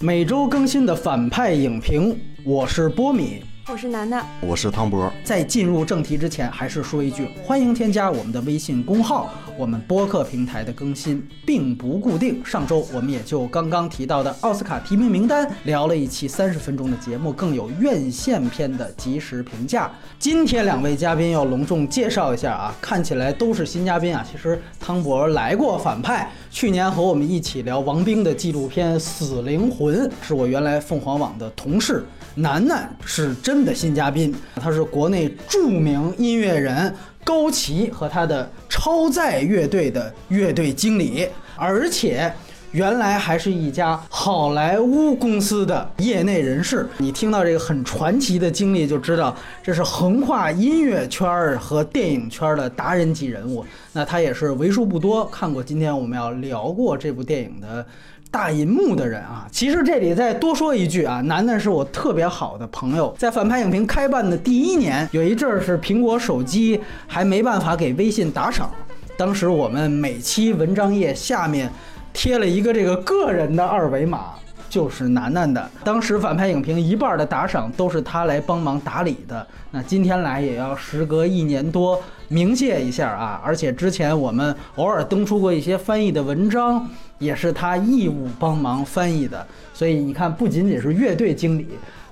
每周更新的反派影评，我是波米。我是楠楠，我是汤博。在进入正题之前，还是说一句，欢迎添加我们的微信公号。我们播客平台的更新并不固定。上周我们也就刚刚提到的奥斯卡提名名单聊了一期三十分钟的节目，更有院线片的及时评价。今天两位嘉宾要隆重介绍一下啊，看起来都是新嘉宾啊。其实汤博来过反派，去年和我们一起聊王兵的纪录片《死灵魂》，是我原来凤凰网的同事。楠楠是真的新嘉宾，他是国内著名音乐人高旗和他的超载乐队的乐队经理，而且原来还是一家好莱坞公司的业内人士。你听到这个很传奇的经历，就知道这是横跨音乐圈儿和电影圈的达人级人物。那他也是为数不多看过今天我们要聊过这部电影的。大银幕的人啊，其实这里再多说一句啊，楠楠是我特别好的朋友，在反派影评开办的第一年，有一阵儿是苹果手机还没办法给微信打赏，当时我们每期文章页下面贴了一个这个个人的二维码。就是楠楠的，当时反派影评一半的打赏都是他来帮忙打理的。那今天来也要时隔一年多鸣谢一下啊！而且之前我们偶尔登出过一些翻译的文章，也是他义务帮忙翻译的。所以你看，不仅仅是乐队经理。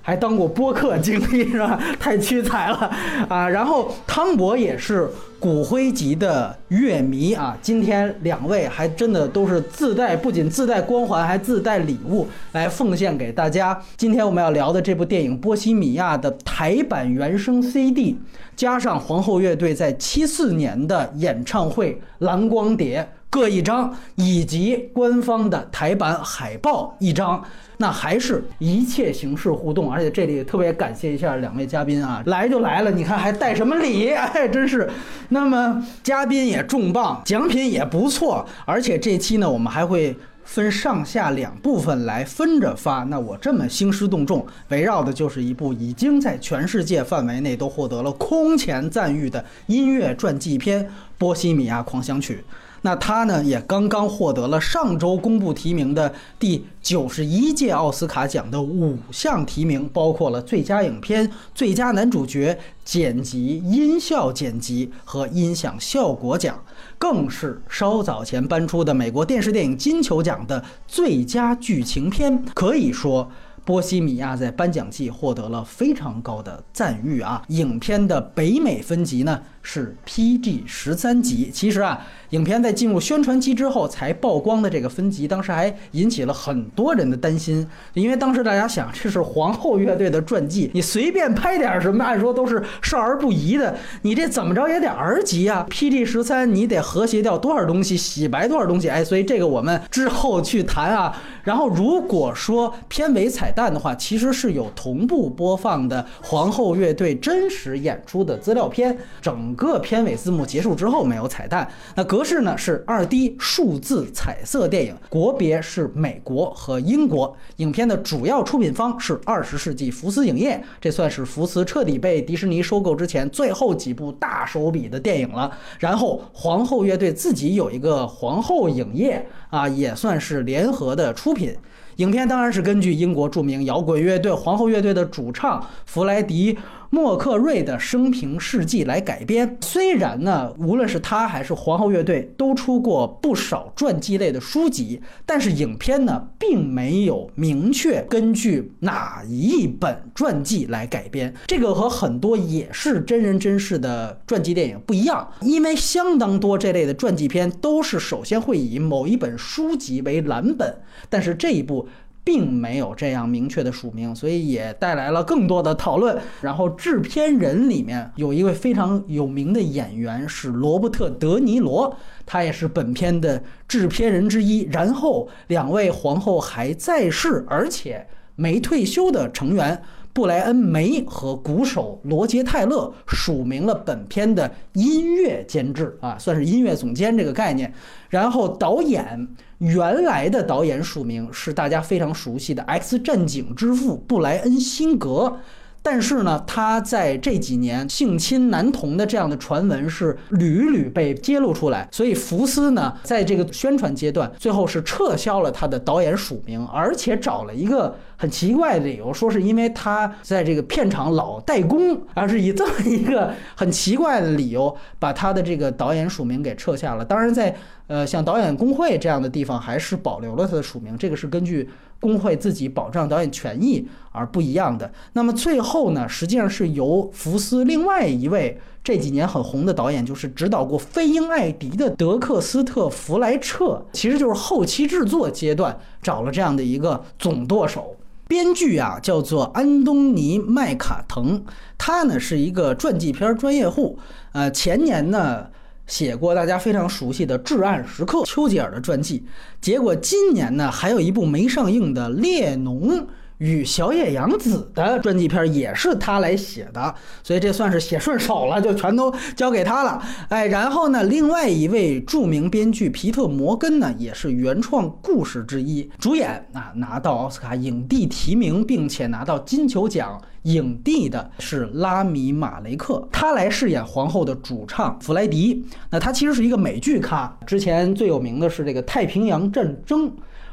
还当过播客经理是吧？太屈才了啊！然后汤博也是骨灰级的乐迷啊！今天两位还真的都是自带，不仅自带光环，还自带礼物来奉献给大家。今天我们要聊的这部电影《波西米亚》的台版原声 CD，加上皇后乐队在七四年的演唱会蓝光碟各一张，以及官方的台版海报一张。那还是一切形式互动，而且这里也特别感谢一下两位嘉宾啊，来就来了，你看还带什么礼？哎，真是。那么嘉宾也重磅，奖品也不错，而且这期呢，我们还会分上下两部分来分着发。那我这么兴师动众，围绕的就是一部已经在全世界范围内都获得了空前赞誉的音乐传记片《波西米亚狂想曲》。那他呢，也刚刚获得了上周公布提名的第九十一届奥斯卡奖的五项提名，包括了最佳影片、最佳男主角、剪辑、音效剪辑和音响效果奖，更是稍早前颁出的美国电视电影金球奖的最佳剧情片。可以说。波西米亚在颁奖季获得了非常高的赞誉啊！影片的北美分级呢是 PG 十三级。其实啊，影片在进入宣传期之后才曝光的这个分级，当时还引起了很多人的担心，因为当时大家想，这是皇后乐队的传记，你随便拍点什么，按说都是少儿不宜的，你这怎么着也得 R 级啊！PG 十三，你得和谐掉多少东西，洗白多少东西？哎，所以这个我们之后去谈啊。然后如果说片尾彩蛋的话，其实是有同步播放的皇后乐队真实演出的资料片。整整个片尾字幕结束之后没有彩蛋。那格式呢是二 D 数字彩色电影，国别是美国和英国。影片的主要出品方是二十世纪福斯影业，这算是福斯彻底被迪士尼收购之前最后几部大手笔的电影了。然后皇后乐队自己有一个皇后影业啊，也算是联合的出品。影片当然是根据英国著名摇滚乐队皇后乐队的主唱弗莱迪。莫克瑞的生平事迹来改编，虽然呢，无论是他还是皇后乐队都出过不少传记类的书籍，但是影片呢，并没有明确根据哪一本传记来改编。这个和很多也是真人真事的传记电影不一样，因为相当多这类的传记片都是首先会以某一本书籍为蓝本，但是这一部。并没有这样明确的署名，所以也带来了更多的讨论。然后制片人里面有一位非常有名的演员是罗伯特·德尼罗，他也是本片的制片人之一。然后两位皇后还在世而且没退休的成员布莱恩·梅和鼓手罗杰·泰勒署名了本片的音乐监制啊，算是音乐总监这个概念。然后导演。原来的导演署名是大家非常熟悉的《X 战警》之父布莱恩·辛格。但是呢，他在这几年性侵男童的这样的传闻是屡屡被揭露出来，所以福斯呢，在这个宣传阶段，最后是撤销了他的导演署名，而且找了一个很奇怪的理由，说是因为他在这个片场老代工，而是以这么一个很奇怪的理由，把他的这个导演署名给撤下了。当然，在呃像导演工会这样的地方，还是保留了他的署名，这个是根据。工会自己保障导演权益而不一样的。那么最后呢，实际上是由福斯另外一位这几年很红的导演，就是指导过《飞鹰艾迪》的德克斯特·弗莱彻，其实就是后期制作阶段找了这样的一个总舵手。编剧啊，叫做安东尼·麦卡腾，他呢是一个传记片专业户。呃，前年呢。写过大家非常熟悉的《至暗时刻》丘吉尔的传记，结果今年呢还有一部没上映的《列侬与小野洋子》的传记片，也是他来写的，所以这算是写顺手了，就全都交给他了。哎，然后呢，另外一位著名编剧皮特·摩根呢，也是原创故事之一主演啊，拿到奥斯卡影帝提名，并且拿到金球奖。影帝的是拉米马雷克，他来饰演皇后的主唱弗莱迪。那他其实是一个美剧咖，之前最有名的是这个《太平洋战争》，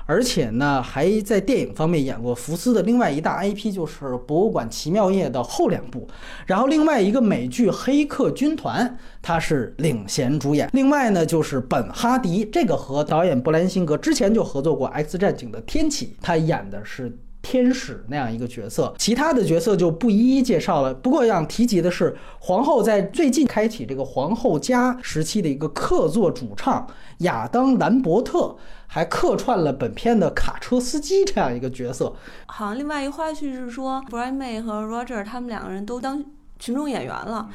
而且呢还在电影方面演过福斯的另外一大 IP，就是《博物馆奇妙夜》的后两部。然后另外一个美剧《黑客军团》，他是领衔主演。另外呢就是本哈迪，这个和导演布兰辛格之前就合作过《X 战警》的天启，他演的是。天使那样一个角色，其他的角色就不一一介绍了。不过要提及的是，皇后在最近开启这个皇后家时期的一个客座主唱亚当兰伯特，还客串了本片的卡车司机这样一个角色。好像另外一个花絮是说，Brian May 和 Roger 他们两个人都当。群众演员了，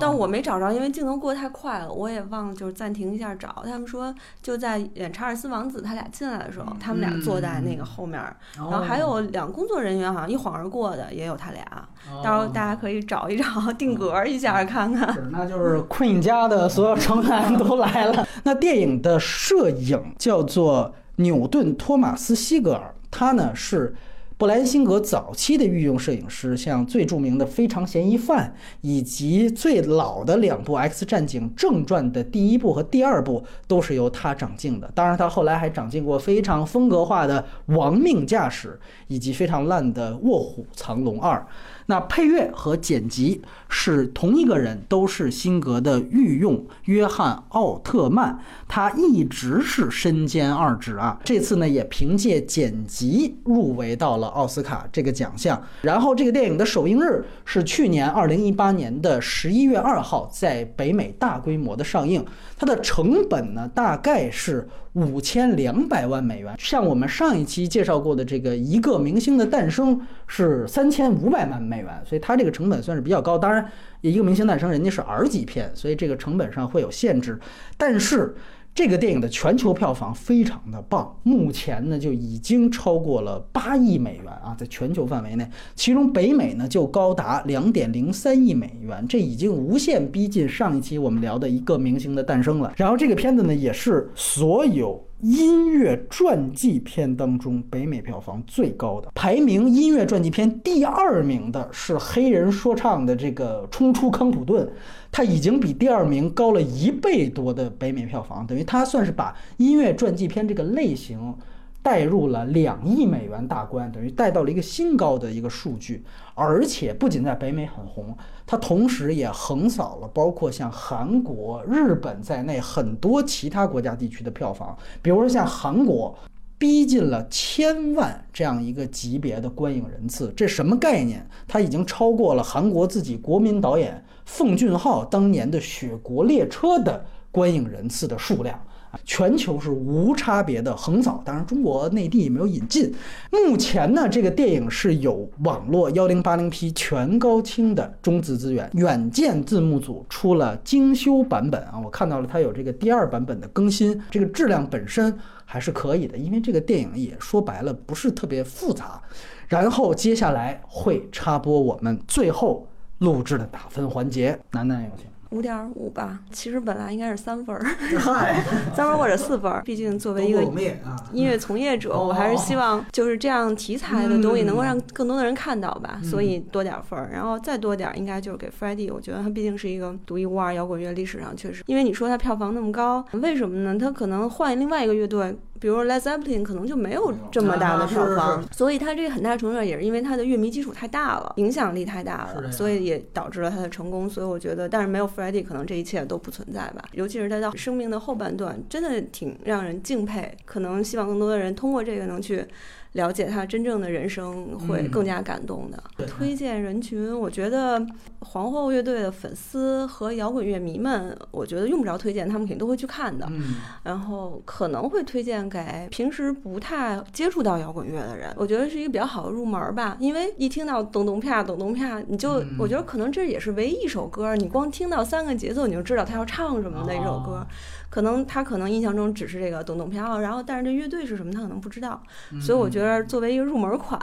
但我没找着，因为镜头过得太快了，我也忘了就是暂停一下找。他们说就在演查尔斯王子他俩进来的时候，他们俩坐在那个后面，然后还有两个工作人员好像一晃而过的也有他俩，到时候大家可以找一找定格一下看看。是，那就是 Queen 家的所有成员都来了。那电影的摄影叫做纽顿·托马斯·西格尔，他呢是。布兰辛格早期的御用摄影师，像最著名的《非常嫌疑犯》，以及最老的两部《X 战警》正传的第一部和第二部，都是由他掌镜的。当然，他后来还掌镜过非常风格化的《亡命驾驶》，以及非常烂的《卧虎藏龙二》。那配乐和剪辑是同一个人，都是辛格的御用约翰·奥特曼，他一直是身兼二职啊。这次呢，也凭借剪辑入围到了奥斯卡这个奖项。然后，这个电影的首映日是去年二零一八年的十一月二号，在北美大规模的上映。它的成本呢，大概是。五千两百万美元，像我们上一期介绍过的这个《一个明星的诞生》是三千五百万美元，所以它这个成本算是比较高。当然，《一个明星诞生》人家是 R 级片，所以这个成本上会有限制，但是。这个电影的全球票房非常的棒，目前呢就已经超过了八亿美元啊，在全球范围内，其中北美呢就高达两点零三亿美元，这已经无限逼近上一期我们聊的一个明星的诞生了。然后这个片子呢也是所有。音乐传记片当中，北美票房最高的，排名音乐传记片第二名的是黑人说唱的这个《冲出康普顿》，它已经比第二名高了一倍多的北美票房，等于它算是把音乐传记片这个类型。带入了两亿美元大关，等于带到了一个新高的一个数据，而且不仅在北美很红，它同时也横扫了包括像韩国、日本在内很多其他国家地区的票房。比如说像韩国，逼近了千万这样一个级别的观影人次，这什么概念？它已经超过了韩国自己国民导演奉俊昊当年的《雪国列车》的观影人次的数量。全球是无差别的横扫，当然中国内地也没有引进。目前呢，这个电影是有网络幺零八零 P 全高清的中字资源，远见字幕组出了精修版本啊，我看到了它有这个第二版本的更新，这个质量本身还是可以的，因为这个电影也说白了不是特别复杂。然后接下来会插播我们最后录制的打分环节，楠楠有请。五点五吧。其实本来应该是三分儿，三分或者四分儿。毕竟作为一个音乐从业者，我还是希望就是这样题材的东西能够让更多的人看到吧。所以多点分儿，然后再多点儿，应该就是给 Freddie。我觉得他毕竟是一个独一无二摇滚乐历史上确实，因为你说他票房那么高，为什么呢？他可能换另外一个乐队。比如 Led Zeppelin 可能就没有这么大的票房，所以它这个很大程度上也是因为它的乐迷基础太大了，影响力太大了，所以也导致了它的成功。所以我觉得，但是没有 Freddie，可能这一切都不存在吧。尤其是他到生命的后半段，真的挺让人敬佩。可能希望更多的人通过这个能去。了解他真正的人生会更加感动的。推荐人群，我觉得皇后乐队的粉丝和摇滚乐迷们，我觉得用不着推荐，他们肯定都会去看的。然后可能会推荐给平时不太接触到摇滚乐的人，我觉得是一个比较好的入门吧。因为一听到咚咚啪咚咚啪，你就我觉得可能这也是唯一一首歌，你光听到三个节奏你就知道他要唱什么的一首歌。可能他可能印象中只是这个咚咚飘，然后但是这乐队是什么他可能不知道，所以我觉得作为一个入门款，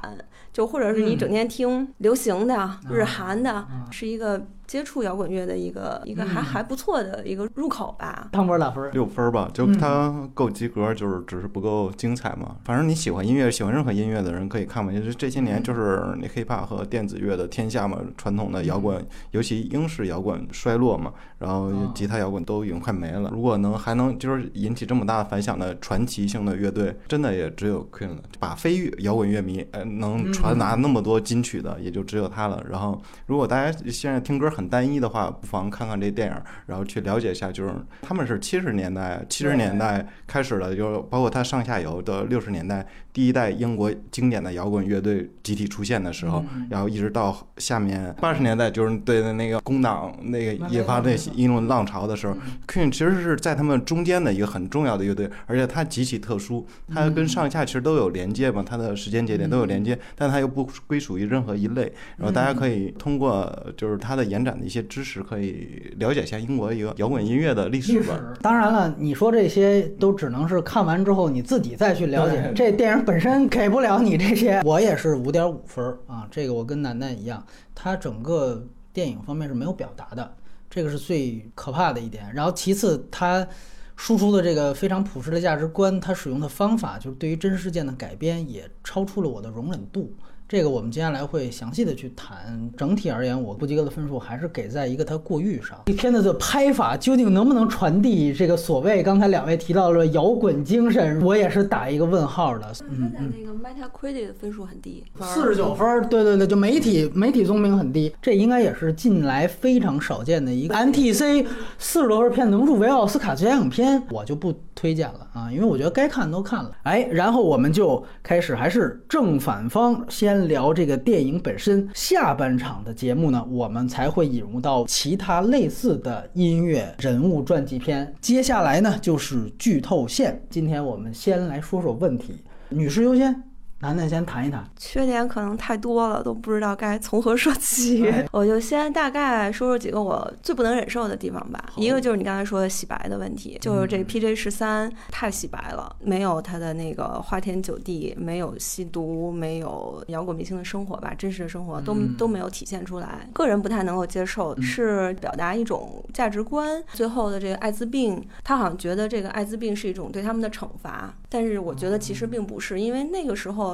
就或者是你整天听流行的、日韩的，是一个。接触摇滚乐的一个一个还还不错的一个入口吧。汤波打分六分吧，就它够及格，就是只是不够精彩嘛。反正你喜欢音乐，喜欢任何音乐的人可以看嘛。就是这些年就是那 hiphop 和电子乐的天下嘛，传统的摇滚，尤其英式摇滚衰落嘛，然后吉他摇滚都已经快没了。如果能还能就是引起这么大的反响的传奇性的乐队，真的也只有 Queen 了。把非摇滚乐迷呃能传达那么多金曲的，也就只有他了。然后如果大家现在听歌。很单一的话，不妨看看这电影，然后去了解一下。就是他们是七十年代，七十年代开始的，就是包括它上下游的六十年代。第一代英国经典的摇滚乐队集体出现的时候，然后一直到下面八十年代，就是对那个工党那个引发那英伦浪潮的时候，Queen 其实是在他们中间的一个很重要的乐队，而且它极其特殊，它跟上下其实都有连接嘛，它的时间节点都有连接，但它又不归属于任何一类。然后大家可以通过就是它的延展的一些知识，可以了解一下英国一个摇滚音乐的历史吧。当然了，你说这些都只能是看完之后你自己再去了解这电影。本身给不了你这些，我也是五点五分啊。这个我跟楠楠一样，它整个电影方面是没有表达的，这个是最可怕的一点。然后其次，它输出的这个非常朴实的价值观，它使用的方法，就是对于真实事件的改编，也超出了我的容忍度。这个我们接下来会详细的去谈。整体而言，我不及格的分数还是给在一个它过誉上。一片子的拍法究竟能不能传递这个所谓刚才两位提到了摇滚精神，我也是打一个问号的。嗯嗯。那个 Metacritic 的分数很低，四十九分。对对对，就媒体媒体综评很低，这应该也是近来非常少见的一个 NTC 四十多分片能入围奥斯卡最佳影片，我就不推荐了啊，因为我觉得该看都看了。哎，然后我们就开始，还是正反方先。聊这个电影本身，下半场的节目呢，我们才会引入到其他类似的音乐人物传记片。接下来呢，就是剧透线。今天我们先来说说问题，女士优先。楠楠先谈一谈，缺点可能太多了，都不知道该从何说起。我就先大概说说几个我最不能忍受的地方吧。一个就是你刚才说的洗白的问题，就是这 P J 十三太洗白了，没有他的那个花天酒地，没有吸毒，没有摇滚明星的生活吧，真实的生活都都没有体现出来。个人不太能够接受，是表达一种价值观。最后的这个艾滋病，他好像觉得这个艾滋病是一种对他们的惩罚，但是我觉得其实并不是，因为那个时候。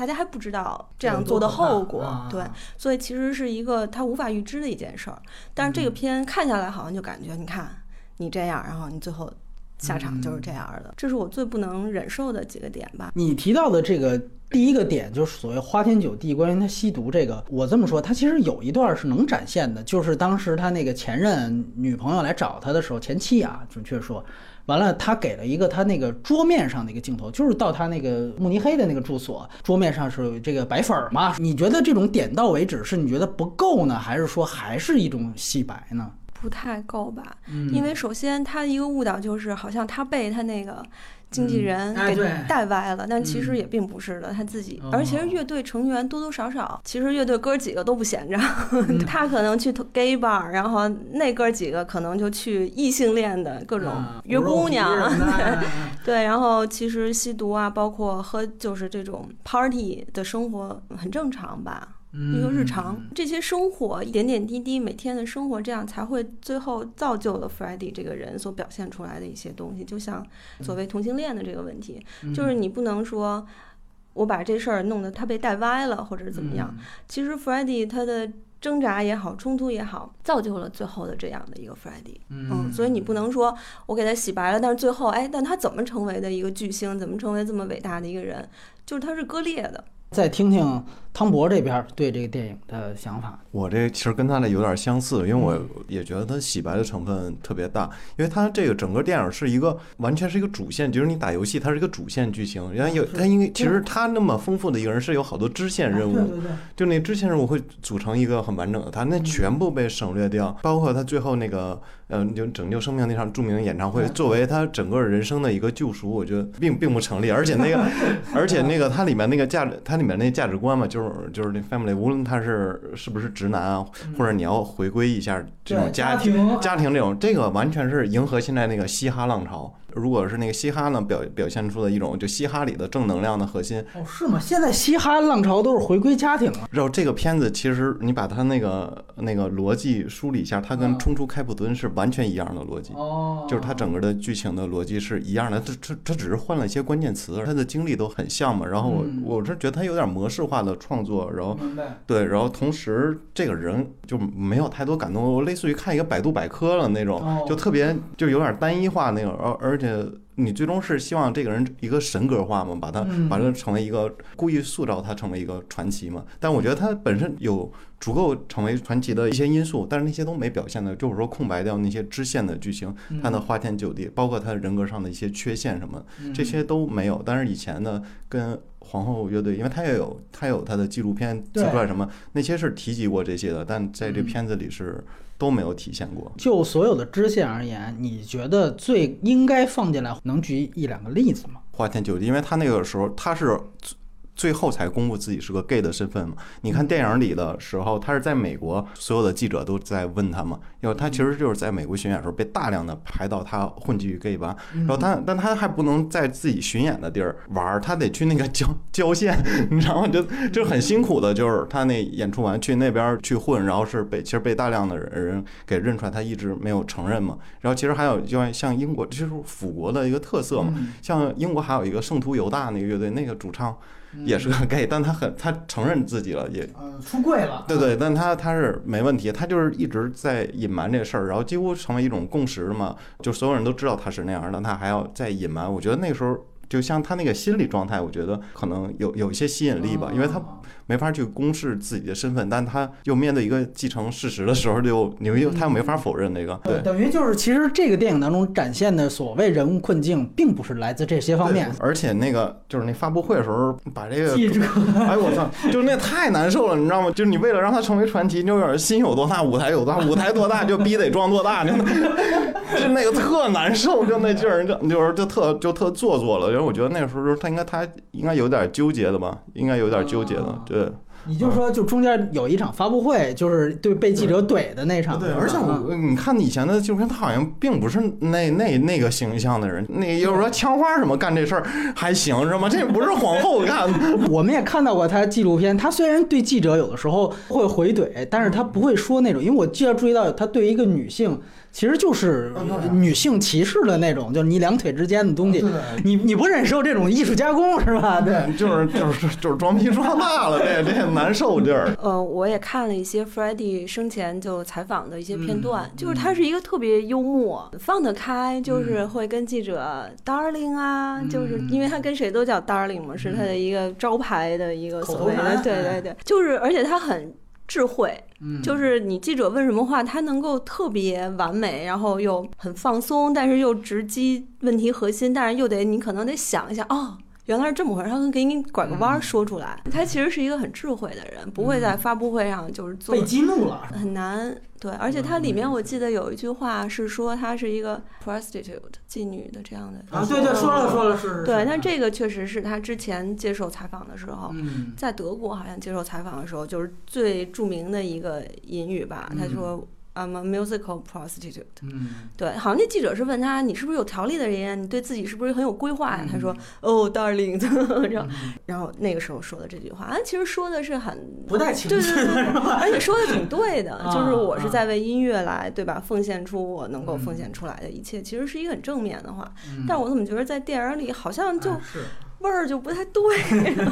大家还不知道这样做的后果，对，所以其实是一个他无法预知的一件事儿。但是这个片看下来，好像就感觉，你看你这样，然后你最后下场就是这样的，这是我最不能忍受的几个点吧。你提到的这个第一个点，就是所谓花天酒地，关于他吸毒这个，我这么说，他其实有一段是能展现的，就是当时他那个前任女朋友来找他的时候，前妻啊，准确说。完了，他给了一个他那个桌面上的一个镜头，就是到他那个慕尼黑的那个住所，桌面上是有这个白粉儿嘛？你觉得这种点到为止是你觉得不够呢，还是说还是一种洗白呢？不太够吧？因为首先他一个误导就是好像他被他那个。经纪人给带歪了，但其实也并不是的，他自己。而且乐队成员多多少少，其实乐队哥几个都不闲着，他可能去 gay bar，然后那哥几个可能就去异性恋的各种约姑娘，对，然后其实吸毒啊，包括喝，就是这种 party 的生活很正常吧。一个日常，这些生活点点滴滴，每天的生活，这样才会最后造就了 f r e d d y 这个人所表现出来的一些东西。就像所谓同性恋的这个问题，就是你不能说我把这事儿弄得他被带歪了，或者怎么样。其实 f r e d d y 他的挣扎也好，冲突也好，造就了最后的这样的一个 f r e d d y 嗯，所以你不能说我给他洗白了，但是最后，哎，但他怎么成为的一个巨星？怎么成为这么伟大的一个人？就是它是割裂的。再听听汤博这边对这个电影的想法。我这其实跟他那有点相似，因为我也觉得他洗白的成分特别大，因为他这个整个电影是一个完全是一个主线，就是你打游戏，它是一个主线剧情。然后有他，因为其实他那么丰富的一个人是有好多支线任务，就那支线任务会组成一个很完整的，他那全部被省略掉，包括他最后那个。嗯，就拯救生命那场著名的演唱会，作为他整个人生的一个救赎，我觉得并并不成立。而且那个，而且那个，它里面那个价值，它里面那价值观嘛，就是就是那 family，无论他是是不是直男啊，或者你要回归一下这种家庭家庭这种，这个完全是迎合现在那个嘻哈浪潮。如果是那个嘻哈呢，表表现出的一种就嘻哈里的正能量的核心哦，是吗？现在嘻哈浪潮都是回归家庭了。然后这个片子其实你把它那个那个逻辑梳理一下，它跟《冲出开普敦》是完全一样的逻辑哦，就是它整个的剧情的逻辑是一样的，它它它只是换了一些关键词，它的经历都很像嘛。然后我我是觉得它有点模式化的创作，然后对，然后同时这个人就没有太多感动，类似于看一个百度百科了那种，就特别就有点单一化那种，而而。而且你最终是希望这个人一个神格化嘛，把他把他成为一个故意塑造他成为一个传奇嘛。但我觉得他本身有足够成为传奇的一些因素，但是那些都没表现的，就是说空白掉那些支线的剧情，他的花天酒地，包括他人格上的一些缺陷什么，这些都没有。但是以前呢，跟皇后乐队，因为他也有他有他的纪录片自传什么，那些是提及过这些的，但在这片子里是。都没有体现过。就所有的支线而言，你觉得最应该放进来，能举一两个例子吗？花天酒地，因为他那个时候他是。最后才公布自己是个 gay 的身份嘛？你看电影里的时候，他是在美国，所有的记者都在问他嘛。因为他其实就是在美国巡演的时候被大量的拍到他混迹于 gay 吧。然后他，但他还不能在自己巡演的地儿玩，他得去那个郊郊县，你知道吗？就就很辛苦的，就是他那演出完去那边去混，然后是被其实被大量的人给认出来，他一直没有承认嘛。然后其实还有就像英国，这是腐国的一个特色嘛。像英国还有一个圣徒犹大那个乐队，那个主唱。也是个 gay，但他很他承认自己了，也出柜了。对对，但他他是没问题，他就是一直在隐瞒这个事儿，然后几乎成为一种共识嘛，就所有人都知道他是那样的，他还要再隐瞒。我觉得那个时候，就像他那个心理状态，我觉得可能有有一些吸引力吧，因为他。没法去公示自己的身份，但他又面对一个继承事实的时候，就 你又他又没法否认那个。对，等于就是其实这个电影当中展现的所谓人物困境，并不是来自这些方面。而且那个就是那发布会的时候，把这个记者，哎我操，就那太难受了，你知道吗？就是你为了让他成为传奇，就有点心有多大，舞台有多大，舞台多大就逼得装多大，就就那个特难受，就那劲儿，就就是就特就特做作了。因为我觉得那个时候他应该他应该有点纠结的吧，应该有点纠结的，对。你就说，就中间有一场发布会，就是对被记者怼的那场。对，而且我你看以前的纪录片，他好像并不是那那那个形象的人。那就是说枪花什么干这事儿还行，是吗？这不是皇后干的。我们也看到过他纪录片，他虽然对记者有的时候会回怼，但是他不会说那种。因为我记得注意到，他对一个女性。其实就是女性歧视的那种，就是你两腿之间的东西，你你不忍受这种艺术加工是吧？对，就是就是就是装逼装大了，这这难受劲儿。呃，我也看了一些 f r e d d y 生前就采访的一些片段，就是他是一个特别幽默、放得开，就是会跟记者 darling 啊，就是因为他跟谁都叫 darling 嘛，是他的一个招牌的一个所谓的，对对对，就是而且他很。智慧，就是你记者问什么话，他能够特别完美，然后又很放松，但是又直击问题核心，但是又得你可能得想一下，哦。原来是这么回事，他能给你拐个弯说出来。他其实是一个很智慧的人，不会在发布会上就是做被激怒了，很难。对，而且他里面我记得有一句话是说他是一个 prostitute 妓女的这样的啊，对对，说了说了是。对，但这个确实是他之前接受采访的时候，在德国好像接受采访的时候，就是最著名的一个引语吧。他说。I'm a musical prostitute。嗯，对，好像那记者是问他，你是不是有条理的人呀？你对自己是不是很有规划呀？他说，嗯哦，darling，然后然后那个时候说的这句话，啊，其实说的是很不带情对绪对对对，的？而且说的挺对的，啊就是我是啊在为音乐来，对吧？奉献出我能够嗯奉献出来的一切，其实是一个很正面的话。嗯但我怎么觉得在电影里好像就味儿就不太对？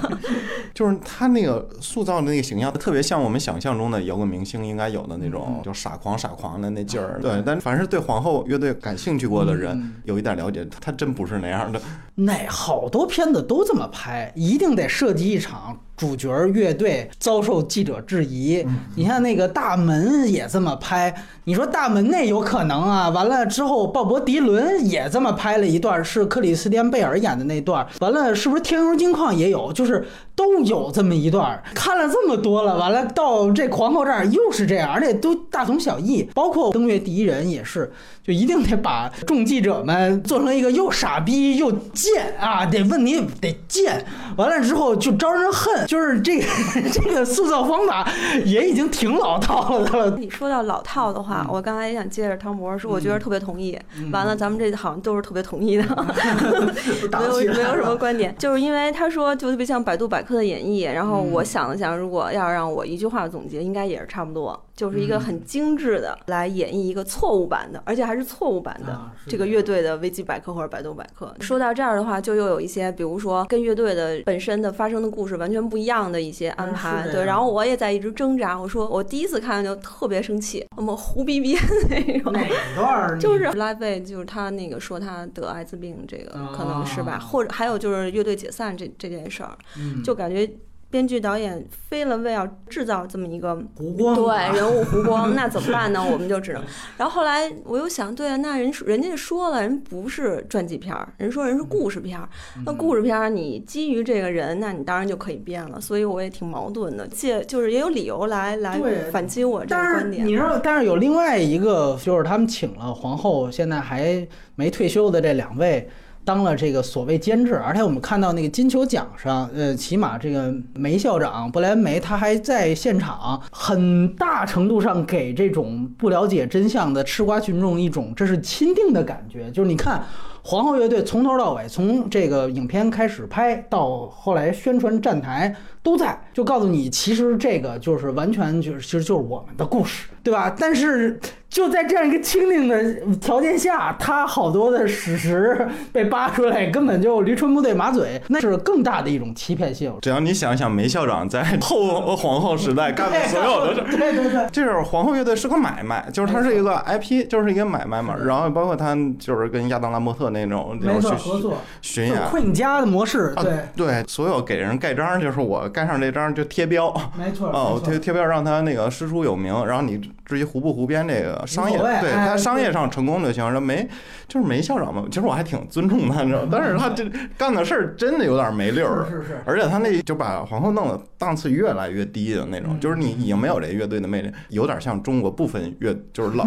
就是他那个塑造的那个形象，特别像我们想象中的摇滚明星应该有的那种，就傻狂傻狂的那劲儿。对，但凡是对皇后乐队感兴趣过的人嗯，有一点了解，他真不是那样的。那好多片子都这么拍，一定得设计一场主角乐队遭受记者质疑。你看那个大门也这么拍，你说大门那有可能啊？完了之后，鲍勃迪伦也这么拍了一段，是克里斯汀贝尔演的那段。完了，是不是《天空金矿》也有？就是都有这么一段。看了这么多了，完了到这狂后这儿又是这样，而且都大同小异。包括登月第一人也是，就一定得把众记者们做成一个又傻逼又贱啊，得问你得贱，完了之后就招人恨，就是这个 这个塑造方法也已经挺老套了的了。你说到老套的嗯话，我刚才也想接着汤博说，我觉得特别同意。完了，咱们这好像都是特别同意的，没有没有什么观点，就是因为他说就特别像百度百科的演绎。然后嗯我想了想，如果要让我一句话总结，应该也是差不多，就是一嗯个很精致的来演绎一个错误版的，而且还是错误版的这个乐队的维基百科或者百度百科。说到这儿的话，就又有一些，比如说跟乐队的本身的发生的故事完全不一样的一些安嗯排。对，然后我也在一直挣扎。我说我第一次看就特别生气，那么胡逼逼的那种。哪段 就是拉贝，就是他那个说他得艾滋病，这个可能是吧，啊或者还有就是乐队解散这这件事儿，嗯就感觉编剧导演非了为要制造这么一个湖光啊对人物弧光，那怎么办呢？我们就只能。然后后来我又想，对啊，那人人家说了，人不是传记片儿，人说人是故事片儿。那故事片儿你基于这个人，那你当然就可以编了。所以我也挺矛盾的，借就是也有理由来来反击我这个观点。你知道，但是有另外一个，就是他们请了皇后，现在还没退休的这两位。当了这个所谓监制，而且我们看到那个金球奖上，呃，起码这个梅校长布莱梅他还在现场，很大程度上给这种不了解真相的吃瓜群众一种这是钦定的感觉。就是你看皇后乐队从头到尾，从这个影片开始拍到后来宣传站台都在，就告诉你，其实这个就是完全就是其实就是我们的故事，对吧？但是就在这样一个清零的条件下，他好多的史实被扒出来，根本就驴唇不对马嘴，那是更大的一种欺骗性。只要你想想梅校长在后皇后时代干的所有的事，对对对，这是皇后乐队是个买卖，就是它是一个 IP，就是一个买卖嘛。然后包括他就是跟亚当拉莫特那种那没种合作，巡演。Queen 家的模式，啊对，对，所有给人盖章，就是我盖上这章就贴标，没错，哦贴贴标让他那个师出有名，然后你至于胡不胡编这个商业，对哎他商业上成功就行。这没就是梅校长嘛，其实我还挺尊重他，你知道，但是他这干的事儿真的有点没溜儿。是是是，而且他那就把皇后弄得档次越来越低的那种，嗯就是你已经没有这乐队的魅力，有点像中国部分乐，就是老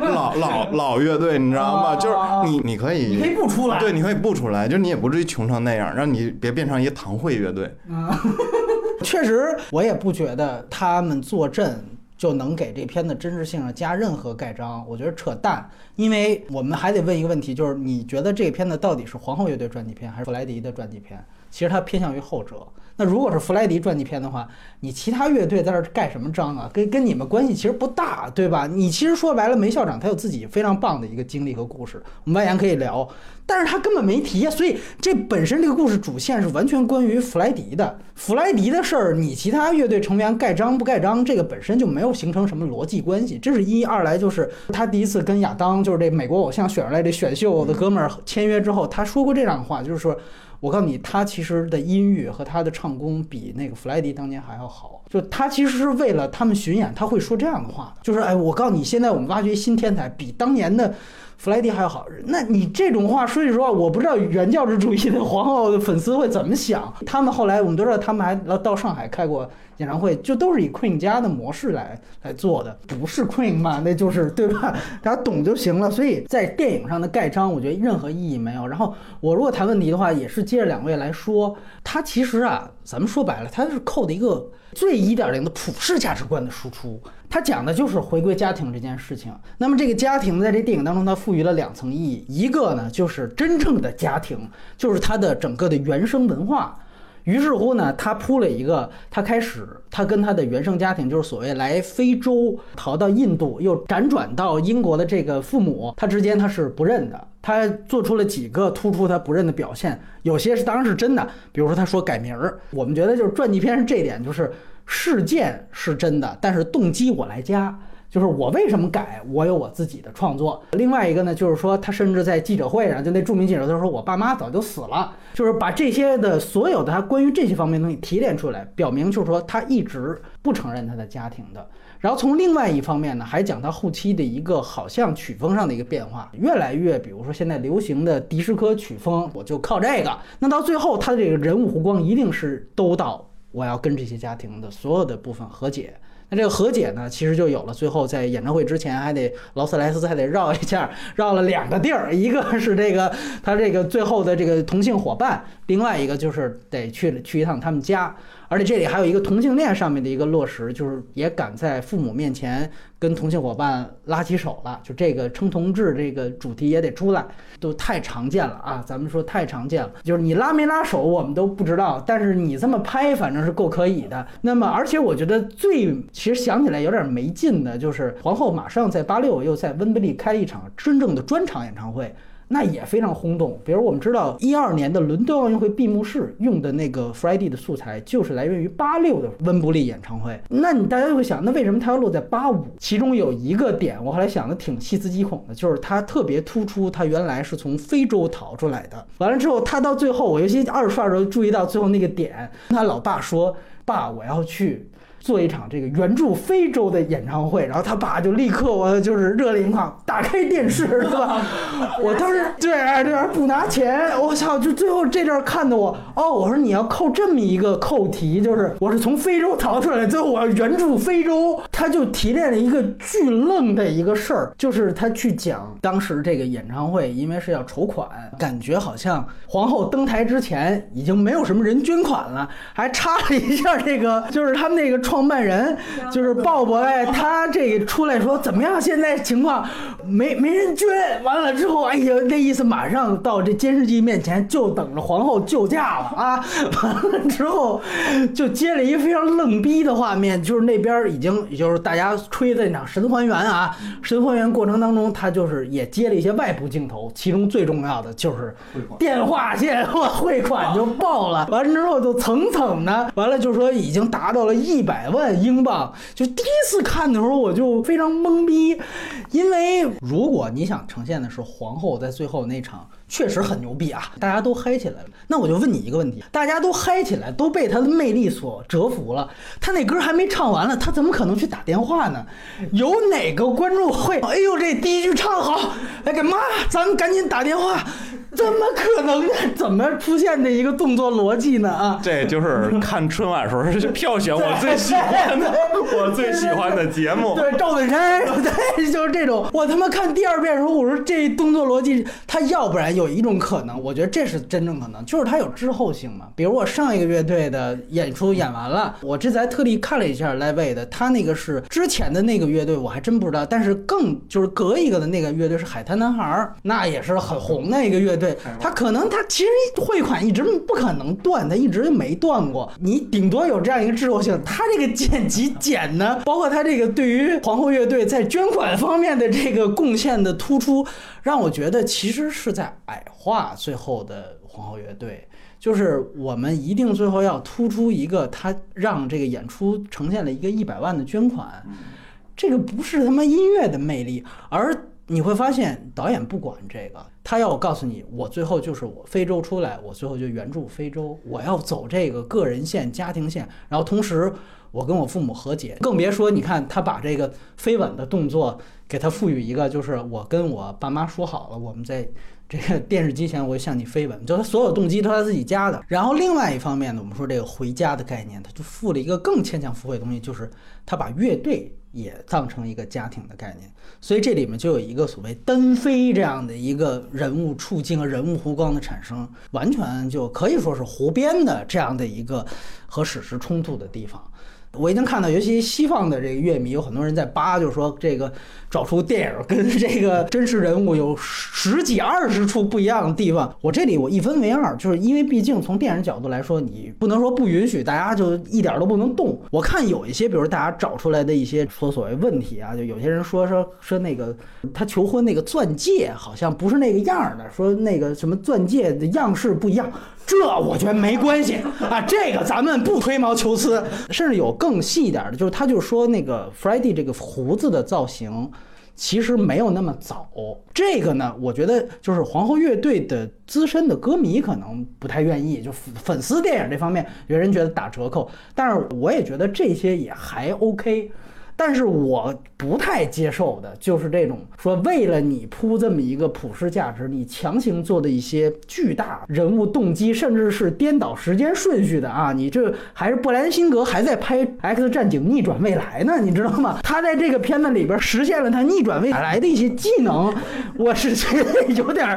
老老 老乐队，你知道吗？哦就是你你可以你可以不出来，对，你可以不出来，就是你也不至于穷成那样，让你别变成一个堂会乐队。啊，确实，我也不觉得他们坐镇就能给这片的真实性上加任何盖章，我觉得扯淡。因为我们还得问一个问题，就是你觉得这片子到底是皇后乐队传记片还是弗莱迪的传记片？其实它偏向于后者。那如果是弗莱迪传记片的话，你其他乐队在这儿盖什么章啊？跟跟你们关系其实不大，对吧？你其实说白了，梅校长他有自己非常棒的一个经历和故事，我们外延可以聊，但是他根本没提啊，所以这本身这个故事主线是完全关于弗莱迪的。弗莱迪的事儿，你其他乐队成员盖章不盖章，这个本身就没有形成什么逻辑关系。这是一，二来就是他第一次跟亚当，就是这美国偶像选出来这选秀的哥们儿签约之后，他说过这样的话，就是说。我告诉你，他其实的音域和他的唱功比那个弗莱迪当年还要好。就他其实是为了他们巡演，他会说这样的话，就是哎，我告诉你，现在我们挖掘新天才，比当年的弗莱迪还好。那你这种话，说句实话，我不知道原教旨主义的皇后的粉丝会怎么想。他们后来我们都知道，他们还到上海开过演唱会，就都是以 Queen 家的模式来来做的，不是 Queen 嘛？那就是对吧？大家懂就行了。所以在电影上的盖章，我觉得任何意义没有。然后我如果谈问题的话，也是接着两位来说，他其实啊，咱们说白了，他是扣的一个最一点零的普世价值观的输出。他讲的就是回归家庭这件事情。那么这个家庭在这电影当中，它赋予了两层意义，一个呢就是真正的家庭，就是它的整个的原生文化。于是乎呢，他铺了一个，他开始，他跟他的原生家庭，就是所谓来非洲逃到印度，又辗转到英国的这个父母，他之间他是不认的。他做出了几个突出他不认的表现，有些是当然是真的，比如说他说改名儿，我们觉得就是传记片是这点，就是事件是真的，但是动机我来加。就是我为什么改？我有我自己的创作。另外一个呢，就是说他甚至在记者会上，就那著名记者他说我爸妈早就死了，就是把这些的所有的他关于这些方面东西提炼出来，表明就是说他一直不承认他的家庭的。然后从另外一方面呢，还讲他后期的一个好像曲风上的一个变化，越来越比如说现在流行的迪斯科曲风，我就靠这个。那到最后他的这个人物弧光一定是都到我要跟这些家庭的所有的部分和解。那这个和解呢，其实就有了。最后在演唱会之前，还得劳斯莱斯还得绕一下，绕了两个地儿，一个是这个他这个最后的这个同性伙伴，另外一个就是得去去一趟他们家。而且这里还有一个同性恋上面的一个落实，就是也敢在父母面前跟同性伙伴拉起手了，就这个称同志这个主题也得出来，都太常见了啊！咱们说太常见了，就是你拉没拉手我们都不知道，但是你这么拍反正是够可以的。那么，而且我觉得最其实想起来有点没劲的，就是皇后马上在八六又在温布利开了一场真正的专场演唱会。那也非常轰动。比如我们知道，一二年的伦敦奥运会闭幕式用的那个 Friday 的素材，就是来源于八六的温布利演唱会。那你大家就会想，那为什么它要落在八五？其中有一个点，我后来想的挺细思极恐的，就是它特别突出，它原来是从非洲逃出来的。完了之后，他到最后，我尤其二刷的时候注意到最后那个点，他老爸说：“爸，我要去。”做一场这个援助非洲的演唱会，然后他爸就立刻我就是热泪盈眶，打开电视，是吧？我当时对对不拿钱，我操！就最后这阵看的我哦，我说你要扣这么一个扣题，就是我是从非洲逃出来，最后我要援助非洲，他就提炼了一个巨愣的一个事儿，就是他去讲当时这个演唱会，因为是要筹款，感觉好像皇后登台之前已经没有什么人捐款了，还插了一下这个，就是他们那个。创办人就是鲍勃哎，他这个出来说怎么样？现在情况没没人捐，完了之后，哎呀，那意思马上到这监视器面前，就等着皇后救驾了啊！完了之后，就接了一个非常愣逼的画面，就是那边已经就是大家吹的那场神还原啊，神还原过程当中，他就是也接了一些外部镜头，其中最重要的就是电话线 汇款就爆了，完了之后就层层的，完了就是说已经达到了一百。百万英镑，就第一次看的时候我就非常懵逼，因为如果你想呈现的是皇后在最后那场确实很牛逼啊，大家都嗨起来了。那我就问你一个问题：大家都嗨起来，都被她的魅力所折服了，她那歌还没唱完了，她怎么可能去打电话呢？有哪个观众会？哎呦，这第一句唱好，哎干嘛？咱们赶紧打电话。怎么可能呢？怎么出现这一个动作逻辑呢？啊，这就是看春晚时候票选我最喜欢的，我最喜欢的节目。对，赵本山，对，就是这种。我他妈看第二遍的时候，我说这动作逻辑，他要不然有一种可能，我觉得这是真正可能，就是他有滞后性嘛。比如我上一个乐队的演出演完了，我这才特地看了一下 Live 的，他那个是之前的那个乐队，我还真不知道。但是更就是隔一个的那个乐队是海滩男孩，那也是很红的一个乐。对他可能他其实汇款一直不可能断，他一直就没断过。你顶多有这样一个滞后性。他这个剪辑剪呢，包括他这个对于皇后乐队在捐款方面的这个贡献的突出，让我觉得其实是在矮化最后的皇后乐队。就是我们一定最后要突出一个，他让这个演出呈现了一个一百万的捐款，这个不是他妈音乐的魅力，而。你会发现导演不管这个，他要我告诉你，我最后就是我非洲出来，我最后就援助非洲，我要走这个个人线、家庭线，然后同时我跟我父母和解，更别说你看他把这个飞吻的动作给他赋予一个，就是我跟我爸妈说好了，我们在这个 电视机前我会向你飞吻，就他所有动机都是他自己加的。然后另外一方面呢，我们说这个回家的概念，他就附了一个更牵强附会的东西，就是他把乐队。也当成一个家庭的概念，所以这里面就有一个所谓单飞这样的一个人物处境和人物弧光的产生，完全就可以说是胡编的这样的一个和史实冲突的地方。我已经看到，尤其西方的这个乐迷有很多人在扒，就是说这个找出电影跟这个真实人物有十几二十处不一样的地方。我这里我一分为二，就是因为毕竟从电影角度来说，你不能说不允许大家就一点都不能动。我看有一些，比如大家找出来的一些说所谓问题啊，就有些人说说说那个他求婚那个钻戒好像不是那个样的，说那个什么钻戒的样式不一样。这我觉得没关系啊，这个咱们不吹毛求疵。甚至有更细一点的，就是他就说那个 Freddie 这个胡子的造型其实没有那么早。这个呢，我觉得就是皇后乐队的资深的歌迷可能不太愿意，就粉丝电影这方面有人觉得打折扣，但是我也觉得这些也还 OK。但是我不太接受的就是这种说为了你铺这么一个普世价值，你强行做的一些巨大人物动机，甚至是颠倒时间顺序的啊！你这还是布莱恩辛格还在拍《X 战警：逆转未来》呢，你知道吗？他在这个片子里边实现了他逆转未来的一些技能，我是觉得有点，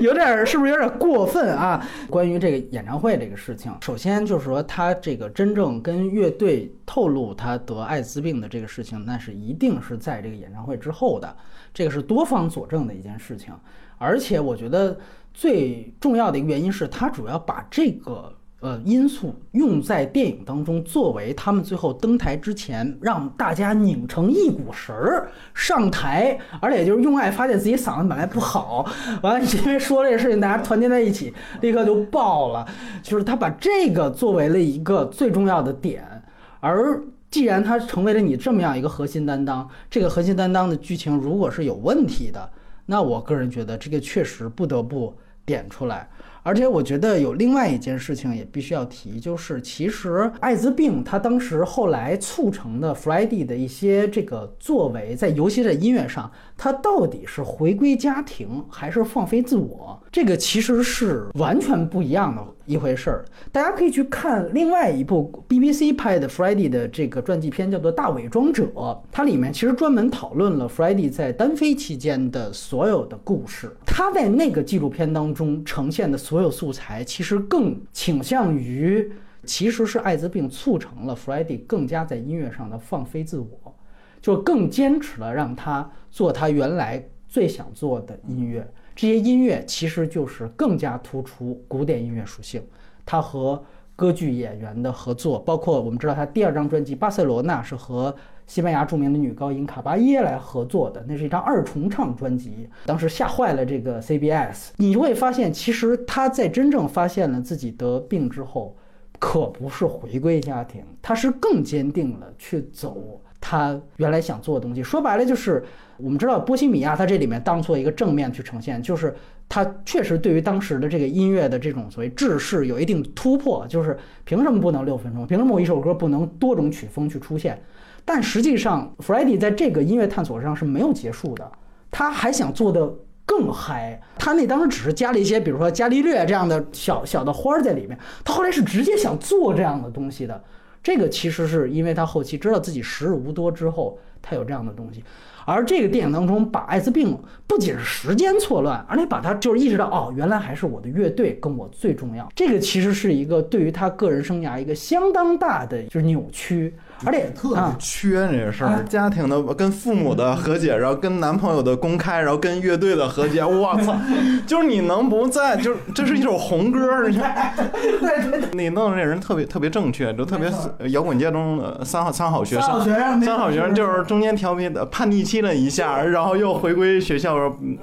有点是不是有点过分啊？关于这个演唱会这个事情，首先就是说他这个真正跟乐队透露他得艾滋病的这个事。事情那是一定是在这个演唱会之后的，这个是多方佐证的一件事情，而且我觉得最重要的一个原因是他主要把这个呃因素用在电影当中，作为他们最后登台之前让大家拧成一股绳儿上台，而且就是用爱发现自己嗓子本来不好，完了因为说这个事情大家团结在一起，立刻就爆了，就是他把这个作为了一个最重要的点，而。既然他成为了你这么样一个核心担当，这个核心担当的剧情如果是有问题的，那我个人觉得这个确实不得不点出来。而且我觉得有另外一件事情也必须要提，就是其实艾滋病它当时后来促成的 Freddy 的一些这个作为，在尤其在音乐上，它到底是回归家庭还是放飞自我，这个其实是完全不一样的一回事儿。大家可以去看另外一部 BBC 拍的 Freddie 的这个传记片，叫做《大伪装者》，它里面其实专门讨论了 Freddie 在单飞期间的所有的故事。他在那个纪录片当中呈现的所有素材其实更倾向于，其实是艾滋病促成了 Freddie 更加在音乐上的放飞自我，就更坚持了让他做他原来最想做的音乐。这些音乐其实就是更加突出古典音乐属性。他和歌剧演员的合作，包括我们知道他第二张专辑《巴塞罗那》是和。西班牙著名的女高音卡巴耶来合作的，那是一张二重唱专辑，当时吓坏了这个 CBS。你会发现，其实他在真正发现了自己得病之后，可不是回归家庭，他是更坚定了去走他原来想做的东西。说白了，就是我们知道波西米亚，他这里面当做一个正面去呈现，就是他确实对于当时的这个音乐的这种所谓制式有一定突破，就是凭什么不能六分钟？凭什么我一首歌不能多种曲风去出现？但实际上，Freddie 在这个音乐探索上是没有结束的，他还想做的更嗨。他那当时只是加了一些，比如说伽利略这样的小小的花儿在里面，他后来是直接想做这样的东西的。这个其实是因为他后期知道自己时日无多之后，他有这样的东西。而这个电影当中把艾滋病不仅是时间错乱，而且把他就是意识到哦，原来还是我的乐队跟我最重要。这个其实是一个对于他个人生涯一个相当大的就是扭曲。而且特别缺这个事儿，家庭的跟父母的和解，然后跟男朋友的公开，然后跟乐队的和解，我操！就是你能不在，就是这是一首红歌，你 你弄这人特别特别正确，就特别摇滚界中的三好三好学生，三好学生就是中间调皮的叛逆期了一下，然后又回归学校，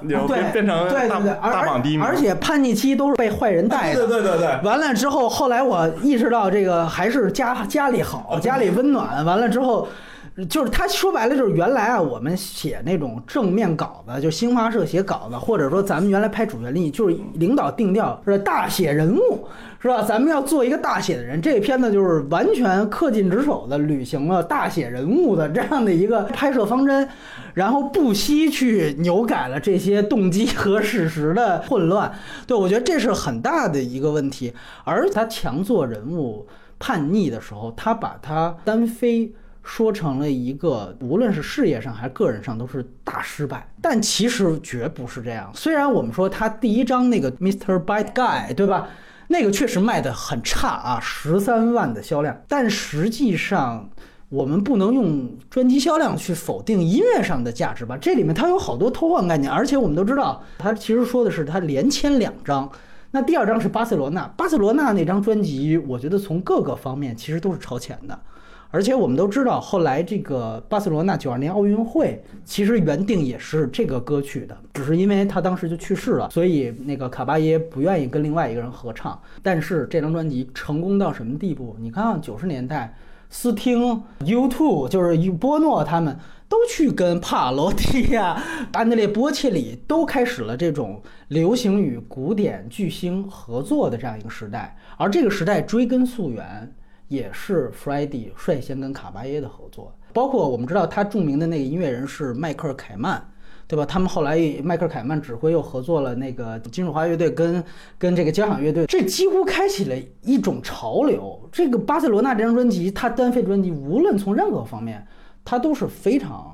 然后变变成大大榜第一名，而且叛逆期都是被坏人带的，对对对对。完了之后，后来我意识到这个还是家家里好，家里温暖。完了之后，就是他说白了就是原来啊，我们写那种正面稿子，就新华社写稿子，或者说咱们原来拍主旋律，就是领导定调是大写人物，是吧？咱们要做一个大写的人，这片子就是完全恪尽职守的履行了大写人物的这样的一个拍摄方针，然后不惜去扭改了这些动机和事实的混乱。对我觉得这是很大的一个问题，而他强做人物。叛逆的时候，他把他单飞说成了一个，无论是事业上还是个人上都是大失败。但其实绝不是这样。虽然我们说他第一章那个 Mister Bad Guy，对吧？那个确实卖的很差啊，十三万的销量。但实际上，我们不能用专辑销量去否定音乐上的价值吧？这里面它有好多偷换概念，而且我们都知道，它其实说的是它连签两张。那第二张是巴塞罗那，巴塞罗那那张专辑，我觉得从各个方面其实都是超前的。而且我们都知道，后来这个巴塞罗那九二年奥运会其实原定也是这个歌曲的，只是因为他当时就去世了，所以那个卡巴耶不愿意跟另外一个人合唱。但是这张专辑成功到什么地步？你看九十年代，斯汀、U2 就是波诺他们都去跟帕罗蒂亚、安德烈波切里都开始了这种流行与古典巨星合作的这样一个时代，而这个时代追根溯源。也是 f r i d a y 率先跟卡巴耶的合作，包括我们知道他著名的那个音乐人是迈克尔凯曼，对吧？他们后来迈克尔凯曼指挥又合作了那个金属花乐队跟跟这个交响乐队，这几乎开启了一种潮流。这个巴塞罗那这张专辑，他单飞专辑，无论从任何方面，他都是非常。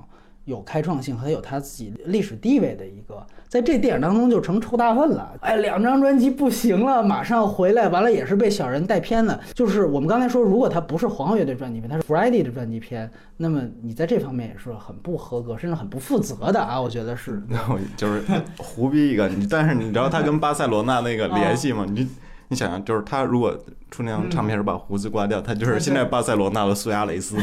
有开创性和有他自己历史地位的一个，在这电影当中就成臭大粪了。哎，两张专辑不行了，马上回来，完了也是被小人带偏的。就是我们刚才说，如果他不是皇后乐队专辑片，他是 Friday 的专辑片，那么你在这方面也是很不合格，甚至很不负责的啊！我觉得是。就是胡逼一个，你但是你知道他跟巴塞罗那那个联系吗？你你想想，就是他如果出那张唱片时把胡子刮掉，他就是现在巴塞罗那的苏亚雷斯。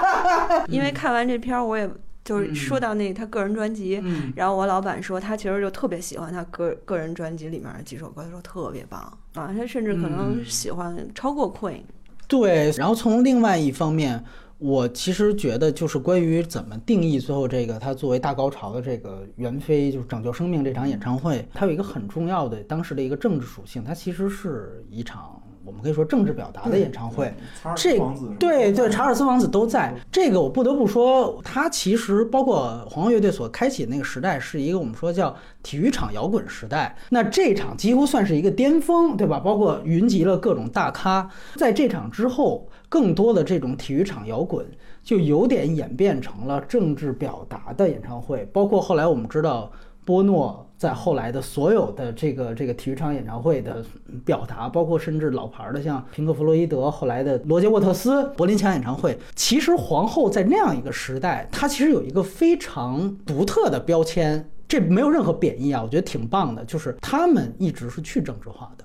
因为看完这片儿，我也。就是说到那他个人专辑，然后我老板说他其实就特别喜欢他个个人专辑里面几首歌，他说特别棒啊，他甚至可能喜欢超过 Queen。对，然后从另外一方面，我其实觉得就是关于怎么定义最后这个他作为大高潮的这个袁飞就是拯救生命这场演唱会，它有一个很重要的当时的一个政治属性，它其实是一场。我们可以说政治表达的演唱会，这对对查尔斯王子都在。这个我不得不说，他其实包括皇后乐队所开启的那个时代，是一个我们说叫体育场摇滚时代。那这场几乎算是一个巅峰，对吧？包括云集了各种大咖。在这场之后，更多的这种体育场摇滚就有点演变成了政治表达的演唱会。包括后来我们知道。波诺在后来的所有的这个这个体育场演唱会的表达，包括甚至老牌的像平克·弗洛伊德，后来的罗杰·沃特斯柏林墙演唱会，其实皇后在那样一个时代，她其实有一个非常独特的标签，这没有任何贬义啊，我觉得挺棒的，就是他们一直是去政治化的。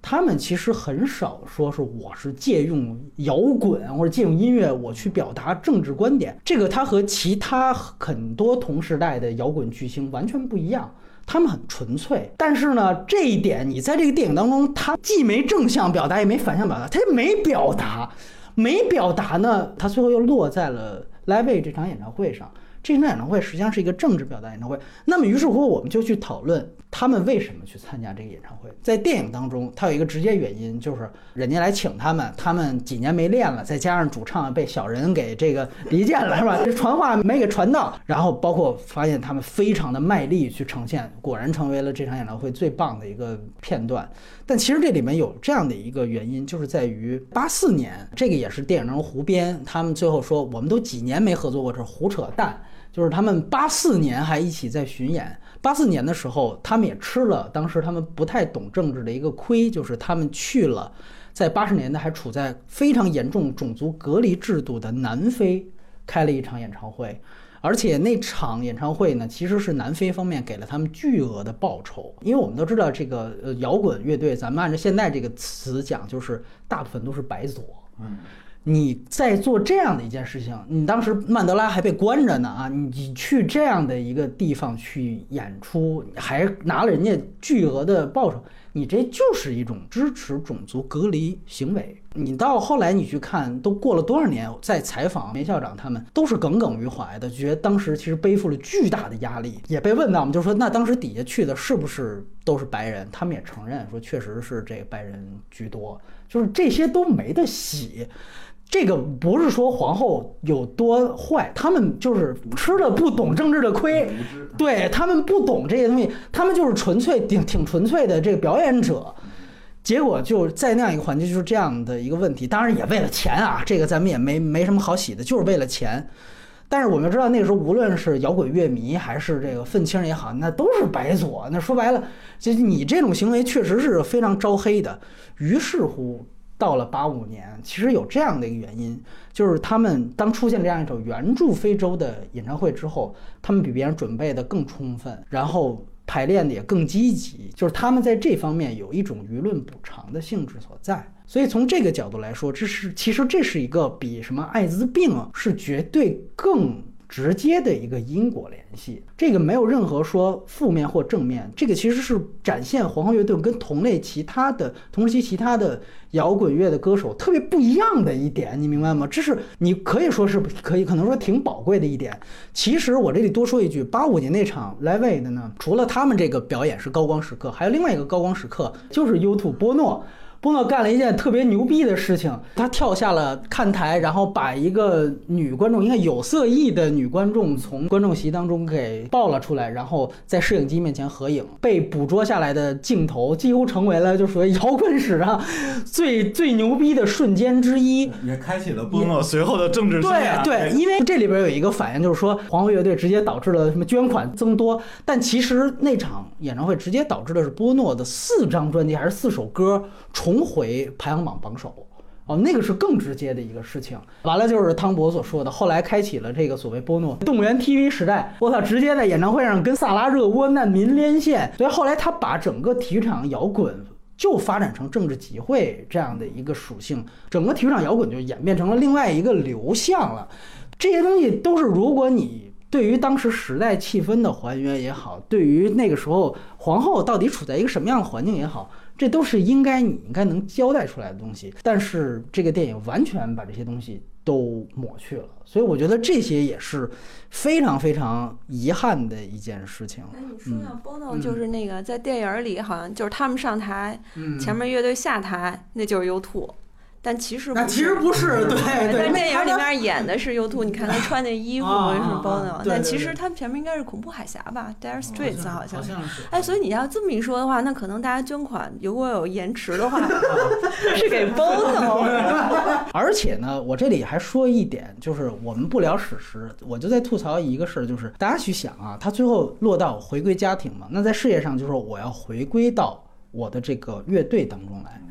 他们其实很少说是我是借用摇滚或者借用音乐我去表达政治观点，这个他和其他很多同时代的摇滚巨星完全不一样。他们很纯粹，但是呢，这一点你在这个电影当中，他既没正向表达，也没反向表达，他也没表达，没表达呢，他最后又落在了 Live 这场演唱会上。这场演唱会实际上是一个政治表达演唱会。那么，于是乎我们就去讨论他们为什么去参加这个演唱会。在电影当中，它有一个直接原因，就是人家来请他们，他们几年没练了，再加上主唱被小人给这个离间了，是吧？这传话没给传到，然后包括发现他们非常的卖力去呈现，果然成为了这场演唱会最棒的一个片段。但其实这里面有这样的一个原因，就是在于八四年，这个也是电影当中胡编，他们最后说我们都几年没合作过，这胡扯淡。就是他们八四年还一起在巡演，八四年的时候，他们也吃了当时他们不太懂政治的一个亏，就是他们去了，在八十年代还处在非常严重种族隔离制度的南非开了一场演唱会，而且那场演唱会呢，其实是南非方面给了他们巨额的报酬，因为我们都知道这个呃摇滚乐队，咱们按照现在这个词讲，就是大部分都是白左，嗯。你在做这样的一件事情，你当时曼德拉还被关着呢啊！你去这样的一个地方去演出，还拿了人家巨额的报酬，你这就是一种支持种族隔离行为。你到后来你去看，都过了多少年，在采访梅校长他们都是耿耿于怀的，觉得当时其实背负了巨大的压力。也被问到，我们就说那当时底下去的是不是都是白人？他们也承认说，确实是这个白人居多，就是这些都没得洗。这个不是说皇后有多坏，他们就是吃了不懂政治的亏，对他们不懂这些东西，他们就是纯粹挺挺纯粹的这个表演者，结果就在那样一个环境，就是这样的一个问题。当然也为了钱啊，这个咱们也没没什么好洗的，就是为了钱。但是我们知道那个时候，无论是摇滚乐迷还是这个愤青也好，那都是白左。那说白了，就你这种行为确实是非常招黑的。于是乎，到了八五年，其实有这样的一个原因，就是他们当出现这样一首援助非洲的演唱会之后，他们比别人准备的更充分，然后排练的也更积极，就是他们在这方面有一种舆论补偿的性质所在。所以从这个角度来说，这是其实这是一个比什么艾滋病是绝对更直接的一个因果联系。这个没有任何说负面或正面，这个其实是展现皇后乐队跟同类其他的同时期其他的摇滚乐的歌手特别不一样的一点，你明白吗？这是你可以说是可以可能说挺宝贵的一点。其实我这里多说一句，八五年那场 Live 的呢，除了他们这个表演是高光时刻，还有另外一个高光时刻就是 YouTube 波诺。波诺干了一件特别牛逼的事情，他跳下了看台，然后把一个女观众，应该有色艺的女观众从观众席当中给抱了出来，然后在摄影机面前合影。被捕捉下来的镜头几乎成为了就属于摇滚史上最最牛逼的瞬间之一，也开启了波诺随后的政治生涯。对对，因为这里边有一个反应，就是说皇后乐队直接导致了什么捐款增多，但其实那场演唱会直接导致的是波诺的四张专辑还是四首歌重。重回排行榜榜首哦，那个是更直接的一个事情。完了就是汤博所说的，后来开启了这个所谓波诺动物园 TV 时代。我操，直接在演唱会上跟萨拉热窝难民连线。所以后来他把整个体育场摇滚就发展成政治集会这样的一个属性，整个体育场摇滚就演变成了另外一个流向了。这些东西都是如果你对于当时时代气氛的还原也好，对于那个时候皇后到底处在一个什么样的环境也好。这都是应该你应该能交代出来的东西，但是这个电影完全把这些东西都抹去了，所以我觉得这些也是非常非常遗憾的一件事情。哎，你说到 Bono，就是那个在电影里好像就是他们上台，前面乐队下台，那就是 U2。但其实那其实不是，对对。电影里面演的是 U2，你看他穿那衣服是 Bono，但其实他前面应该是恐怖海峡吧，Dire Straits 好像。哎，所以你要这么一说的话，那可能大家捐款如果有延迟的话，是给 Bono。而且呢，我这里还说一点，就是我们不聊史实，我就在吐槽一个事儿，就是大家去想啊，他最后落到回归家庭嘛，那在事业上就是我要回归到我的这个乐队当中来。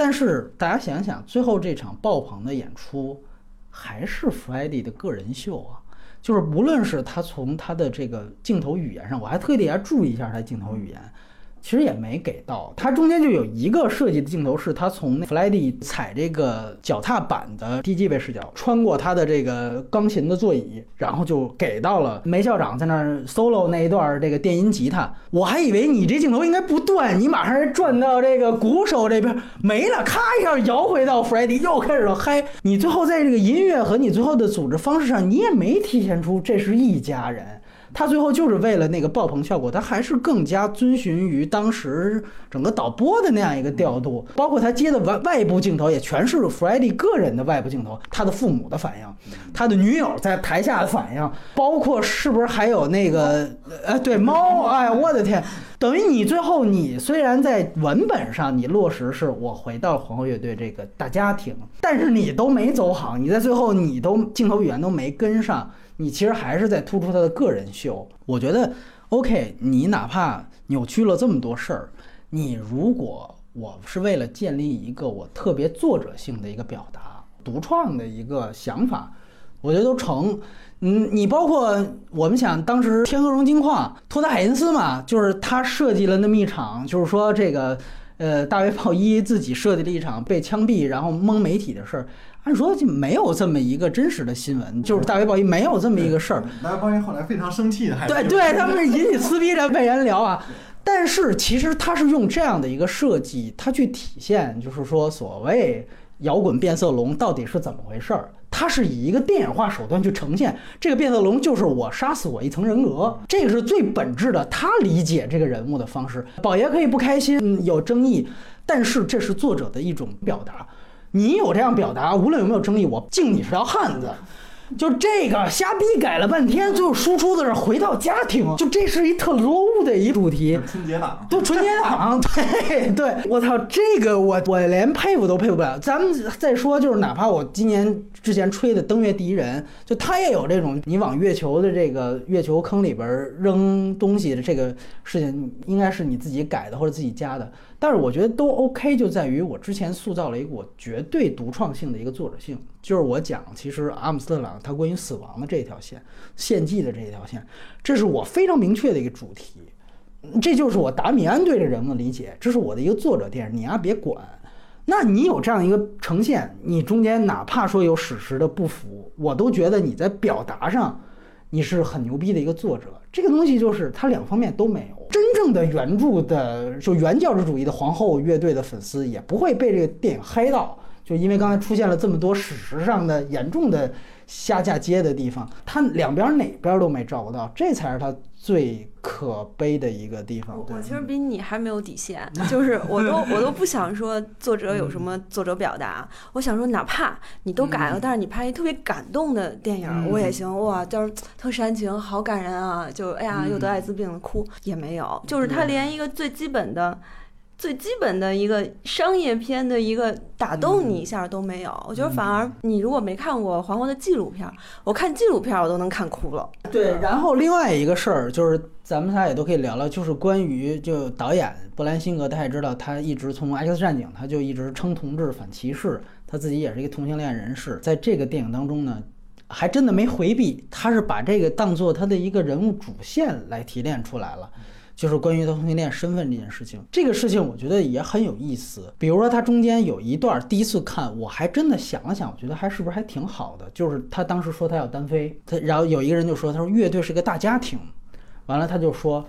但是大家想想，最后这场爆棚的演出，还是弗莱迪的个人秀啊！就是无论是他从他的这个镜头语言上，我还特地还注意一下他镜头语言。其实也没给到，它中间就有一个设计的镜头，是他从那弗莱迪踩这个脚踏板的低机位视角，穿过他的这个钢琴的座椅，然后就给到了梅校长在那儿 solo 那一段这个电音吉他。我还以为你这镜头应该不断，你马上转到这个鼓手这边没了，咔一下摇回到弗莱迪，又开始了嗨。你最后在这个音乐和你最后的组织方式上，你也没体现出这是一家人。他最后就是为了那个爆棚效果，他还是更加遵循于当时整个导播的那样一个调度，包括他接的外外部镜头也全是弗莱迪个人的外部镜头，他的父母的反应，他的女友在台下的反应，包括是不是还有那个呃对猫，哎我的天，等于你最后你虽然在文本上你落实是我回到皇后乐队这个大家庭，但是你都没走好，你在最后你都镜头语言都没跟上。你其实还是在突出他的个人秀。我觉得，OK，你哪怕扭曲了这么多事儿，你如果我是为了建立一个我特别作者性的一个表达、独创的一个想法，我觉得都成。嗯，你包括我们想当时天鹅绒金矿托德海因斯嘛，就是他设计了那么一场，就是说这个呃大卫鲍伊自己设计了一场被枪毙然后蒙媒体的事儿。按说就没有这么一个真实的新闻，就是大卫鲍伊没有这么一个事儿。大卫鲍伊后来非常生气，还对对，他们是引起撕逼的被人聊啊。但是其实他是用这样的一个设计，他去体现，就是说所谓摇滚变色龙到底是怎么回事儿。他是以一个电影化手段去呈现这个变色龙，就是我杀死我一层人格，这个是最本质的。他理解这个人物的方式，宝爷可以不开心，有争议，但是这是作者的一种表达。你有这样表达，无论有没有争议，我敬你是条汉子。就这个瞎逼改了半天，最后输出的是回到家庭，就这是一特 low 的一主题。春节档，都春节档，对对，我操，这个我我连佩服都佩服不了。咱们再说，就是哪怕我今年之前吹的《登月第一人》，就他也有这种你往月球的这个月球坑里边扔东西的这个事情，应该是你自己改的或者自己加的。但是我觉得都 OK，就在于我之前塑造了一个我绝对独创性的一个作者性，就是我讲其实阿姆斯特朗他关于死亡的这一条线、献祭的这一条线，这是我非常明确的一个主题，这就是我达米安对这人物的理解，这是我的一个作者电影，你啊别管。那你有这样一个呈现，你中间哪怕说有史实的不符，我都觉得你在表达上你是很牛逼的一个作者。这个东西就是它两方面都没有。真正的原著的说原教旨主义的皇后乐队的粉丝也不会被这个电影嗨到，就因为刚才出现了这么多史实上的严重的下嫁接的地方，他两边哪边都没照顾到，这才是他最可悲的一个地方。我其实比你还没有底线，就是我都我都不想说作者有什么作者表达，我想说哪怕你都改了，但是你拍一特别感动的电影，我也行哇，就是特煽情，好感人啊，就哎呀又得艾滋病了哭也没有，就是他连一个最基本的。最基本的一个商业片的一个打动你一下都没有，我觉得反而你如果没看过黄渤的纪录片，我看纪录片我都能看哭了。对，然后另外一个事儿就是咱们仨也都可以聊聊，就是关于就导演布兰辛格，他也知道他一直从《X 战警》他就一直称同志反歧视，他自己也是一个同性恋人士，在这个电影当中呢，还真的没回避，他是把这个当做他的一个人物主线来提炼出来了。就是关于他同性恋身份这件事情，这个事情我觉得也很有意思。比如说，他中间有一段第一次看，我还真的想了想，我觉得还是不是还挺好的。就是他当时说他要单飞，他然后有一个人就说，他说乐队是个大家庭，完了他就说，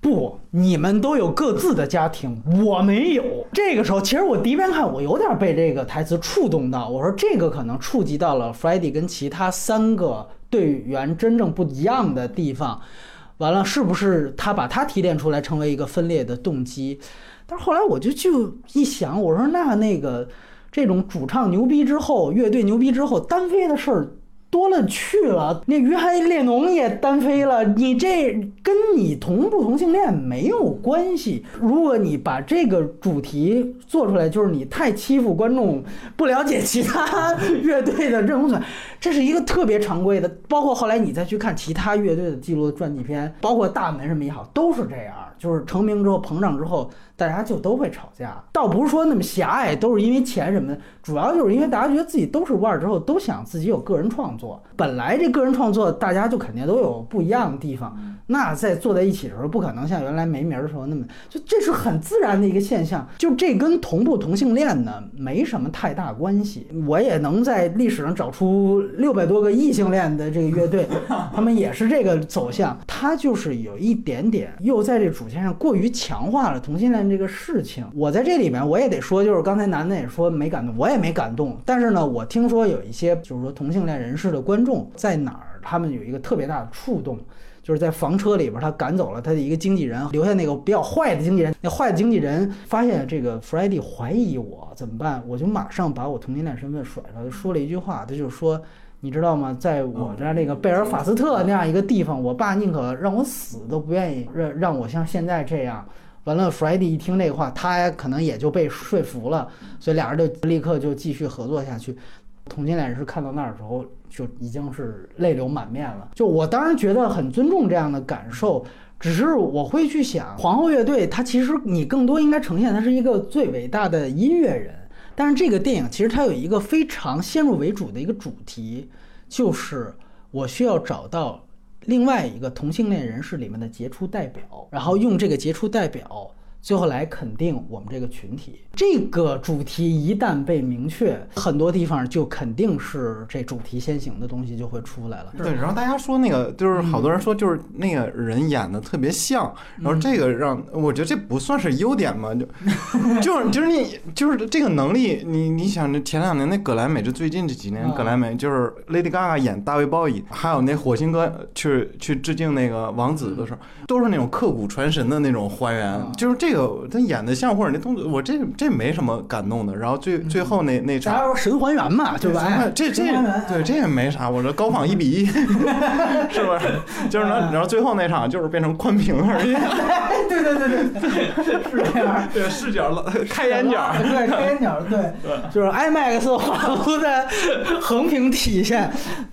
不，你们都有各自的家庭，我没有。这个时候，其实我第一遍看，我有点被这个台词触动到，我说这个可能触及到了 f r e d d y 跟其他三个队员真正不一样的地方。完了，是不是他把他提炼出来成为一个分裂的动机？但是后来我就就一想，我说那那个这种主唱牛逼之后，乐队牛逼之后，单飞的事儿。多了去了，那约翰列侬也单飞了，你这跟你同不同性恋没有关系。如果你把这个主题做出来，就是你太欺负观众，不了解其他乐队的认同感，这是一个特别常规的。包括后来你再去看其他乐队的记录的传记片，包括大门什么也好，都是这样，就是成名之后膨胀之后。大家就都会吵架，倒不是说那么狭隘，都是因为钱什么的，主要就是因为大家觉得自己都是腕儿之后，都想自己有个人创作。本来这个人创作，大家就肯定都有不一样的地方。那在坐在一起的时候，不可能像原来没名儿的时候那么，就这是很自然的一个现象。就这跟同不同性恋呢没什么太大关系。我也能在历史上找出六百多个异性恋的这个乐队，他们也是这个走向。他就是有一点点又在这主线上过于强化了同性恋。这个事情，我在这里面我也得说，就是刚才楠楠也说没感动，我也没感动。但是呢，我听说有一些就是说同性恋人士的观众在哪儿，他们有一个特别大的触动，就是在房车里边，他赶走了他的一个经纪人，留下那个比较坏的经纪人。那坏的经纪人发现这个 f r e d d y 怀疑我怎么办？我就马上把我同性恋身份甩了，说了一句话，他就说，你知道吗？在我这那个贝尔法斯特那样一个地方，我爸宁可让我死都不愿意让让我像现在这样。完了 f r e d d y 一听这话，他可能也就被说服了，所以俩人就立刻就继续合作下去。同性恋人士看到那儿的时候，就已经是泪流满面了。就我当然觉得很尊重这样的感受，只是我会去想，皇后乐队它其实你更多应该呈现它是一个最伟大的音乐人，但是这个电影其实它有一个非常先入为主的一个主题，就是我需要找到。另外一个同性恋人士里面的杰出代表，然后用这个杰出代表。最后来肯定我们这个群体，这个主题一旦被明确，很多地方就肯定是这主题先行的东西就会出来了。对，然后大家说那个就是好多人说就是那个人演的特别像，然后这个让我觉得这不算是优点嘛，就 就是就是你就是这个能力，你你想这前两年那葛莱美，这最近这几年葛莱美就是 Lady Gaga 演大卫鲍伊，还有那火星哥去去致敬那个王子的时候，都是那种刻骨传神的那种还原，就是这。这个他演的像或者那动作，我这这没什么感动的。然后最最后那那场，说神还原嘛，对吧？这这对这也没啥。我说高仿一比一，是不是？就是那然后最后那场就是变成宽屏而已。对对对对，是这样。对视角了，开眼角，对开眼角，对，就是 IMAX 画幅在横屏体现。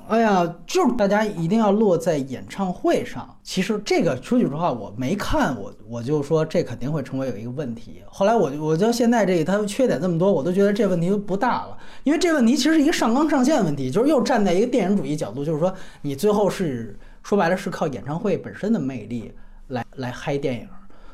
哎呀，就是大家一定要落在演唱会上。其实这个说句实话，我没看，我我就说这肯定会成为有一个问题。后来我我就现在这个它缺点这么多，我都觉得这问题都不大了。因为这问题其实是一个上纲上线问题，就是又站在一个电影主义角度，就是说你最后是说白了是靠演唱会本身的魅力来来嗨电影，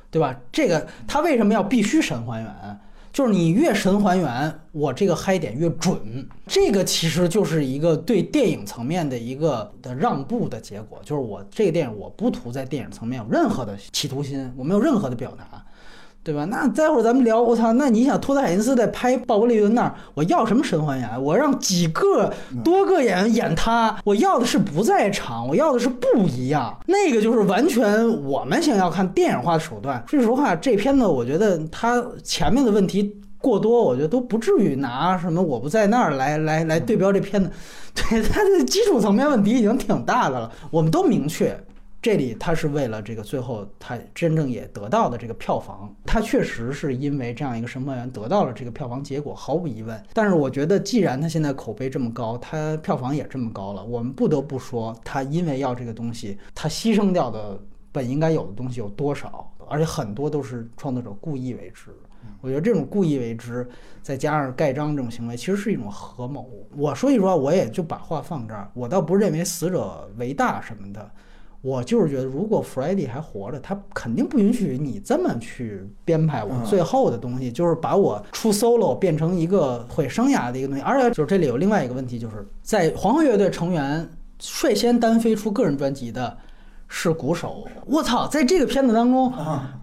对吧？这个他为什么要必须神还原？就是你越神还原，我这个嗨点越准。这个其实就是一个对电影层面的一个的让步的结果。就是我这个电影我不图在电影层面有任何的企图心，我没有任何的表达。对吧？那待会儿咱们聊，我操！那你想托德海因斯在拍鲍勃利顿那儿，我要什么神还原？我让几个、多个演员演他，我要的是不在场，我要的是不一样。那个就是完全我们想要看电影化的手段。说实话，这片子我觉得他前面的问题过多，我觉得都不至于拿什么我不在那儿来来来对标这片子。对他的基础层面问题已经挺大的了，我们都明确。这里他是为了这个最后他真正也得到的这个票房，他确实是因为这样一个神还原得到了这个票房结果，毫无疑问。但是我觉得，既然他现在口碑这么高，他票房也这么高了，我们不得不说，他因为要这个东西，他牺牲掉的本应该有的东西有多少？而且很多都是创作者故意为之。我觉得这种故意为之，再加上盖章这种行为，其实是一种合谋。我说一说，我也就把话放这儿，我倒不认为死者为大什么的。我就是觉得，如果 Freddie 还活着，他肯定不允许你这么去编排我最后的东西，就是把我出 solo 变成一个毁生涯的一个东西。而且就是这里有另外一个问题，就是在皇后乐队成员率先单飞出个人专辑的是鼓手。我操，在这个片子当中，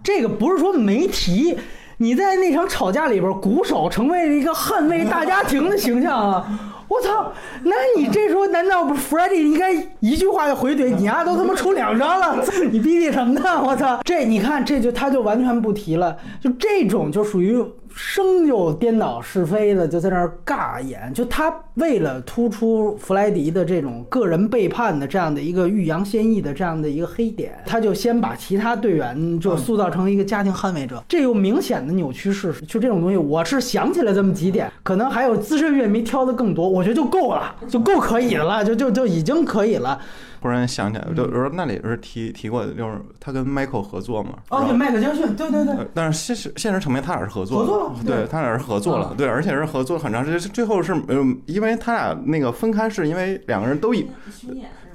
这个不是说没提。你在那场吵架里边，鼓手成为了一个捍卫大家庭的形象啊！我操，那你这时候难道不 Freddie 应该一句话就回怼你啊？都他妈出两张了，你逼逼什么呢？我操，这你看这就他就完全不提了，就这种就属于。生就颠倒是非的，就在那儿尬演。就他为了突出弗莱迪的这种个人背叛的这样的一个欲扬先抑的这样的一个黑点，他就先把其他队员就塑造成一个家庭捍卫者。这有明显的扭曲事实。就这种东西，我是想起来这么几点，可能还有资深乐迷挑的更多，我觉得就够了，就够可以了，就就就已经可以了。忽然想起来，就说那里是提提过，就是他跟 Michael 合作嘛。哦，对，迈克杰逊，对对对。但是现实现实层面，他俩是合作。合作了。对他俩是合作了，对，而且是合作很长时间。最后是，嗯，因为他俩那个分开，是因为两个人都已。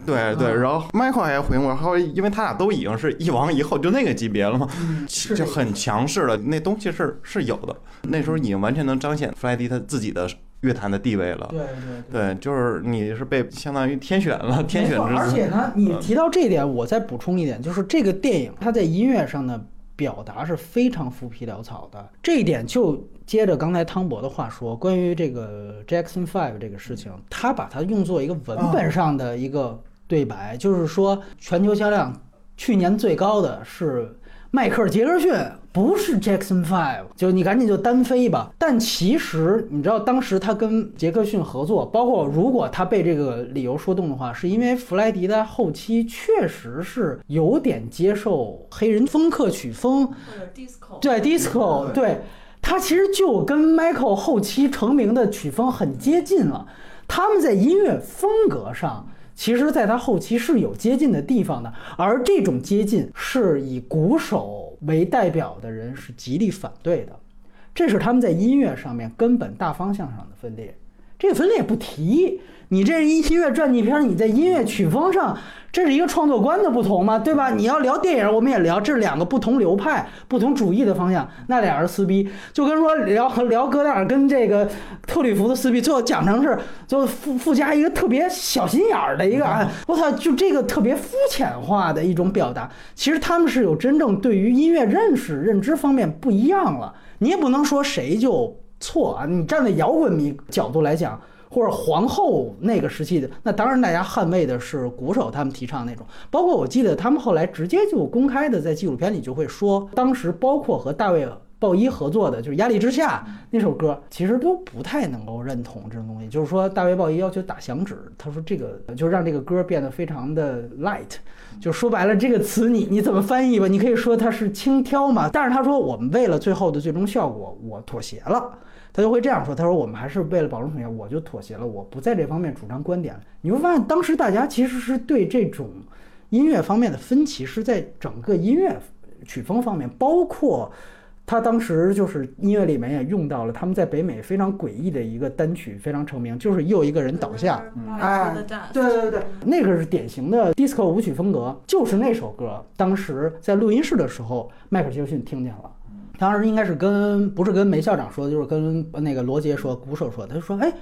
对对，然后 Michael 还回应我，说因为他俩都已经是一王一后，就那个级别了嘛，就很强势了。那东西是是有的，那时候已经完全能彰显弗莱迪他自己的。乐坛的地位了，对对对，就是你是被相当于天选了，天选之子。而且呢，你提到这一点，我再补充一点，就是这个电影它在音乐上的表达是非常浮皮潦草的。这一点就接着刚才汤博的话说，关于这个 Jackson Five 这个事情，他把它用作一个文本上的一个对白，就是说全球销量去年最高的是。迈克尔·杰克逊不是 Jackson Five，就你赶紧就单飞吧。但其实你知道，当时他跟杰克逊合作，包括如果他被这个理由说动的话，是因为弗莱迪在后期确实是有点接受黑人风客曲风，对 disco，对他其实就跟 Michael 后期成名的曲风很接近了。他们在音乐风格上。其实，在他后期是有接近的地方的，而这种接近是以鼓手为代表的人是极力反对的，这是他们在音乐上面根本大方向上的分裂。这个分裂不提。你这是音乐传记片，你在音乐曲风上，这是一个创作观的不同嘛，对吧？你要聊电影，我们也聊，这是两个不同流派、不同主义的方向。那俩人撕逼，就跟说聊聊戈达尔跟这个特吕弗的撕逼，最后讲成是就附附加一个特别小心眼儿的一个啊，我操，就这个特别肤浅化的一种表达。其实他们是有真正对于音乐认识、认知方面不一样了。你也不能说谁就错啊，你站在摇滚迷角度来讲。或者皇后那个时期的，那当然大家捍卫的是鼓手他们提倡那种。包括我记得他们后来直接就公开的在纪录片里就会说，当时包括和大卫。鲍伊合作的就是《压力之下》那首歌，其实都不太能够认同这种东西。就是说，大卫鲍伊要求打响指，他说这个就让这个歌变得非常的 light。就说白了，这个词你你怎么翻译吧？你可以说它是轻佻嘛。但是他说，我们为了最后的最终效果，我妥协了。他就会这样说：“他说我们还是为了保证统一，我就妥协了，我不在这方面主张观点。”你会发现，当时大家其实是对这种音乐方面的分歧是在整个音乐曲风方面，包括。他当时就是音乐里面也用到了他们在北美非常诡异的一个单曲，非常成名，就是又一个人倒下，哎，对对对，那个是典型的 disco 舞曲风格，就是那首歌，当时在录音室的时候，迈克尔·杰克逊听见了，当时应该是跟不是跟梅校长说，就是跟那个罗杰说，鼓手说，他就说，哎。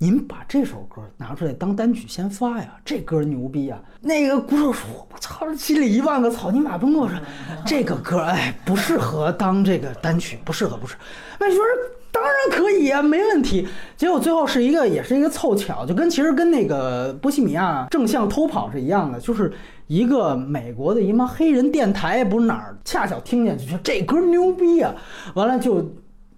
您把这首歌拿出来当单曲先发呀，这歌牛逼呀！那个鼓手说：“我操，心里一万个草泥马奔过。”说：“这个歌哎，不适合当这个单曲，不适合，不适合。”那说：“当然可以啊，没问题。”结果最后是一个，也是一个凑巧，就跟其实跟那个波西米亚正向偷跑是一样的，就是一个美国的一帮黑人电台，不是哪儿，恰巧听见就说这歌牛逼啊，完了就。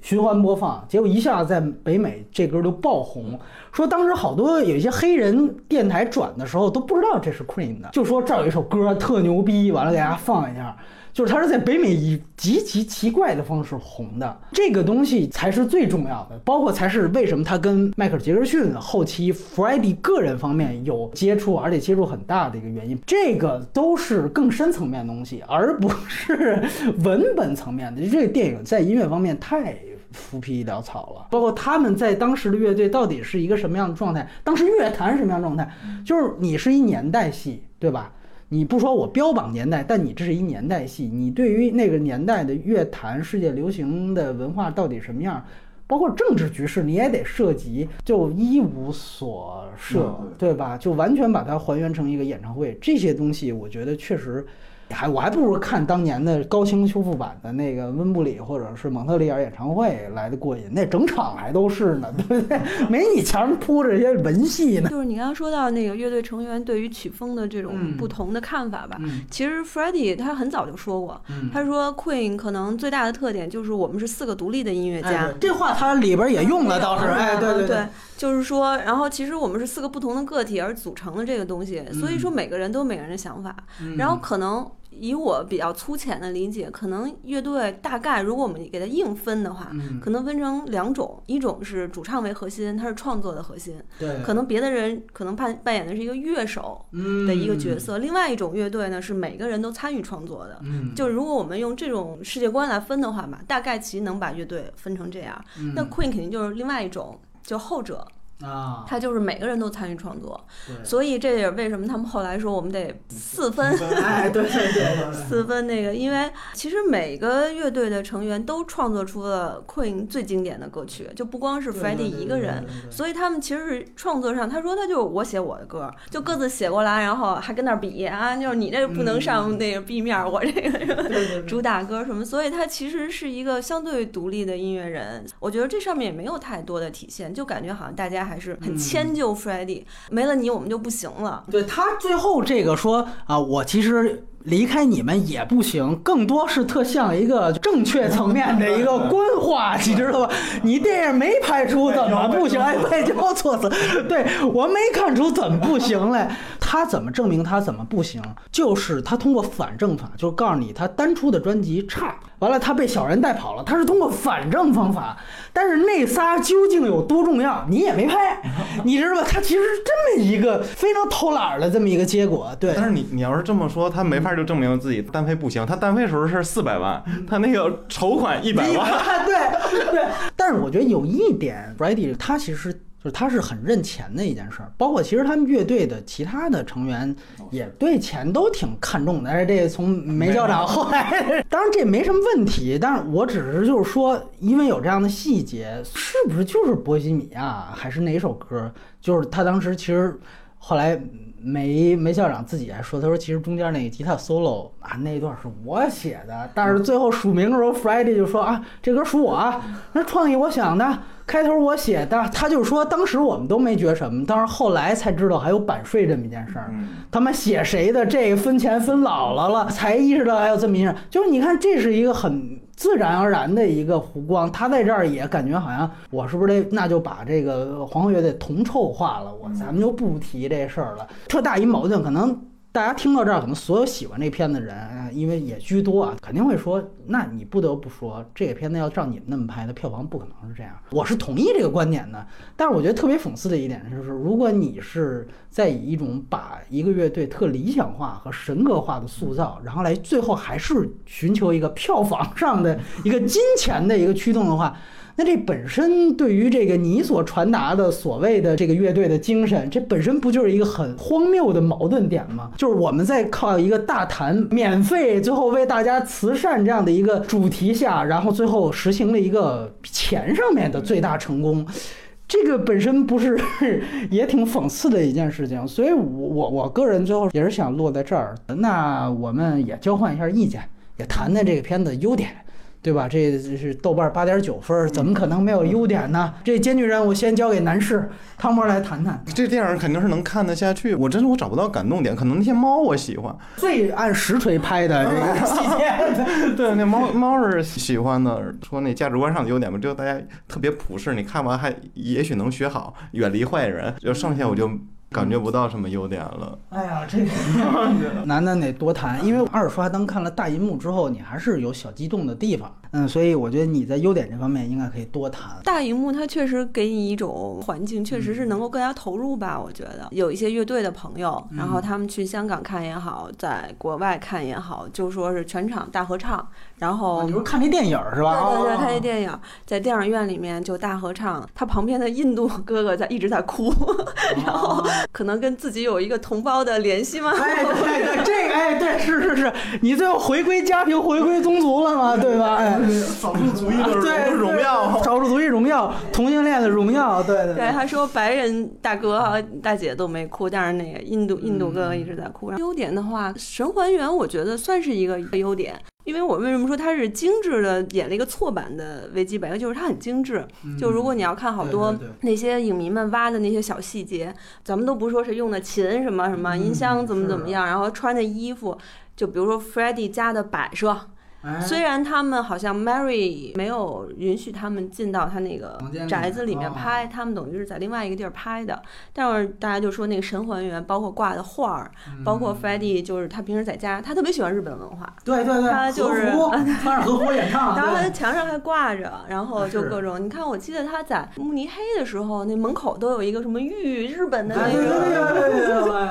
循环播放，结果一下在北美这歌就爆红。说当时好多有一些黑人电台转的时候都不知道这是 Queen 的，就说这儿有一首歌特牛逼，完了给大家放一下。就是他是在北美以极其奇怪的方式红的，这个东西才是最重要的，包括才是为什么他跟迈克尔·杰克逊后期 Freddie 个人方面有接触，而且接触很大的一个原因。这个都是更深层面的东西，而不是文本层面的。这个电影在音乐方面太浮皮潦草了，包括他们在当时的乐队到底是一个什么样的状态，当时乐坛是什么样状态，就是你是一年代戏，对吧？你不说我标榜年代，但你这是一年代戏。你对于那个年代的乐坛、世界流行的文化到底什么样，包括政治局势，你也得涉及，就一无所涉，对吧？就完全把它还原成一个演唱会，这些东西，我觉得确实。还我还不如看当年的高清修复版的那个温布里或者是蒙特利尔演唱会来的过瘾，那整场还都是呢，对不对？没你墙上铺这些文戏呢。就是你刚刚说到那个乐队成员对于曲风的这种不同的看法吧，其实 Freddie 他很早就说过，他说 Queen 可能最大的特点就是我们是四个独立的音乐家。这话他里边也用了，倒是，哎，对对对，就是说，然后其实我们是四个不同的个体而组成的这个东西，所以说每个人都有每个人的想法，然后可能。以我比较粗浅的理解，可能乐队大概如果我们给它硬分的话，可能分成两种，一种是主唱为核心，它是创作的核心，对，可能别的人可能扮扮演的是一个乐手的一个角色。另外一种乐队呢，是每个人都参与创作的，就如果我们用这种世界观来分的话嘛，大概其实能把乐队分成这样。那 Queen 肯定就是另外一种，就后者。啊，他就是每个人都参与创作，所以这也是为什么他们后来说我们得四分，哎，对对对，四分那个，因为其实每个乐队的成员都创作出了 Queen 最经典的歌曲，就不光是 Freddie 一个人，所以他们其实是创作上，他说他就我写我的歌，就各自写过来，然后还跟那比啊，就是你这不能上那个 B 面，我这个 主打歌什么，所以他其实是一个相对独立的音乐人，我觉得这上面也没有太多的体现，就感觉好像大家。还是很迁就 Freddie，没了你我们就不行了。对他最后这个说啊，我其实。离开你们也不行，更多是特像一个正确层面的一个官话，你知道吧？你电影没拍出怎么不行？哎，外交措辞，对我没看出怎么不行来。他怎么证明他怎么不行？就是他通过反证法，就是告诉你他单出的专辑差，完了他被小人带跑了，他是通过反证方法。但是那仨究竟有多重要，你也没拍，你知道吧？他其实是这么一个非常偷懒的这么一个结果。对，但是你你要是这么说，他没法就证明自己单飞不行。他单飞时候是四百万，他那个筹款一百万。对对。但是我觉得有一点 r e a d y 他其实。就是他是很认钱的一件事儿，包括其实他们乐队的其他的成员也对钱都挺看重的。但是这从梅校长后来，当然这没什么问题。但是我只是就是说，因为有这样的细节，是不是就是波西米亚还是哪首歌？就是他当时其实后来梅梅校长自己还说，他说其实中间那个吉他 solo 啊那一段是我写的，但是最后署名的时候，Freddie 就说啊这歌属我，那创意我想的。开头我写的，他就说当时我们都没觉什么，但是后来才知道还有版税这么一件事儿。他们写谁的这个分钱分姥姥了，才意识到还有这么一件事儿。就是你看，这是一个很自然而然的一个弧光，他在这儿也感觉好像我是不是得那就把这个皇后乐队铜臭化了，我咱们就不提这事儿了。特大一矛盾，可能。大家听到这儿，可能所有喜欢这片的人，因为也居多啊，肯定会说：那你不得不说，这个片子要照你们那么拍，的票房不可能是这样。我是同意这个观点的，但是我觉得特别讽刺的一点就是，如果你是在以一种把一个乐队特理想化和神格化的塑造，然后来最后还是寻求一个票房上的一个金钱的一个驱动的话。那这本身对于这个你所传达的所谓的这个乐队的精神，这本身不就是一个很荒谬的矛盾点吗？就是我们在靠一个大谈免费，最后为大家慈善这样的一个主题下，然后最后实行了一个钱上面的最大成功，这个本身不是 也挺讽刺的一件事情？所以，我我我个人最后也是想落在这儿。那我们也交换一下意见，也谈谈这个片子优点。对吧？这是豆瓣八点九分，怎么可能没有优点呢？这艰巨任务先交给男士汤博来谈谈。这电影肯定是能看得下去。我真的我找不到感动点，可能那些猫我喜欢。最按实锤拍的这个细节，对，那猫猫是喜欢的。说那价值观上的优点吧，就大家特别朴实，你看完还也许能学好，远离坏人。就剩下我就。感觉不到什么优点了。哎呀，这个 楠楠得多谈，因为二刷当看了大银幕之后，你还是有小激动的地方。嗯，所以我觉得你在优点这方面应该可以多谈。大荧幕它确实给你一种环境，确实是能够更加投入吧。我觉得有一些乐队的朋友，然后他们去香港看也好，在国外看也好，就说是全场大合唱。然后你说看那电影是吧？对对对，看那电影，在电影院里面就大合唱，他旁边的印度哥哥在一直在哭，然后可能跟自己有一个同胞的联系吗？哎对对，这个哎对是是是，你最后回归家庭，回归宗族了吗，对吧？哎，少数族裔的 荣耀，少数族裔荣耀，同性恋的荣耀，对对。对，他说白人大哥和大姐都没哭，但是那个印度印度哥哥一直在哭。优点的话，神还原我觉得算是一个优点。因为我为什么说它是精致的演了一个错版的维基百科，就是它很精致。就如果你要看好多那些影迷们挖的那些小细节，咱们都不说是用的琴什么什么音箱怎么怎么样，然后穿的衣服，就比如说 Freddie 家的摆设。虽然他们好像 Mary 没有允许他们进到他那个宅子里面拍，他们等于是在另外一个地儿拍的。但是大家就说那个神还原，包括挂的画儿，包括 Freddie 就是他平时在家，他特别喜欢日本文化。对对对，他就是 穿着和服演唱，然后他的墙上还挂着，然后就各种。你看，我记得他在慕尼黑的时候，那门口都有一个什么玉日本的那个，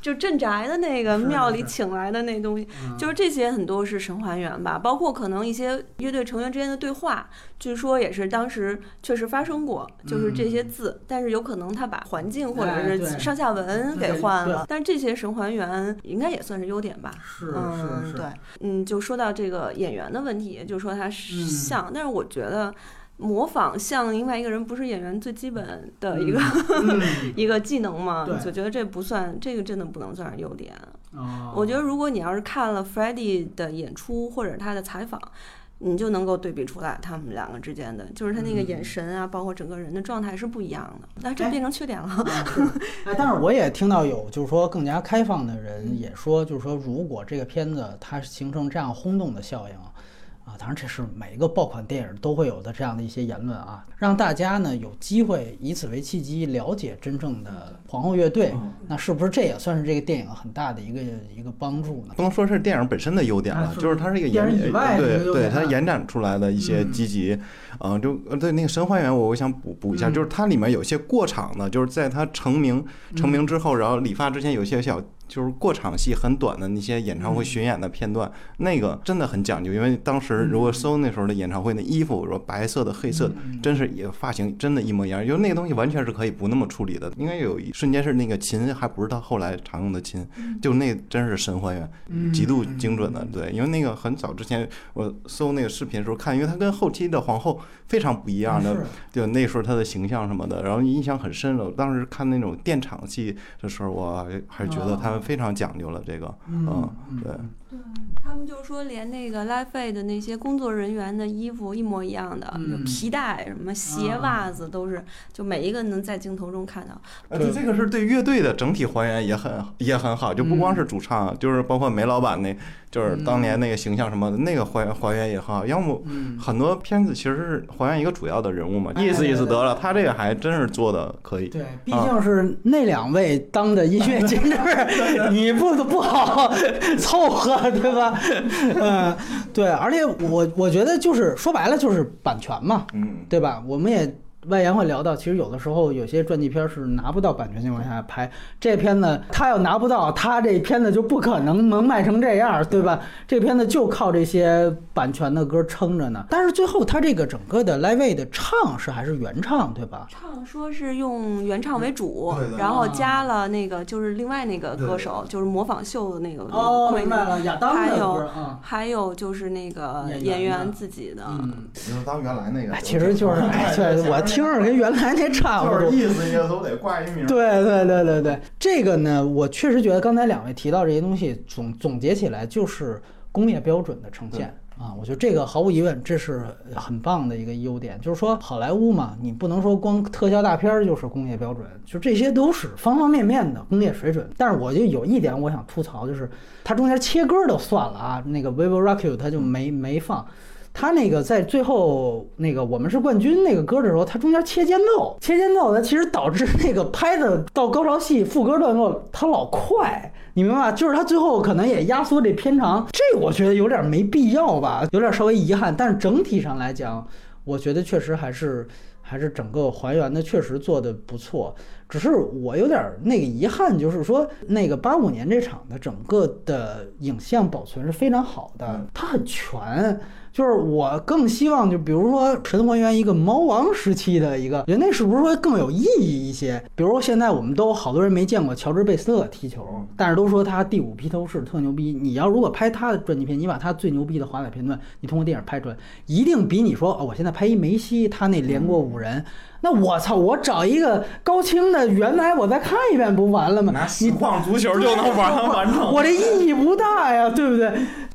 就镇宅的那个庙里请来的那东西，就是这些很多是神还原吧。啊，包括可能一些乐队成员之间的对话，据说也是当时确实发生过，就是这些字，但是有可能他把环境或者是上下文给换了，但这些神还原应该也算是优点吧？是是是，对，嗯，就说到这个演员的问题，就说他像，但是我觉得模仿像另外一个人不是演员最基本的一个 一个技能嘛，就觉得这不算，这个真的不能算是优点。我觉得，如果你要是看了 Freddie 的演出或者他的采访，你就能够对比出来他们两个之间的，就是他那个眼神啊，包括整个人的状态是不一样的。那这变成缺点了。哎，但是我也听到有就是说更加开放的人也说，就是说如果这个片子它形成这样轰动的效应。啊，当然这是每一个爆款电影都会有的这样的一些言论啊，让大家呢有机会以此为契机了解真正的皇后乐队，那是不是这也算是这个电影很大的一个一个帮助呢？不能说是电影本身的优点了，就是它是一个延对对它延展出来的一些积极，嗯，就对那个神还原，我我想补补一下，就是它里面有些过场呢，就是在它成名成名之后，然后理发之前有些小。就是过场戏很短的那些演唱会巡演的片段，那个真的很讲究。因为当时如果搜那时候的演唱会，那衣服说白色的、黑色的，真是也发型真的一模一样。因为那个东西完全是可以不那么处理的。应该有一瞬间是那个琴还不是他后来常用的琴，就那真是神还原，极度精准的。对，因为那个很早之前我搜那个视频的时候看，因为他跟后期的皇后非常不一样的，就那时候他的形象什么的，然后印象很深了。当时看那种电场戏的时候，我还是觉得他。员非常讲究了这个，嗯，对。对他们就说，连那个 Live Aid 的那些工作人员的衣服一模一样的，有皮带、什么鞋、袜子都是，就每一个能在镜头中看到。呃，这个是对乐队的整体还原也很也很好，就不光是主唱，就是包括梅老板那，就是当年那个形象什么的，那个还原还原也很好。要么很多片子其实是还原一个主要的人物嘛，意思意思得了。他这个还真是做的可以。对，毕竟是那两位当的音乐 监制，你不不好凑合。对吧？嗯，对，而且我我觉得就是说白了就是版权嘛，嗯，对吧？我们也。外延会聊到，其实有的时候有些传记片是拿不到版权情况下拍这片子，他要拿不到，他这片子就不可能能卖成这样，对吧？这片子就靠这些版权的歌撑着呢。但是最后他这个整个的 live 的唱是还是原唱，对吧？唱说是用原唱为主，然后加了那个就是另外那个歌手，就是模仿秀的那个哦，明白了，亚当还有还有就是那个演员自己的，嗯，当原来那个，其实就是 对我。听着跟原来那差不多，意思也都得挂一名。对对对对对，这个呢，我确实觉得刚才两位提到这些东西，总总结起来就是工业标准的呈现啊。我觉得这个毫无疑问，这是很棒的一个优点。就是说好莱坞嘛，你不能说光特效大片儿就是工业标准，就这些都是方方面面的工业水准。但是我就有一点我想吐槽，就是它中间切歌都算了啊，那个 We Will Rock You 它就没没放。他那个在最后那个我们是冠军那个歌的时候，他中间切间奏，切间奏，它其实导致那个拍的到高潮戏副歌段落，它老快，你明白吧？就是他最后可能也压缩这片长，这我觉得有点没必要吧，有点稍微遗憾。但是整体上来讲，我觉得确实还是 还是整个还原的确实做的不错。只是我有点那个遗憾，就是说那个八五年这场的整个的影像保存是非常好的，它很全。就是我更希望，就比如说神还原一个猫王时期的一个，人那是不是会更有意义一些？比如说现在我们都好多人没见过乔治贝斯特踢球，但是都说他第五披头士特牛逼。你要如果拍他的传记片，你把他最牛逼的华彩片段，你通过电影拍出来，一定比你说哦，我现在拍一梅西，他那连过五人。那我操！我找一个高清的原来，我再看一遍不完了吗？拿实况足球就能玩完成，我这意义不大呀，对不对？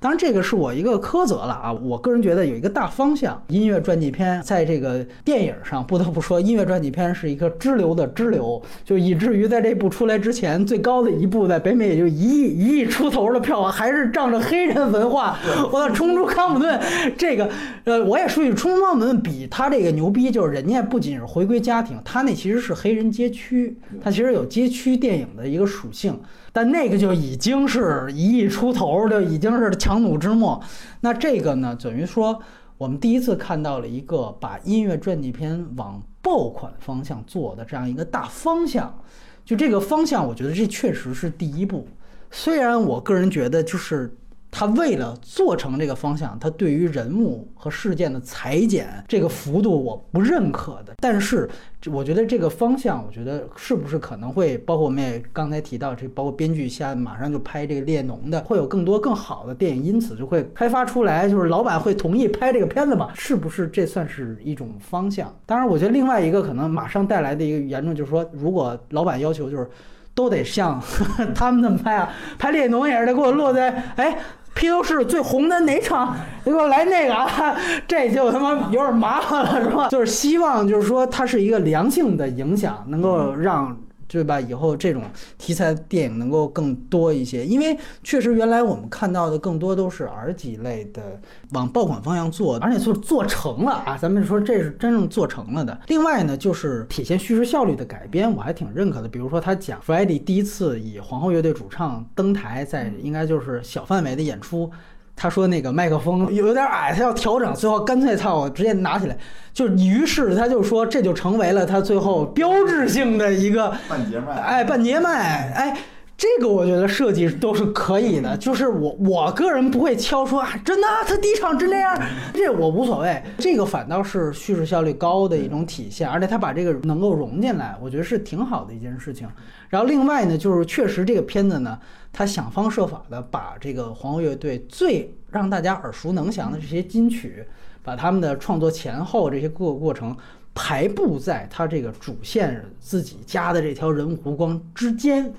当然，这个是我一个苛责了啊。我个人觉得有一个大方向，音乐传记片在这个电影上，不得不说，音乐传记片是一个支流的支流，就以至于在这部出来之前，最高的一部在北美也就一亿一亿出头的票房，还是仗着黑人文化。我操，冲出康普顿，这个呃，我也说句，冲出康普顿比他这个牛逼，就是人家不仅是。回归家庭，他那其实是黑人街区，他其实有街区电影的一个属性，但那个就已经是一亿出头，就已经是强弩之末。那这个呢，等于说我们第一次看到了一个把音乐传记片往爆款方向做的这样一个大方向。就这个方向，我觉得这确实是第一步。虽然我个人觉得，就是。他为了做成这个方向，他对于人物和事件的裁剪这个幅度我不认可的。但是，我觉得这个方向，我觉得是不是可能会包括我们也刚才提到这，包括编剧下马上就拍这个列侬的，会有更多更好的电影，因此就会开发出来，就是老板会同意拍这个片子吧？是不是这算是一种方向？当然，我觉得另外一个可能马上带来的一个严重就是说，如果老板要求就是都得像 他们那么拍啊，拍列侬也是得给我落在哎。披头士最红的哪场？你给我来那个啊！这就他妈有点麻烦了，是吧？就是希望，就是说它是一个良性的影响，能够让。对吧？以后这种题材电影能够更多一些，因为确实原来我们看到的更多都是 R 级类的，往爆款方向做，而且做做成了啊。咱们说这是真正做成了的。另外呢，就是体现叙事效率的改编，我还挺认可的。比如说他讲 Freddie 第一次以皇后乐队主唱登台，在应该就是小范围的演出。他说那个麦克风有点矮，他要调整，最后干脆操，我直接拿起来，就于是他就说这就成为了他最后标志性的一个半截麦，哎，半截麦，哎。这个我觉得设计都是可以的，就是我我个人不会敲说啊，真的，他第一场真这样，这我无所谓，这个反倒是叙事效率高的一种体现，而且他把这个能够融进来，我觉得是挺好的一件事情。然后另外呢，就是确实这个片子呢，他想方设法的把这个皇后乐队最让大家耳熟能详的这些金曲，把他们的创作前后这些各个过程排布在他这个主线自己加的这条人物弧光之间。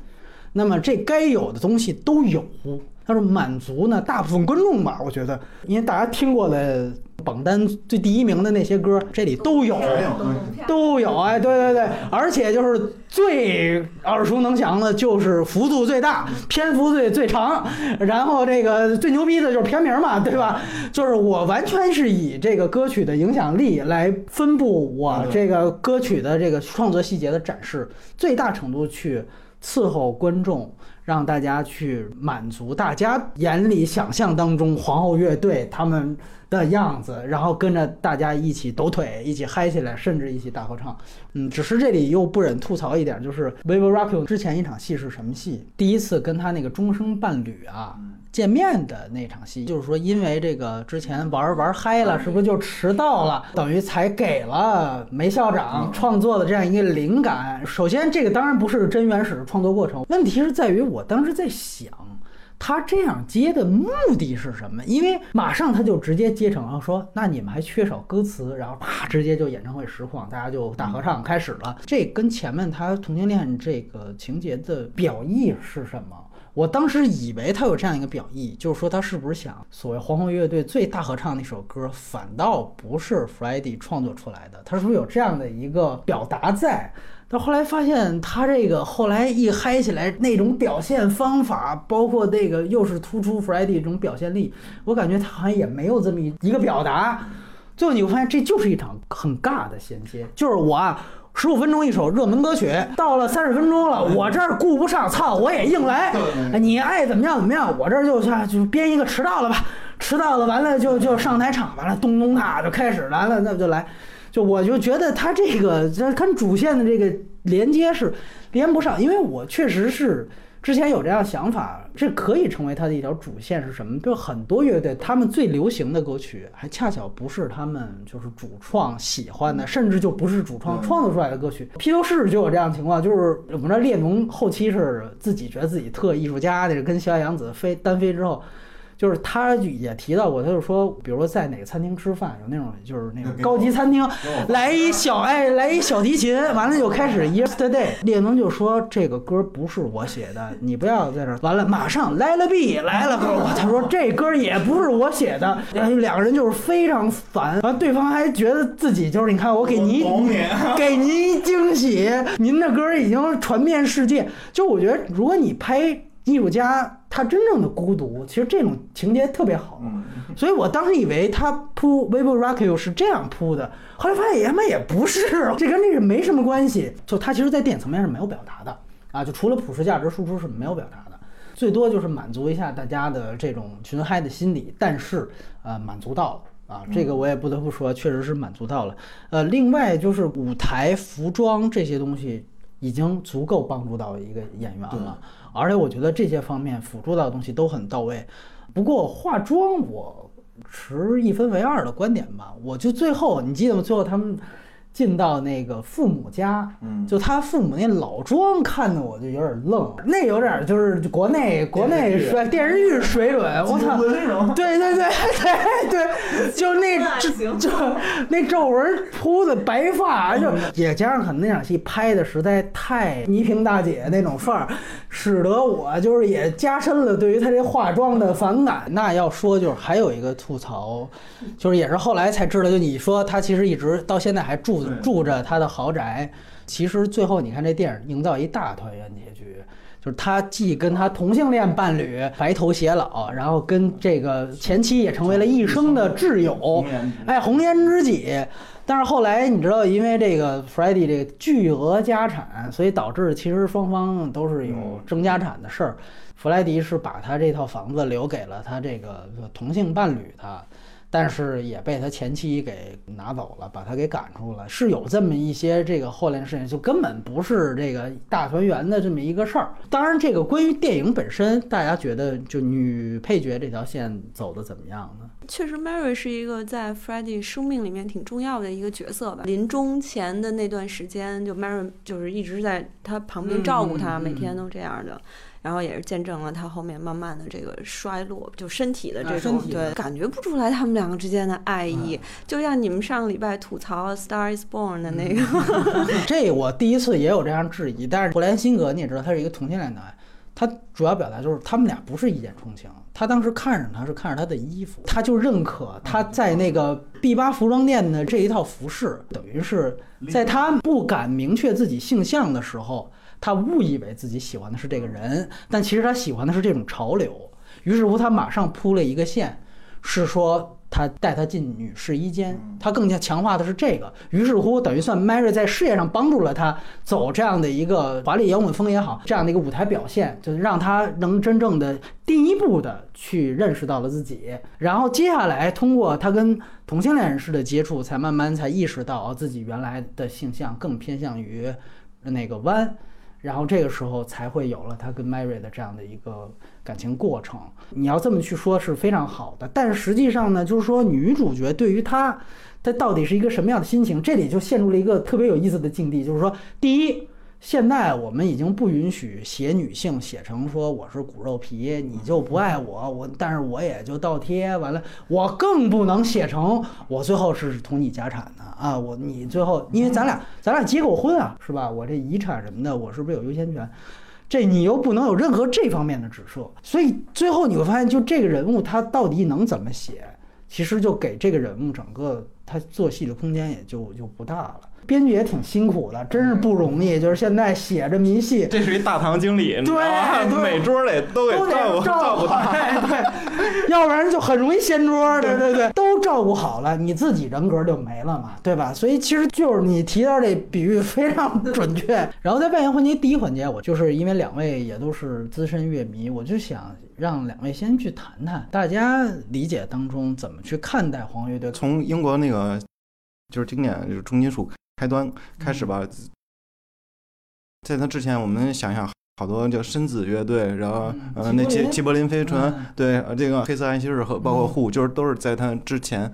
那么这该有的东西都有。他说满足呢，大部分观众吧，我觉得，因为大家听过的榜单最第一名的那些歌，这里都有，都有。哎，对对对，而且就是最耳熟能详的，就是幅度最大，篇幅最最长，然后这个最牛逼的就是片名嘛，对吧？就是我完全是以这个歌曲的影响力来分布我这个歌曲的这个创作细节的展示，最大程度去伺候观众。让大家去满足大家眼里想象当中皇后乐队他们的样子，然后跟着大家一起抖腿，一起嗨起来，甚至一起大合唱。嗯，只是这里又不忍吐槽一点，就是 Vivo Rock 之前一场戏是什么戏？第一次跟他那个终生伴侣啊。见面的那场戏，就是说，因为这个之前玩玩嗨了，是不是就迟到了？等于才给了梅校长创作的这样一个灵感。首先，这个当然不是真原始的创作过程，问题是在于我当时在想，他这样接的目的是什么？因为马上他就直接接成了说，那你们还缺少歌词，然后啪，直接就演唱会实况，大家就大合唱开始了。这跟前面他同性恋这个情节的表意是什么？我当时以为他有这样一个表意，就是说他是不是想所谓皇后乐队最大合唱那首歌，反倒不是 Freddie 创作出来的，他是不是有这样的一个表达在？但后来发现他这个后来一嗨起来，那种表现方法，包括那个又是突出 Freddie 这种表现力，我感觉他好像也没有这么一一个表达。最后你会发现，这就是一场很尬的衔接，就是我啊。十五分钟一首热门歌曲，到了三十分钟了，我这儿顾不上，操，我也硬来。你爱怎么样怎么样，我这儿就下就编一个迟到了吧，迟到了完了就就上台唱，完了咚咚哒就开始完了，那就来。就我就觉得他这个这跟主线的这个连接是连不上，因为我确实是。之前有这样想法，这可以成为他的一条主线是什么？就很多乐队，他们最流行的歌曲，还恰巧不是他们就是主创喜欢的，甚至就不是主创创作出来的歌曲。披头士就有这样的情况，就是我们这列侬后期是自己觉得自己特艺术家，那个跟小野洋子飞单飞之后。就是他也提到过，他就说，比如说在哪个餐厅吃饭，有那种就是那种高级餐厅，来一小哎，来一小提琴，完了就开始 Yesterday。列侬就说这个歌不是我写的，你不要在这儿。完了，马上来了 B 来了，他说这歌也不是我写的，两个人就是非常烦。完，对方还觉得自己就是你看我给您给您惊喜，您的歌已经传遍世界。就我觉得，如果你拍。艺术家他真正的孤独，其实这种情节特别好，所以我当时以为他铺《Vivo Rock You》是这样铺的，后来发现他妈也不是，这跟那个没什么关系。就他其实，在电影层面是没有表达的啊，就除了普世价值输出是没有表达的，最多就是满足一下大家的这种群嗨的心理，但是呃，满足到了啊，这个我也不得不说，确实是满足到了。呃，另外就是舞台服装这些东西已经足够帮助到一个演员了。而且我觉得这些方面辅助到的东西都很到位，不过化妆我持一分为二的观点吧。我就最后你记得吗？最后他们。进到那个父母家，嗯，就他父母那老庄，看的我就有点愣，那有点就是国内国内水电视剧水准，我操，对对对对对，就那就就那皱纹铺的白发，就也加上可能那场戏拍的实在太倪萍大姐那种范儿，使得我就是也加深了对于她这化妆的反感。那要说就是还有一个吐槽，就是也是后来才知道，就你说她其实一直到现在还住。住着他的豪宅，其实最后你看这电影营造一大团圆结局，就是他既跟他同性恋伴侣白头偕老，然后跟这个前妻也成为了一生的挚友，哎，红颜知己。但是后来你知道，因为这个 Freddie 这个巨额家产，所以导致其实双方都是有争家产的事儿。弗莱迪是把他这套房子留给了他这个同性伴侣的。但是也被他前妻给拿走了，把他给赶出了，是有这么一些这个后来的事情，就根本不是这个大团圆的这么一个事儿。当然，这个关于电影本身，大家觉得就女配角这条线走的怎么样呢？确实，Mary 是一个在 Freddie 生命里面挺重要的一个角色吧。临终前的那段时间，就 Mary 就是一直在他旁边照顾他，每天都这样的。然后也是见证了他后面慢慢的这个衰落，就身体的这种对，感觉不出来他们两个之间的爱意，就像你们上个礼拜吐槽《Star Is Born》的那个。这我第一次也有这样质疑，但是布莱辛格你也知道他是一个同性恋男，他主要表达就是他们俩不是一见钟情。他当时看上他是看上他的衣服，他就认可他在那个 B 八服装店的这一套服饰，等于是在他不敢明确自己性向的时候，他误以为自己喜欢的是这个人，但其实他喜欢的是这种潮流。于是乎，他马上铺了一个线，是说。他带他进女试衣间，他更加强化的是这个。于是乎，等于算 Mary 在事业上帮助了他走这样的一个华丽摇滚风也好，这样的一个舞台表现，就是让他能真正的第一步的去认识到了自己。然后接下来通过他跟同性恋人士的接触，才慢慢才意识到自己原来的性向更偏向于那个弯。然后这个时候才会有了他跟 Mary 的这样的一个感情过程。你要这么去说，是非常好的。但是实际上呢，就是说女主角对于他，他到底是一个什么样的心情？这里就陷入了一个特别有意思的境地，就是说，第一。现在我们已经不允许写女性写成说我是骨肉皮，你就不爱我，我但是我也就倒贴完了，我更不能写成我最后是同你家产的啊，我你最后因为咱俩咱俩结过婚啊，是吧？我这遗产什么的，我是不是有优先权？这你又不能有任何这方面的指涉，所以最后你会发现，就这个人物他到底能怎么写，其实就给这个人物整个他做戏的空间也就就不大了。编剧也挺辛苦的，真是不容易。就是现在写着迷戏，这是一大堂经理，对，每桌得都得照顾照顾他，对，要不然就很容易掀桌。对对对，都照顾好了，你自己人格就没了嘛，对吧？所以其实就是你提到这比喻非常准确。然后在外延环节第一环节，我就是因为两位也都是资深乐迷，我就想让两位先去谈谈大家理解当中怎么去看待黄乐队。从英国那个就是经典就是重金属。开端开始吧，在他之前，我们想想，好多叫深紫乐队，然后呃，那吉吉柏林飞船，对，这个黑色安息日和包括户，就是都是在他之前，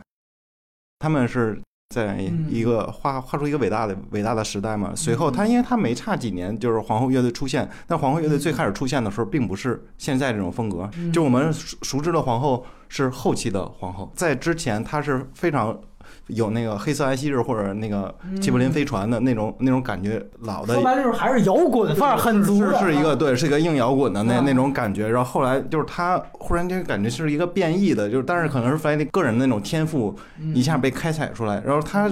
他们是在一个画画出一个伟大的伟大的时代嘛。随后他因为他没差几年，就是皇后乐队出现，但皇后乐队最开始出现的时候，并不是现在这种风格，就我们熟熟知的皇后是后期的皇后，在之前他是非常。有那个黑色安息日或者那个吉卜林飞船的那种那种感觉，老的说白了就是还是摇滚范儿很足是是一个对，是一个硬摇滚的那那种感觉。然后后来就是他忽然间感觉是一个变异的，就是但是可能是弗莱迪个人那种天赋一下被开采出来，然后他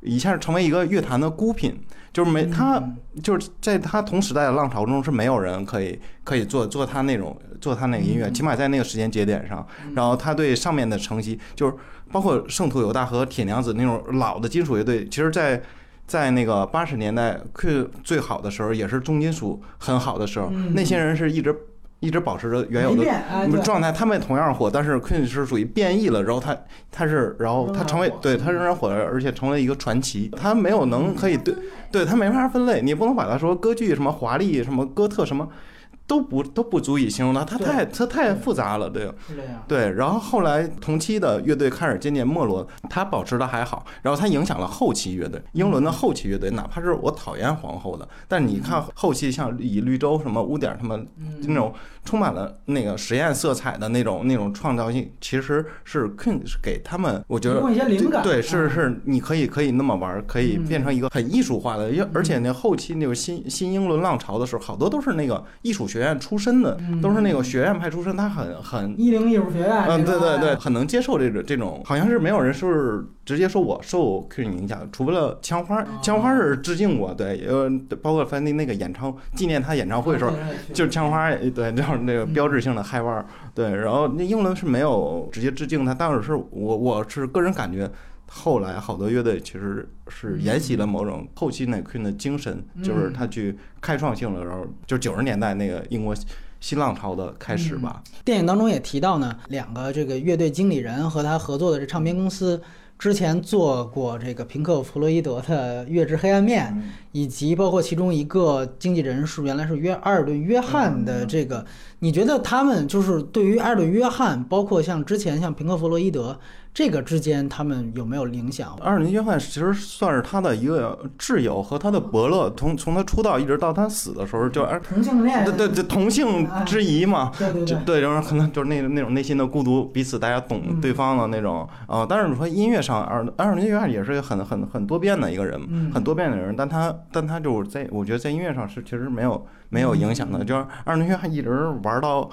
一下成为一个乐坛的孤品。就是没他，就是在他同时代的浪潮中是没有人可以可以做做他那种做他那个音乐，起码在那个时间节点上。然后他对上面的承袭，就是包括圣徒犹大和铁娘子那种老的金属乐队，其实，在在那个八十年代 Q 最好的时候，也是重金属很好的时候，那些人是一直。一直保持着原有的状态，他们同样火，但是 Queen 是属于变异了，然后他他是，然后他成为，对他仍然火，而且成为一个传奇。他没有能可以对，对他没法分类，你不能把他说歌剧什么华丽什么哥特什么。都不都不足以形容它，它太它太复杂了，对，对。然后后来同期的乐队开始渐渐没落，它保持的还好，然后它影响了后期乐队，英伦的后期乐队，哪怕是我讨厌皇后的，但你看后期像以绿洲什么污点他们那种充满了那个实验色彩的那种那种创造性，其实是 Queen 是给他们，我觉得对，是是，你可以可以那么玩，可以变成一个很艺术化的，而且那后期那个新新英伦浪潮的时候，好多都是那个艺术学。学院出身的都是那个学院派出身，他很很一零艺术学院，嗯，对对对，很能接受这种这种，好像是没有人是直接说我受 Queen 影响，除了枪花，枪花是致敬过，对，呃，包括范迪那个演唱纪念他演唱会的时候，就是枪花，对，就是那个标志性的嗨腕，对，然后那英伦是没有直接致敬他，但是是我我是个人感觉。后来好多乐队其实是沿袭了某种后期那 Queen 的精神，就是他去开创性的，然后就九十年代那个英国新浪潮的开始吧。电影当中也提到呢，两个这个乐队经理人和他合作的这唱片公司之前做过这个平克·弗洛伊德的《月之黑暗面》，以及包括其中一个经纪人是原来是约阿尔顿·约翰的这个，你觉得他们就是对于阿尔顿·约翰，包括像之前像平克·弗洛伊德。这个之间他们有没有影响？艾伦约翰其实算是他的一个挚友和他的伯乐，从从他出道一直到他死的时候，就同性恋，对对对，同性之谊嘛，对对对，然后可能就是那那种内心的孤独，彼此大家懂对方的那种啊。但是你说音乐上，二二轮约翰也是一个很很很多变的一个人，嗯很多变的人，但他但他就是在我觉得在音乐上是其实没有没有影响的，就是二轮约翰一直玩到。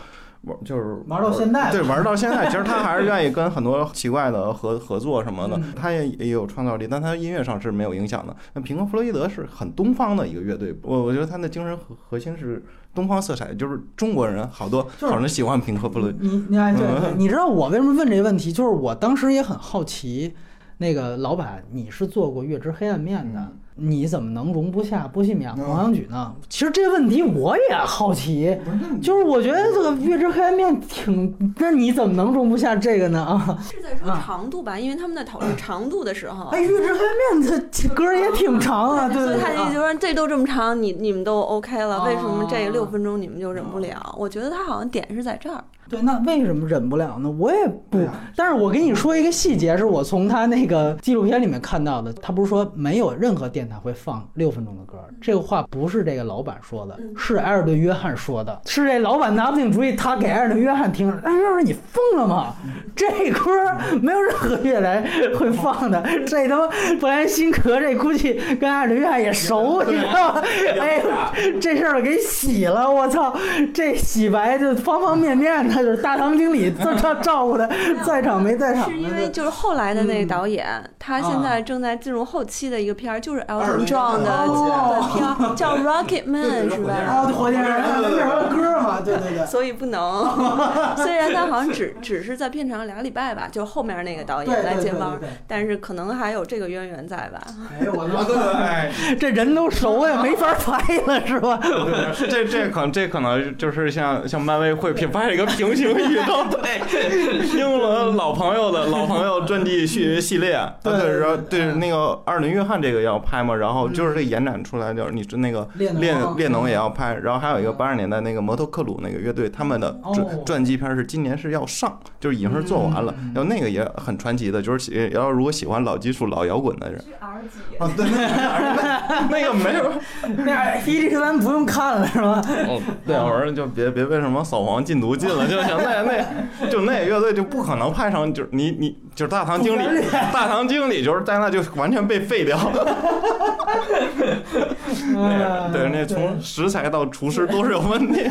玩就是玩到现在对，玩到现在，其实他还是愿意跟很多 奇怪的合合作什么的嗯，他也也有创造力，但他音乐上是没有影响的。那平克·弗洛伊德是很东方的一个乐队，我我觉得他的精神核核心是东方色彩，就是中国人好多就是好人喜欢平克·弗洛伊德。你你看，对 你知道我为什么问这个问题？就是我当时也很好奇，那个老板，你是做过《月之黑暗面》的，嗯你怎么能容不下波西米亚狂想曲呢？其实这个问题我也好奇，就是我觉得这个《月之黑暗面》挺，那你怎么能容不下这个呢？啊，是在说长度吧？因为他们在讨论长度的时候哎，，《月之黑暗面》这这歌也挺长啊，对所以对对啊。他的意思说这都这么长，你你们都 OK 了，为什么这哦六分钟你们就忍不了？我觉得他好像点是在这儿。对，那为什么忍不了呢？我也不啊，但是我跟你说一个细节，是我从他那个纪录片里面看到的。他不是说没有任何电台会放六分钟的歌，这个话不是这个老板说的，是埃尔顿·约翰说的，是这老板拿不定主意，他给埃尔顿·约翰听。哎，要是你疯了吗？这歌没有任何乐台会放的，这他妈布莱·辛格这估计跟埃尔顿·约翰也熟，你知道吗？哎，这事儿给洗了，我操！这洗白就方方面面，他就是大堂经理 这照照顾的，在场没在场是因为就是后来的那个导演，他现啊在正在进入后期的一个片儿，就是二 Elton 零 John 的哦的片儿，叫 Rocket Man 是吧？啊，火箭人那是他歌嘛，对对对。所以不能。虽然他好像只只是在片场俩礼拜吧，就后面那个导对演来接班但是可能还有这个渊源在吧。哎呦我 啊，对对对。这人都熟呀，没法拍了是吧？对，这这可这可能就是像像漫威会品拍一个平行宇宙，对，英伦老朋友的老朋友传记系系列，对对，然后对对那个二轮约翰这个要拍嘛，然后就是这延展出来就是你是那个列侬列列侬也要拍，然后还有一个八十年代那个摩托克鲁那个乐队，他们的哦传传记片是今年是要上，就是已经是做完了嗯嗯嗯，然后那个也很传奇的，就是喜要如果喜欢老技术老摇滚的人，啊，对，那那个没有。那一零三不用看了是吧？哦，对，我说就别别为什么扫黄禁毒禁了，就行。那那就那乐队就不可能拍上，就是你你就是大堂经理，大堂经理就是在那就完全被废掉。嗯 对，那从食材到厨师都是有问题。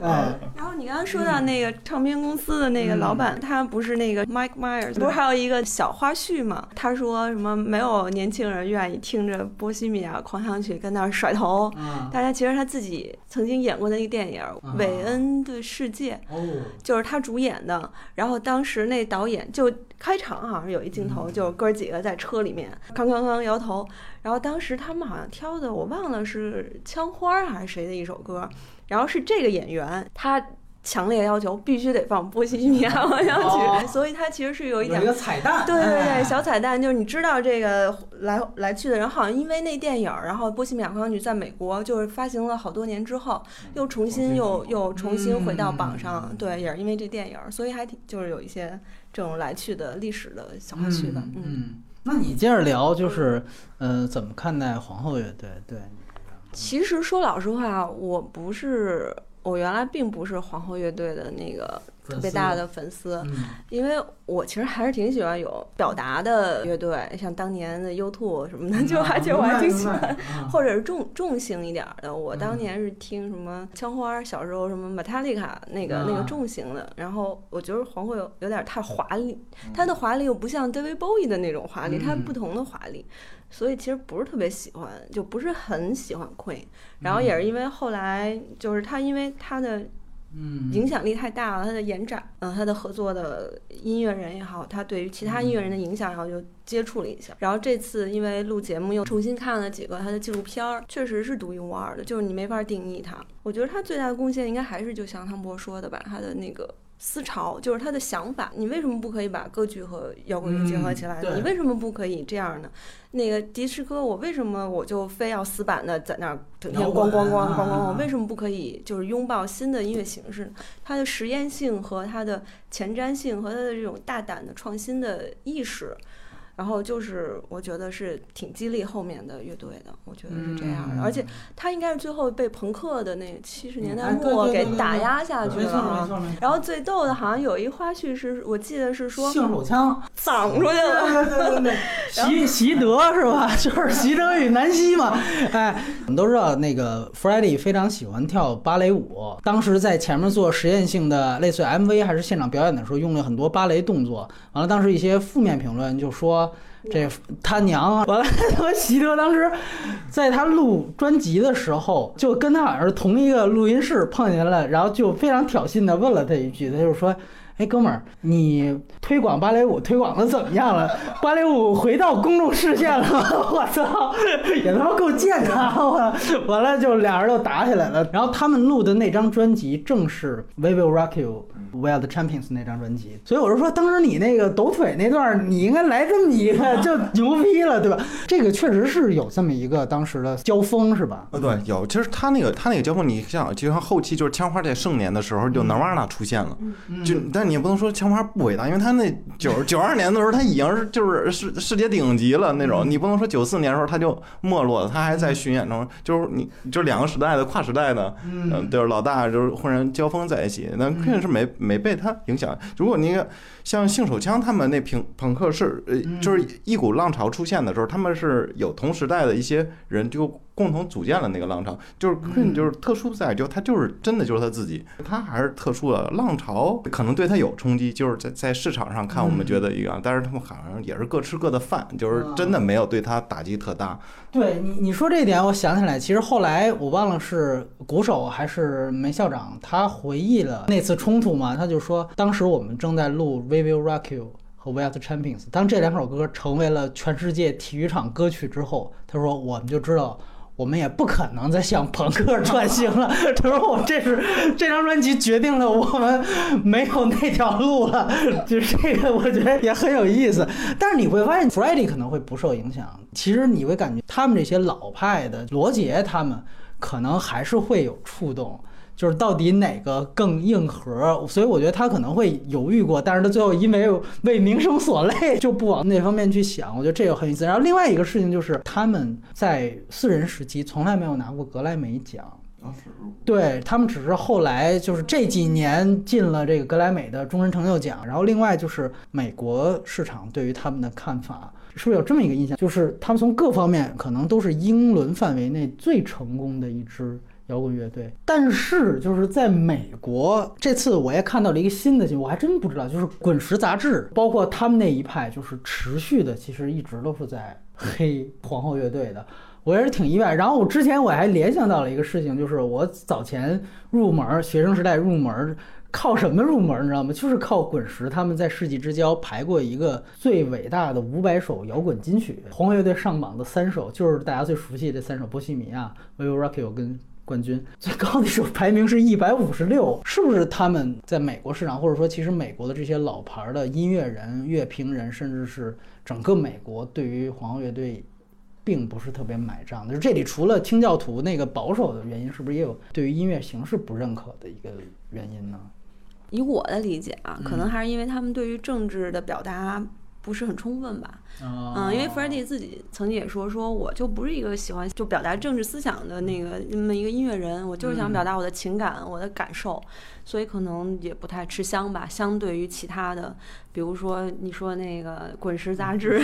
哎，然后你刚刚说到那个唱片公司的那个老板，他不是那个 Mike Myers，不是还有一个小花絮吗？他说什么没有年轻人愿意听着《波西米亚狂想曲》跟那儿甩头。啊大家其实他自己曾经演过的一个电影《韦恩的世界》，哦，就是他主演的。然后当时那导演就开场好像有一镜头，就是哥几个在车里面康康康摇头。然后当时他们好像挑的我忘了是枪花还是谁的一首歌，然后是这个演员他。强烈要求必须得放《波西米亚狂想曲》哦所以它其实是有一点有一个彩蛋，对对对，哎小彩蛋就是你知道这个来来去的人，好像因为那电影儿，然后《波西米亚狂想曲》在美国就是发行了好多年之后，又重新又又重新回到榜上，嗯对，也是因为这电影儿，所以还挺就是有一些这种来去的历史的小花絮的，嗯嗯，那你接着聊，就是呃，怎么看待皇后乐队？对，其实说老实话，我不是。我原来并不是皇后乐队的那个特别大的粉丝，嗯因为我其实还是挺喜欢有表达的乐队，像当年的 U2 什么的，就还就我还挺喜欢，欢或者是重重型一点儿的。我嗯当年是听什么枪花，小时候什么 Metallica 那个那啊个重型的，然后我觉得皇后有有点太华丽，嗯它的华丽又不像 David Bowie 的那种华丽，它嗯不同的华丽。所以其实不是特别喜欢，就不是很喜欢 Queen。然后也是因为后来就是他，因为他的嗯影响力太大了，他的延展，嗯、他的合作的音乐人也好，他对于其他音乐人的影响，然后就接触了一下。然后这次因为录节目又重新看了几个他的纪录片儿，确实是独一无二的，就是你没法定义他。我觉得他最大的贡献应该还是就像汤博说的吧，他的那个。思潮就是他的想法，你为什么不可以把歌剧和摇滚乐结合起来呢？嗯你为什么不可以这样呢？那个迪士科，我为什么我就非要死板的在那儿整天咣咣咣咣咣？为什么不可以就是拥抱新的音乐形式？它的实验性和它的前瞻性和它的这种大胆的创新的意识，然后就是我觉得是挺激励后面的乐队的，我觉得是这样的。而且他应该是最后被朋克的那七十年代末给打压下去了。然后最逗的，好像有一花絮是我记得是说性手枪 挡出去了。对对对对，习习德是吧？就是习德与南希嘛。哎，我们都知道那个 Freddie 非常喜欢跳芭蕾舞，当时在前面做实验性的类似 MV 还是现场表演的时候，用了很多芭蕾动作。完了，当时一些负面评论就说。这他娘啊！完了，和习德当时在他录专辑的时候，就跟他好像是同一个录音室碰见了，然后就非常挑衅的问了他一句，他就说。哎，哥们儿，你推广芭蕾舞推广的怎么样了？芭蕾舞回到公众视线了，我操，也他妈够贱的！我完了就俩人就打起来了。然后他们录的那张专辑正是《We Will Rock You》，We Are the Champions 那张专辑。所以我就说，当时你那个抖腿那段，你应该来这么一个，就牛逼了，对吧？这个确实是有这么一个当时的交锋，是吧？呃，对，有。其实他那个他那个交锋，你像就像后期就是枪花在盛年的时候，就 Nirvana 出现了，就但。你也不能说枪花不伟大，因为他那九九二年的时候他已经是就是世世界顶级了那种。你不能说九四年的时候他就没落了，他还在巡演中。就是你就两个时代的跨时代的，嗯，就是老大就是忽然交锋在一起，那肯定是没没被他影响。如果你像性手枪他们那朋朋克是呃，就是一股浪潮出现的时候，他们是有同时代的一些人就。共同组建了那个浪潮，就是就是特殊在就他就是真的就是他自己，他还是特殊的浪潮，可能对他有冲击，就是在在市场上看我们觉得一样，但是他们好像也是各吃各的饭，就是真的没有对他打击特大。对你你说这点，我想起来，其实后来我忘了是鼓手还是梅校长，他回忆了那次冲突嘛，他就说当时我们正在录《We Will Rock You》和《We Are the Champions》，当这两首歌成为了全世界体育场歌曲之后，他说我们就知道。我们也不可能再向朋克转型了。他说：“我这是这张专辑决定了我们没有那条路了。”就是这个，我觉得也很有意思。但是你会发现 f r e d d y 可能会不受影响。其实你会感觉他们这些老派的罗杰，他们可能还是会有触动。就是到底哪个更硬核，所以我觉得他可能会犹豫过，但是他最后因为为名声所累，就不往那方面去想。我觉得这个很有意思。然后另外一个事情就是他们在四人时期从来没有拿过格莱美奖，对他们只是后来就是这几年进了这个格莱美的终身成就奖。然后另外就是美国市场对于他们的看法，是不是有这么一个印象？就是他们从各方面可能都是英伦范围内最成功的一支。摇滚乐队，但是就是在美国，这次我也看到了一个新的新闻，我还真不知道，就是《滚石》杂志，包括他们那一派，就是持续的，其实一直都是在黑皇后乐队的，我也是挺意外。然后我之前我还联想到了一个事情，就是我早前入门，学生时代入门，靠什么入门，你知道吗？就是靠滚石，他们在世纪之交排过一个最伟大的五百首摇滚金曲，皇后乐队上榜的三首，就是大家最熟悉的三首，《波西米亚》、《We Will Rock You》跟。冠军最高的时候排名是一百五十六，是不是他们在美国市场，或者说其实美国的这些老牌的音乐人、乐评人，甚至是整个美国对于皇后乐队，并不是特别买账？就是这里除了清教徒那个保守的原因，是不是也有对于音乐形式不认可的一个原因呢？以我的理解啊，可能还是因为他们对于政治的表达。不是很充分吧？嗯，因为 Freddie 自己曾经也说，说我就不是一个喜欢就表达政治思想的那个那么一个音乐人，我就是想表达我的情感、我的感受，所以可能也不太吃香吧。相对于其他的。比如说，你说那个《滚石》杂志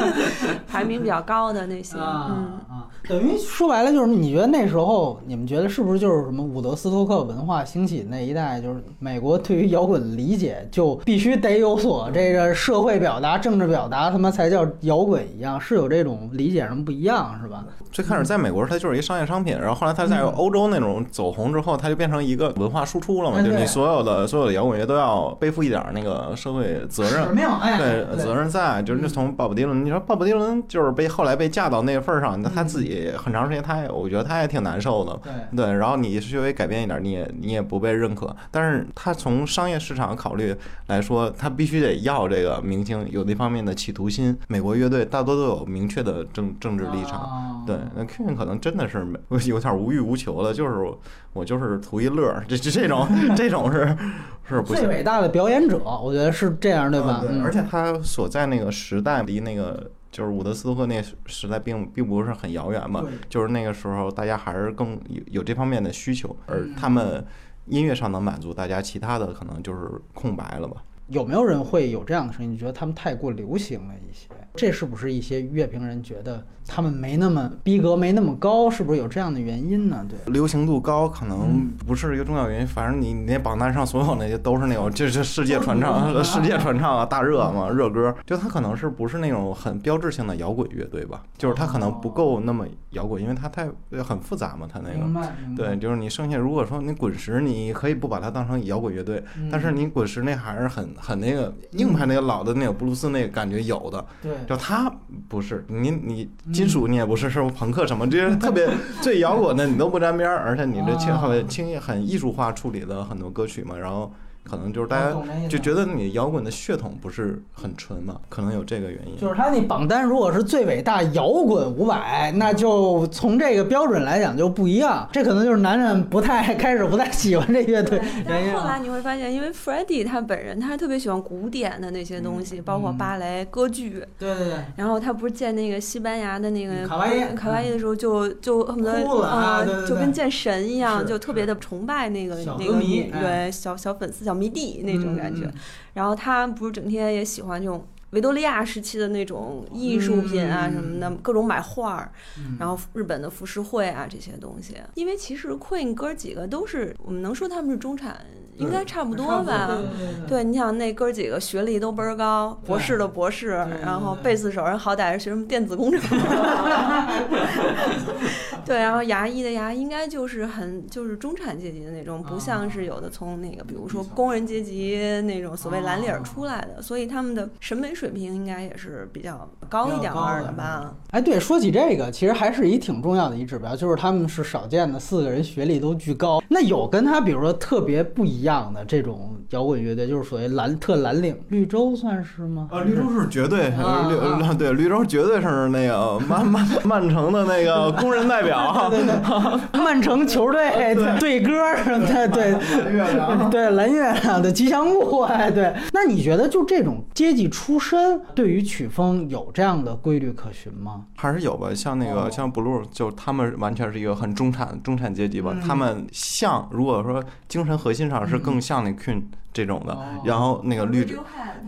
排名比较高的那些，嗯啊，等于说白了就是，你觉得那时候你们觉得是不是就是什么伍德斯托克文化兴起那一代，就是美国对于摇滚理解就必须得有所这个社会表达、政治表达，他妈才叫摇滚一样，是有这种理解上不一样，是吧？最开始在美国，它就是一商业商品，然后后来它在欧洲那种走红之后，它就变成一个文化输出了嘛，就是你所有的所有的摇滚乐都要背负一点那个社会。责任对责任在，就是从鲍勃迪伦，你说鲍勃迪伦就是被后来被架到那个份儿上，那他自己很长时间，他也我觉得他也挺难受的。对对，然后你稍微改变一点，你也你也不被认可。但是他从商业市场考虑来说，他必须得要这个明星，有有那方面的企图心。美国乐队大多都有明确的政政治立场，对，那 Queen 可能真的是有点无欲无求的，就是我就是图一乐，这这这种这种是是不最伟大的表演者，我觉得是这样，对吧？对，而且他所在那个时代离那个就是伍德斯托克那时代并并不是很遥远嘛，就是那个时候大家还是更有有这方面的需求，而他们。音乐上能满足大家，其他的可能就是空白了吧？有没有人会有这样的声音，你觉得他们太过流行了一些？这是不是一些乐评人觉得他们没那么逼格，没那么高？是不是有这样的原因呢？对，流行度高可能不是一个重要原因。反正你你那榜单上所有那些都是那种 就是世界传唱、世界传唱啊，大热嘛，热歌。就他可能是不是那种很标志性的摇滚乐队吧？就是他可能不够那么摇滚，因为他太很复杂嘛，他那个。对，就是你剩下如果说你滚石，你可以不把它当成摇滚乐队，但是你滚石那还是很很那个硬派那个老的那个布鲁斯那个感觉有的。对。就他不是你，你金属你也不是，是不朋克什么这些特别 最摇滚的你都不沾边儿，而且你这轻很轻很艺术化处理了很多歌曲嘛，然后。可能就是大家就觉得你摇滚的血统不是很纯嘛，可能有这个原因。就是他那榜单如果是最伟大摇滚五百，那就从这个标准来讲就不一样。这可能就是男人不太开始不太喜欢这乐队。但后来你会发现，因为 Freddie 他本人他特别喜欢古典的那些东西，包括芭蕾、歌剧。对对对。然后他不是见那个西班牙的那个卡哇伊卡哇伊的时候，就就恨不得啊，就跟见神一样，就特别的崇拜那个那个对小小粉丝小。迷弟那种感觉，然后他不是整天也喜欢这种维多利亚时期的那种艺术品啊什么的，各种买画儿，然后日本的浮世绘啊这些东西。因为其实 Queen 哥几个都是，我们能说他们是中产，应该差不多吧？对，你想那哥几个学历都倍儿高，博士的博士，然后贝斯手人好歹是学什么电子工程。对，然后牙医的牙应该就是很就是中产阶级的那种，不像是有的从那个比如说工人阶级那种所谓蓝领出来的，所以他们的审美水平应该也是比较高一点儿的吧？哎，对，说起这个，其实还是一挺重要的一指标，就是他们是少见的四个人学历都巨高。那有跟他比如说特别不一样的这种摇滚乐队，就是所谓蓝特蓝领，绿洲算是吗？啊，绿洲是绝对，绿对绿洲绝对是那个曼曼曼城的那个工人代表。对对，曼城球队对歌什么的，对对蓝月亮的吉祥物，哎对。那你觉得就这种阶级出身，对于曲风有这样的规律可循吗？还是有吧，像那个像 Blue，就他们完全是一个很中产中产阶级吧。他们像如果说精神核心上是更像那 Queen。这种的，然后那个绿，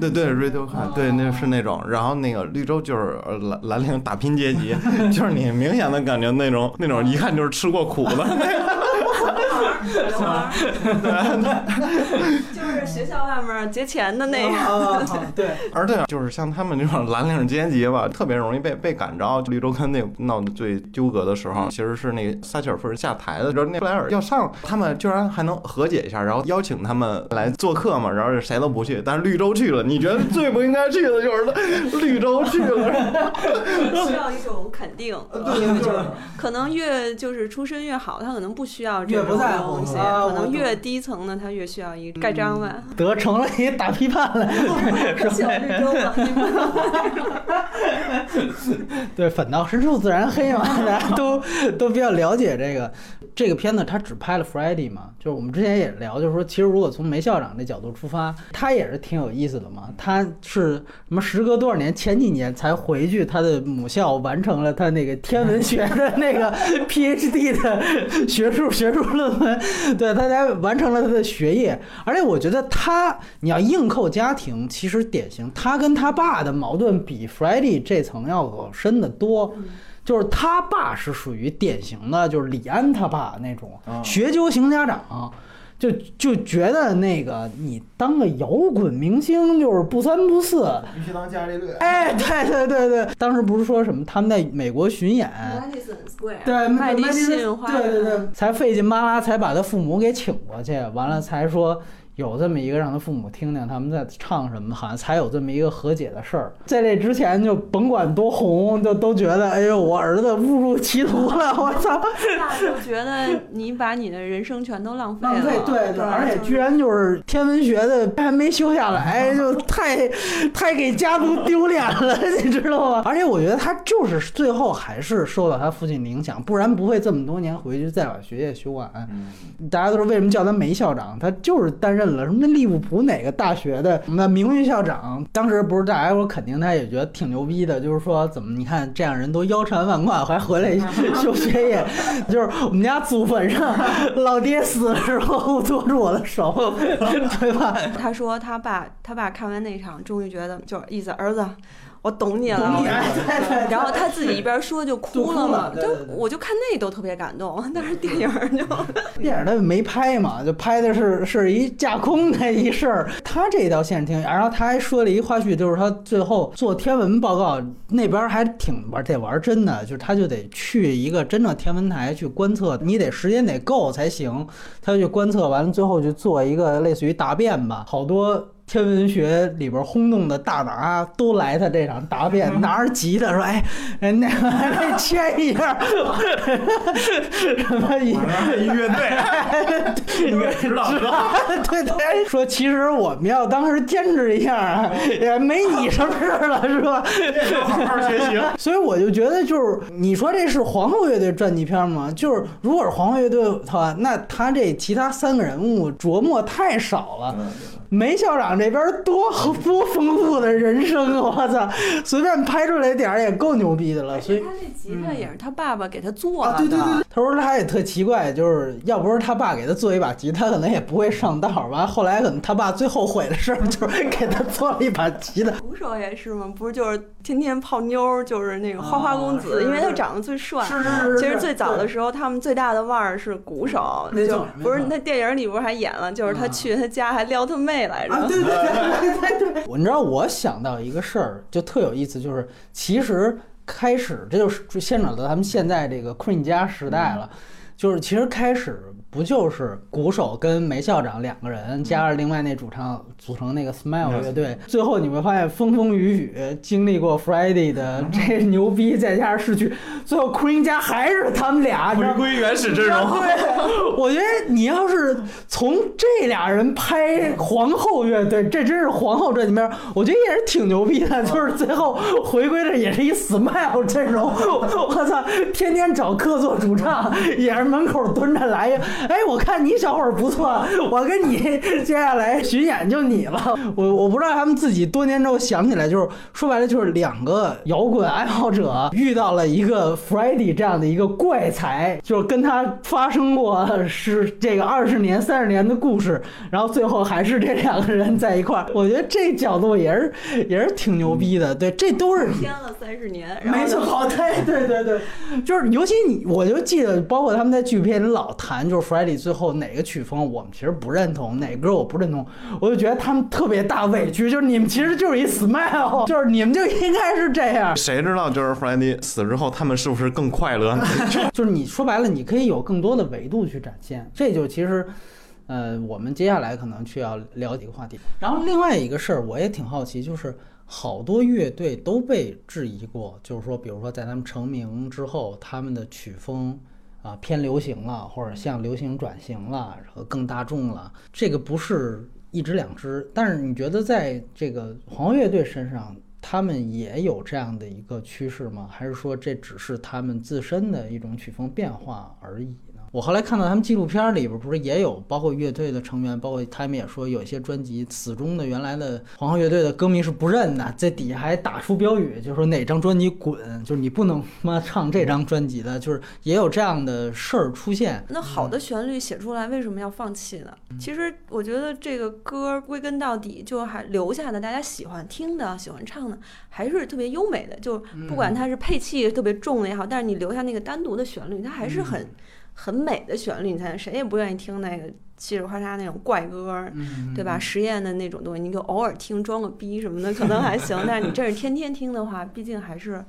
对对，Radiohead，对，那是那种，然后那个绿洲就是蓝蓝领打拼阶级，就是你明显的感觉那种。那种一看就是吃过苦的那个。就是学校外面劫钱的那个，对。而且就是像他们这种蓝领阶级吧，特别容易被被感召。绿洲跟那闹得最纠葛的时候，其实是那个撒切尔夫人下台的时候，那布莱尔要上，他们居然还能和解一下，然后邀请他们来做客嘛，然后谁都不去，但是绿洲去了。你觉得最不应该去的就是绿洲去了，需要一种肯定，就是可能越就是出身越好，他可能不需要这种。东西可能越低层的，他越需要一盖章吧。得成了一大批判了，小绿洲了。对，反倒深处自然黑嘛，大家都都比较了解这个。这个片子他只拍了 Friday 嘛，就是我们之前也聊，就是说其实如果从梅校长那角度出发，他也是挺有意思的嘛。他是什么？时隔多少年？前几年才回去他的母校，完成了他那个天文学的那个 PhD 的学术学术论文。对，他才完成了他的学业。而且我觉得他，你要硬扣家庭，其实典型，他跟他爸的矛盾比 Freddie 这层要深得多。就是他爸是属于典型的，就是李安他爸那种学究型家长，就就觉得那个你当个摇滚明星就是不三不四，必须当伽利略。哎，对对对对，当时不是说什么他们在美国巡演，对麦迪逊对对对，才费劲巴拉才把他父母给请过去，完了才说。有这么一个让他父母听听他们在唱什么，好像才有这么一个和解的事儿。在这之前就甭管多红，就都觉得哎呦，我儿子误入歧途了，我操！就觉得你把你的人生全都浪费了。浪费，对对，而且居然就是天文学的还没修下来，就太太给家族丢脸了，你知道吗？而且我觉得他就是最后还是受到他父亲的影响，不然不会这么多年回去再把学业修完。大家都说为什么叫他梅校长？他就是担任了什么利物浦哪个大学的什么名誉校长。当时不是大家说肯定他也觉得挺牛逼的，就是说怎么你看这样人都腰缠万贯还回来 修学业，就是我们家祖坟上老爹死的时候握住我的手，对吧？他说他爸他爸看完那场，终于觉得就是意思儿子。我懂你了，然后他自己一边说就哭了嘛，就我就看那都特别感动，但是电影就电影他没拍嘛，就拍的是是一架空的一事儿。他这一条线挺，然后他还说了一花絮，就是他最后做天文报告那边还挺玩得玩真的，就是他就得去一个真正天文台去观测，你得时间得够才行。他就去观测完了，最后就做一个类似于答辩吧，好多。天文学里边轰动的大拿都来他这场答辩，拿着吉他说：“哎，人那个来签一下，什么音音乐队，音乐指导对 对，说其实我们要当时坚持一下，也没你什么事了，是吧？好好学习。所以我就觉得，就是你说这是皇后乐队传记片吗？就是如果是皇后乐队的话，那他这其他三个人物琢磨太少了。梅校长这边多多丰富的人生啊！我操，随便拍出来点儿也够牛逼的了。所以他那吉他也是他爸爸给他做的。对对对，他说他也特奇怪，就是要不是他爸给他做一把吉他，可能也不会上道。完后来可能他爸最后悔的事儿就是给他做了一把吉他。鼓手也是吗？不是，就是天天泡妞，就是那个花花公子，因为他长得最帅。是是是。其实最早的时候，他们最大的腕儿是鼓手，就不是那电影里不是还演了，就是他去他家还撩他妹。来着，对对对对对。我你知道，我想到一个事儿，就特有意思，就是其实开始这就是牵扯到他们现在这个 Queen 家时代了，就是其实开始不就是鼓手跟梅校长两个人，加上另外那主唱。组成那个 Smile 乐队，最后你会发现风风雨雨，经历过 Friday 的这牛逼，再加上逝去，最后 Queen 家还是他们俩回归原始阵容。对，我觉得你要是从这俩人拍皇后乐队，这真是皇后这里面，我觉得也是挺牛逼的，就是最后回归的也是一 Smile 阵容。我操，天天找客座主唱，也是门口蹲着来。哎，我看你小伙儿不错，我跟你接下来巡演就你。了，我我不知道他们自己多年之后想起来，就是说白了，就是两个摇滚爱好者遇到了一个 Freddie 这样的一个怪才，就是跟他发生过是这个二十年、三十年的故事，然后最后还是这两个人在一块儿。我觉得这角度也是也是挺牛逼的。对，这都是偏了三十年，没错，对对对对，就是尤其你，我就记得，包括他们在剧片里老谈，就是 Freddie 最后哪个曲风我们其实不认同，哪歌我不认同，我就觉得。他们特别大委屈，就是你们其实就是一 smile，就是你们就应该是这样。谁知道就是 Friday 死之后，他们是不是更快乐？就是你说白了，你可以有更多的维度去展现。这就其实，呃，我们接下来可能去要聊几个话题。然后另外一个事儿，我也挺好奇，就是好多乐队都被质疑过，就是说，比如说在他们成名之后，他们的曲风啊偏流行了，或者向流行转型了，和更大众了，这个不是。一支两支，但是你觉得在这个黄乐队身上，他们也有这样的一个趋势吗？还是说这只是他们自身的一种曲风变化而已？我后来看到他们纪录片里边不是也有，包括乐队的成员，包括他们也说有一些专辑死忠的原来的皇后乐队的歌迷是不认的，在底下还打出标语，就说哪张专辑滚，就是你不能妈唱这张专辑的，就是也有这样的事儿出现。那好的旋律写出来为什么要放弃呢？其实我觉得这个歌归根到底就还留下的大家喜欢听的、喜欢唱的，还是特别优美的。就不管它是配器特别重的也好，但是你留下那个单独的旋律，它还是很。很美的旋律，你才谁也不愿意听那个稀里哗啦那种怪歌，对吧？实验的那种东西，你就偶尔听装个逼什么的可能还行，但是你这是天天听的话，毕竟还是。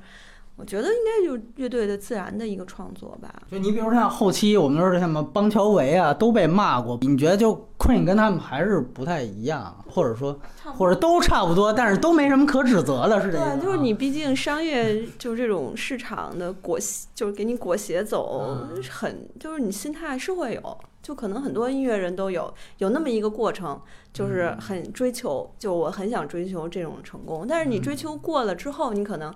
我觉得应该就是乐队的自然的一个创作吧。就你比如像后期我们说是什么邦乔维啊，都被骂过。你觉得就 Queen 跟他们还是不太一样，或者说或者都差不多，但是都没什么可指责的，是这意思吗。对，就是你毕竟商业就是这种市场的裹挟，就是给你裹挟走，嗯很就是你心态是会有，就可能很多音乐人都有有那么一个过程，就是嗯很追求，就我很想追求这种成功，但是你嗯追求过了之后，你可能。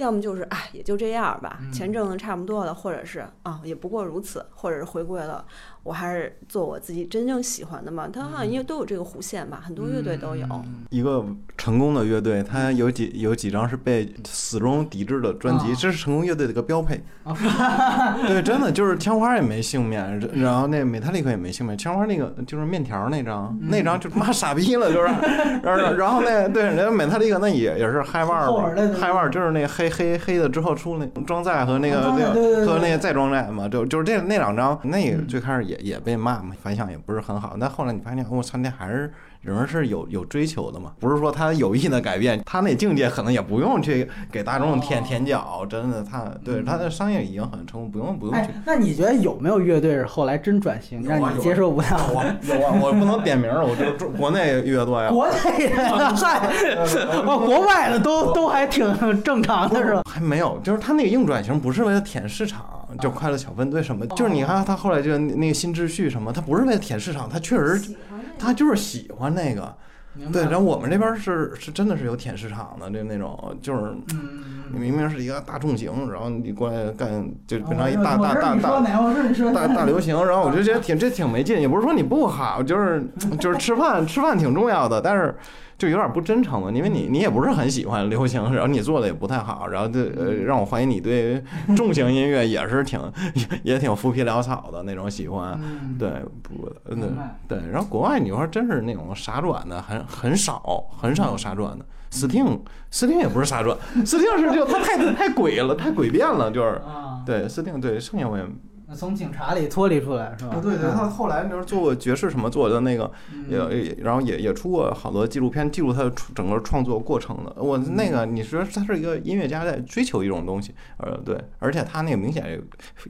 要么就是哎，也就这样吧，嗯。钱挣的差不多了，或者是啊，也不过如此，或者是回归了，我还是做我自己真正喜欢的嘛。它好像因为都有这个弧线吧，很多乐队都有。嗯一个成功的乐队，它有几有几张是被死忠抵制的专辑，啊这是成功乐队的一个标配。哦 对，真的就是枪花也没幸免，然后那美泰利克也没幸免。枪花那个就是面条那张，嗯那张就他妈傻逼了，就是。然后然后那对人家美泰利克那也也是嗨腕儿嘛后边儿那个，嗨腕儿就是那个黑黑黑的之后出那装载和那个那个和那个再装载嘛，就就是这那两张，那最开始也也被骂嘛，反响也不是很好。但后来你发现，我操，那还是。人是有有追求的嘛，不是说他有意的改变，他那境界可能也不用去给大众舔哦舔脚，真的，他对他的商业已经很成功，不用不用去哎，那你觉得有没有乐队是后来真转型，让你接受不了？有啊我不能点名儿，我就中国内乐队啊。国内的 嗨，哦，国外的都都还挺正常的是吧？还没有，就是他那个硬转型不是为了舔市场，就快乐小分队什么，就是你看他后来就那个新秩序什么，他不是为了舔市场，他确实他就是喜欢那个。对，然后我们这边是是真的是有舔市场的，就那种就是嗯，你明明是一个大众型，然后你过来干就变成一大大大大大大流行，然后我就觉得挺这挺没劲，也不是说你不好，就是 就是吃饭吃饭挺重要的，但是就有点不真诚嘛，因为你你也不是很喜欢流行，然后你做的也不太好，然后就呃让我怀疑你对重型音乐也是挺 也挺浮皮潦草的那种喜欢，嗯，对不对对，然后国外你说真是那种傻转的很很少，很少有傻转的。Sting Sting 也不是杀猪，Sting 是就他太太诡了，太诡辩了，就是啊，对 Sting 对剩下我也那从警察里脱离出来是吧？啊，对对，他后来就是做过爵士什么做的那个，嗯也也然后也也出过好多纪录片，记录他的创整个创作过程的。我那个你说他是一个音乐家在追求一种东西，呃，对，而且他那个明显有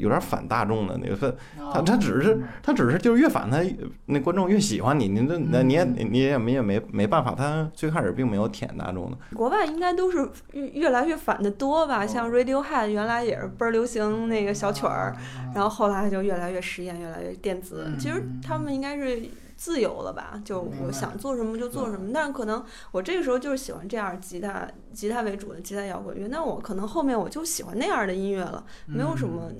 有点反大众的那个，他他只是他只是就是越反他那观众越喜欢你，你这那你也你也没也没没办法，他最开始并没有舔大众的。国外应该都是越越来越反的多吧？像 Radiohead 原来也是倍儿流行那个小曲儿，然后后来就越来越实验，越来越电子。其实他们应该是自由了吧？就我想做什么就做什么。但是可能我这个时候就是喜欢这样吉他吉他为主的吉他摇滚乐，那我可能后面我就喜欢那样的音乐了，没有什么。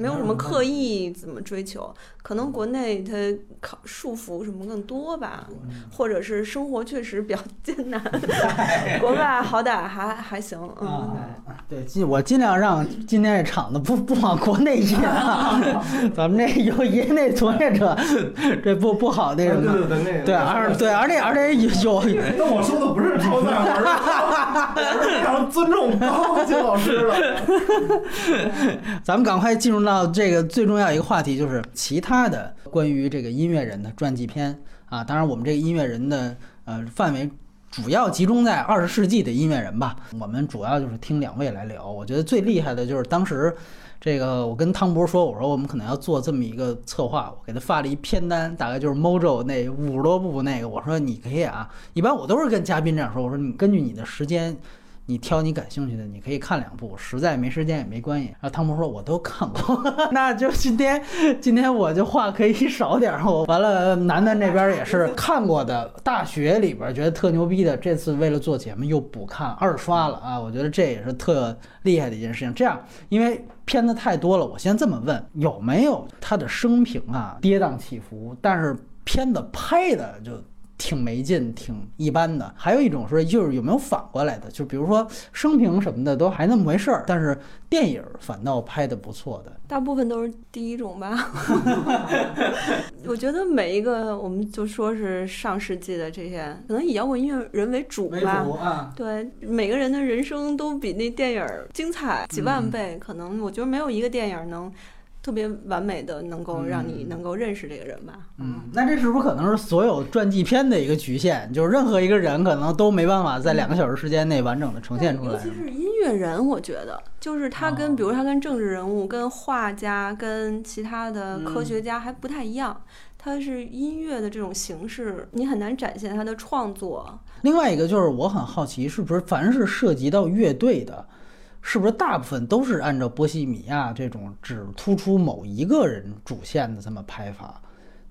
没有什么刻意怎么追求，可能国内它考束缚什么更多吧，或者是生活确实比较艰难，国外好歹还还行，嗯，啊，对，尽我尽量让今天这场子不不往国内引啊，咱们这有业内从业者，这不不好那什么。对对，那对，而对，而且而且有有那我说的不是超赞，我是 非常尊重高金老师了。咱们赶快进入到这个最重要一个话题，就是其他的关于这个音乐人的传记片啊。当然，我们这个音乐人的呃范围主要集中在二十世纪的音乐人吧。我们主要就是听两位来聊。我觉得最厉害的就是当时这个，我跟汤博说，我说我们可能要做这么一个策划，我给他发了一片单，大概就是 Mojo 那五十多部那个。我说你可以啊，一般我都是跟嘉宾这样说，我说你根据你的时间。你挑你感兴趣的，你可以看两部，实在没时间也没关系。然后汤姆说我都看过，那就今天今天我就话可以少点儿。我完了，楠楠这边也是看过的，大学里边觉得特牛逼的，这次为了做节目又补看二刷了啊！我觉得这也是特厉害的一件事情。这样，因为片子太多了，我先这么问：有没有他的生平啊跌宕起伏，但是片子拍的就？挺没劲，挺一般的。还有一种说，就是有没有反过来的，就比如说生平什么的都还那么回事儿，但是电影反倒拍的不错的。大部分都是第一种吧。我觉得每一个，我们就说是上世纪的这些，可能以摇滚音乐人为主吧。啊，对，每个人的人生都比那电影儿精彩几万倍。可能我觉得没有一个电影能特别完美的能够让你能够认识这个人吧。嗯，那这是不是可能是所有传记片的一个局限？就是任何一个人可能都没办法在两个小时时间内完整的呈现出来。尤其是音乐人，我觉得就是他跟，哦比如他跟政治人物、跟画家、跟其他的科学家还不太一样。它是音乐的这种形式，你很难展现他的创作。另外一个就是我很好奇，是不是凡是涉及到乐队的，是不是大部分都是按照波西米亚这种只突出某一个人主线的这么拍法？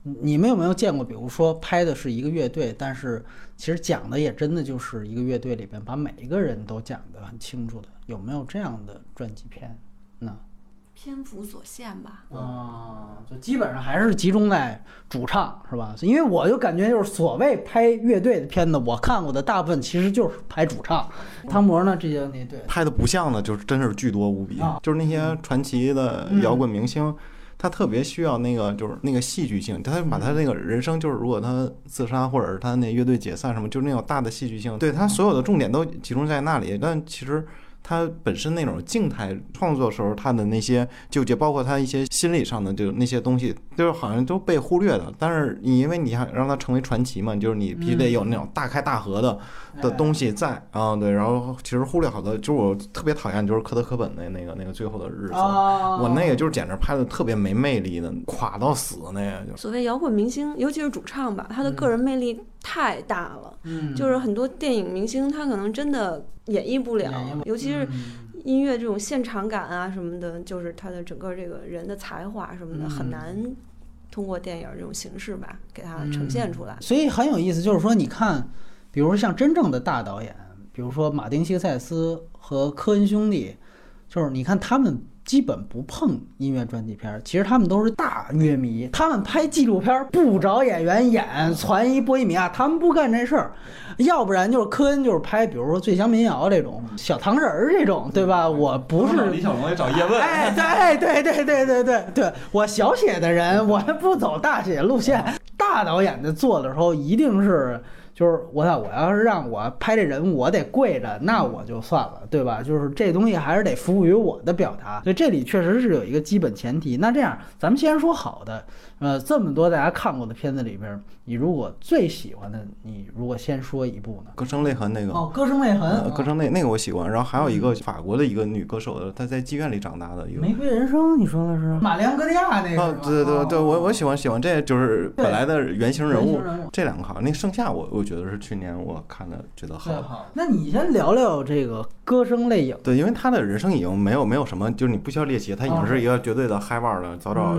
你们有没有见过，比如说拍的是一个乐队，但是其实讲的也真的就是一个乐队里边把每一个人都讲得很清楚的？有没有这样的传记片？那篇幅所限吧。啊，就基本上还是集中在主唱，是吧？因为我就感觉就是所谓拍乐队的片子，我看过的大部分其实就是拍主唱。汤博呢，这些那对拍的不像的，就是真是巨多无比，啊就是那些传奇的摇滚明星。他特别需要那个，就是那个戏剧性，他把他那个人生，就是如果他自杀或者是他那乐队解散什么，就是那种大的戏剧性，对他所有的重点都集中在那里。但其实他本身那种静态创作时候，他的那些纠结，包括他一些心理上的就那些东西，就是好像都被忽略了。但是你因为你想让他成为传奇嘛，就是你必须得有那种大开大合的的东西在啊，对。然后其实忽略好多，就是我特别讨厌就是科特·科本的那个那个最后的日子，啊，我那个就是简直拍的特别没魅力的，垮到死那个就。所谓摇滚明星，尤其是主唱吧，他的个人魅力太大了。嗯，就是很多电影明星，他可能真的演绎不了，尤其是嗯。音乐这种现场感啊什么的，就是他的整个这个人的才华什么的，嗯。很难通过电影这种形式吧给他呈现出来。所以很有意思，就是说，你看，比如说像真正的大导演，比如说马丁·西克塞斯和科恩兄弟，就是你看他们基本不碰音乐传记片儿，其实他们都是大乐迷，他们拍纪录片儿不找演员演，传一波西米亚，他们不干这事儿，要不然就是科恩就是拍，比如说最强民谣这种小糖人儿这种，对吧？我不是李小龙也找叶问，哎，对对对对对对对，我小写的人，我不走大写路线。大导演在做的时候，一定是就是我操，我要是让我拍这人，我得跪着，那我就算了，对吧？就是这东西还是得服务于我的表达，所以这里确实是有一个基本前提。那这样，咱们先说好的，呃，这么多大家看过的片子里边，你如果最喜欢的，你如果先说一部呢？歌声泪痕那个，哦，歌声泪痕呃，，歌声泪那个我喜欢。然后还有一个法国的一个女歌手的，她在妓院里长大的一个。玫瑰人生，你说的是马里昂戈利亚那个对对对，我我喜欢喜欢这，就是本来的原型人物这两个好。那盛夏我我觉得是去年我看的觉得好好。那你先聊聊这个歌声泪影。对，因为他的人生已经没有没有什么，就是你不需要猎奇，他已经是一个绝对的嗨腕儿了，早早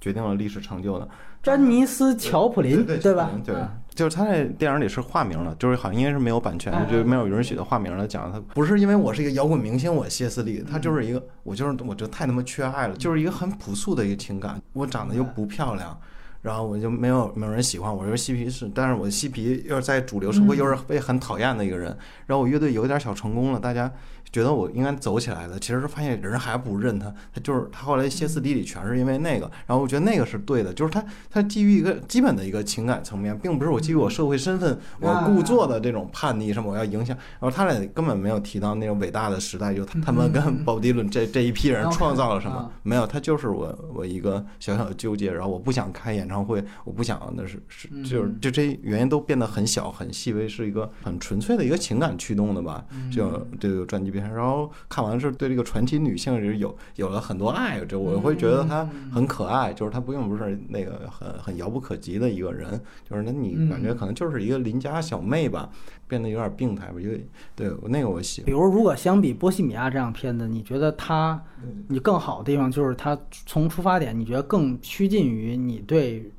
决定了历史成就的。詹尼斯·乔普林，对吧？对嗯，就是他在电影里是化名了，就是好像应该是没有版权哎，就没有允许的化名了。讲他不是因为我是一个摇滚明星，我歇斯底里，他就是一个我就是我觉得太他妈缺爱了，就是一个很朴素的一个情感。我长得又不漂亮。然后我就没有没有人喜欢我，又是嬉皮士，但是我嬉皮又是在主流社会又是被很讨厌的一个人。然后我乐队有点小成功了，大家觉得我应该走起来的，其实发现人还不认他，他就是他后来歇斯底里全是因为那个。然后我觉得那个是对的，就是他他基于一个基本的一个情感层面，并不是我基于我社会身份我故作的这种叛逆什么我要影响。然后他俩根本没有提到那种伟大的时代，就他他们跟鲍迪伦这这一批人创造了什么，没有，他就是我我一个小小的纠结，然后我不想开演唱会，我不想那是是就是就这些原因都变得很小很细微，是一个很纯粹的一个情感驱动的吧，就这个传记片。然后看完是对这个传奇女性是有有了很多爱，就我会觉得她很可爱，就是她并不是那个很很遥不可及的一个人，就是那你感觉可能就是一个邻家小妹吧，变得有点病态吧，因为对那个我喜欢比。如，如果相比《波西米亚》这样片子，你觉得它你更好的地方就是它从出发点，你觉得更趋近于你对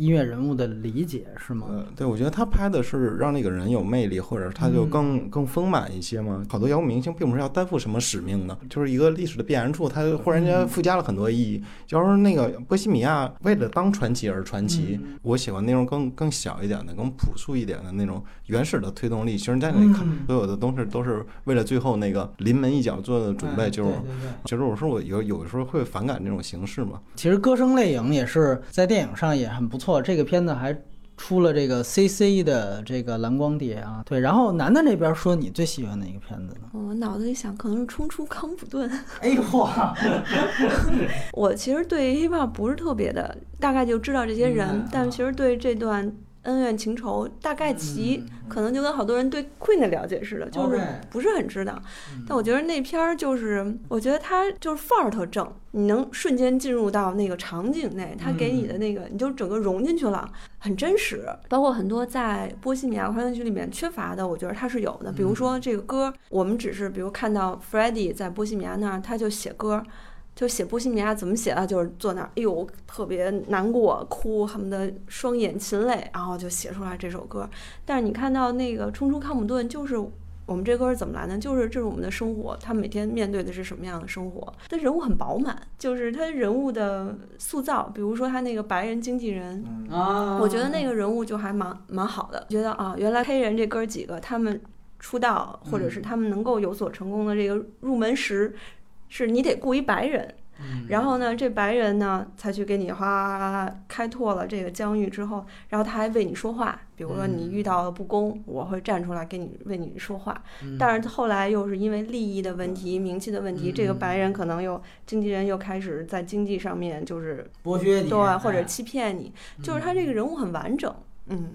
音乐人物的理解，是吗？呃，对，我觉得他拍的是让那个人有魅力，或者他就更、更丰满一些嘛。好多摇滚明星并不是要担负什么使命的，就是一个历史的必然处，他忽然间附加了很多意义。假如那个波西米亚为了当传奇而传奇，我喜欢那种更更小一点的、更朴素一点的那种原始的推动力。其实在那里看，嗯所有的东西都是为了最后那个临门一脚做的准备。哎就是其实我说我有有的时候会反感这种形式嘛。其实《歌声泪影》也是在电影上也很不错，这个片子还出了这个 CC 的这个蓝光碟啊。对，然后楠楠这边说你最喜欢哪个片子呢？我脑子里想，可能是冲出康普顿。哎呦嚯，我其实对 hiphop 不是特别的，大概就知道这些人，但其实对这段恩怨情仇大概其、可能就跟好多人对 Queen 的了解似的，就是不是很知道。但我觉得那片儿就是，我觉得他就是范儿特正，你能瞬间进入到那个场景内，他给你的那个，你就整个融进去了，很真实。包括很多在波西米亚狂想曲里面缺乏的，我觉得它是有的。比如说这个歌，我们只是比如看到 Freddie 在波西米亚那儿，他就写歌，就写波西米亚怎么写啊？就是坐那儿，哎呦，特别难过，哭，恨不得双眼噙泪，然后就写出来这首歌。但是你看到那个冲出康普顿，就是。我们这歌是怎么来呢？就是这是我们的生活，他每天面对的是什么样的生活？他人物很饱满，就是他人物的塑造，比如说他那个白人经纪人啊，我觉得那个人物就还蛮蛮好的。觉得啊，原来黑人这哥几个他们出道，或者是他们能够有所成功的这个入门时，是你得雇一白人。然后呢，这白人呢才去给你哗开拓了这个疆域之后，然后他还为你说话。比如说你遇到了不公，我会站出来给你为你说话。但是后来又是因为利益的问题、名气的问题，这个白人可能又经纪人又开始在经济上面就是剥削你，对，或者欺骗你。就是他这个人物很完整，嗯，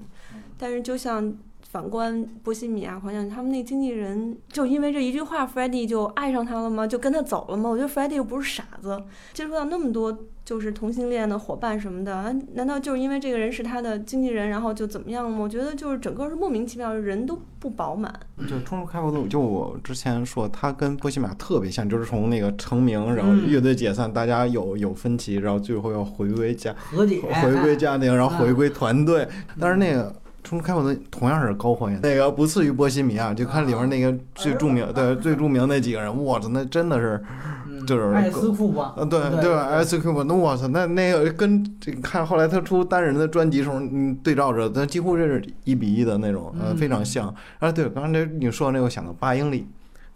但是就像。反观波西米亚狂想曲，他们那经纪人就因为这一句话 f r e d d y 就爱上他了吗？就跟他走了吗？我觉得 f r e d d y 又不是傻子，接触到那么多就是同性恋的伙伴什么的，难道就是因为这个人是他的经纪人，然后就怎么样吗？我觉得就是整个是莫名其妙，人都不饱满。就冲出开阔度，就我之前说他跟波西米亚特别像，就是从那个成名，然后乐队解散，大家有有分歧，然后最后要回归家和解，回归家庭，然后回归团队，但是那个。冲出开我的同样是高还原，那个不次于波西米亚，就看里面那个最著名，对最著名那几个人，我操，那真的是，就是艾斯库吧，嗯对对。吧，艾斯库吧，那我操，那那个跟这看后来他出单人的专辑时候，你对照着，那几乎是一比一的那种，嗯。非常像。啊对，刚才你说那个，我想到八英里。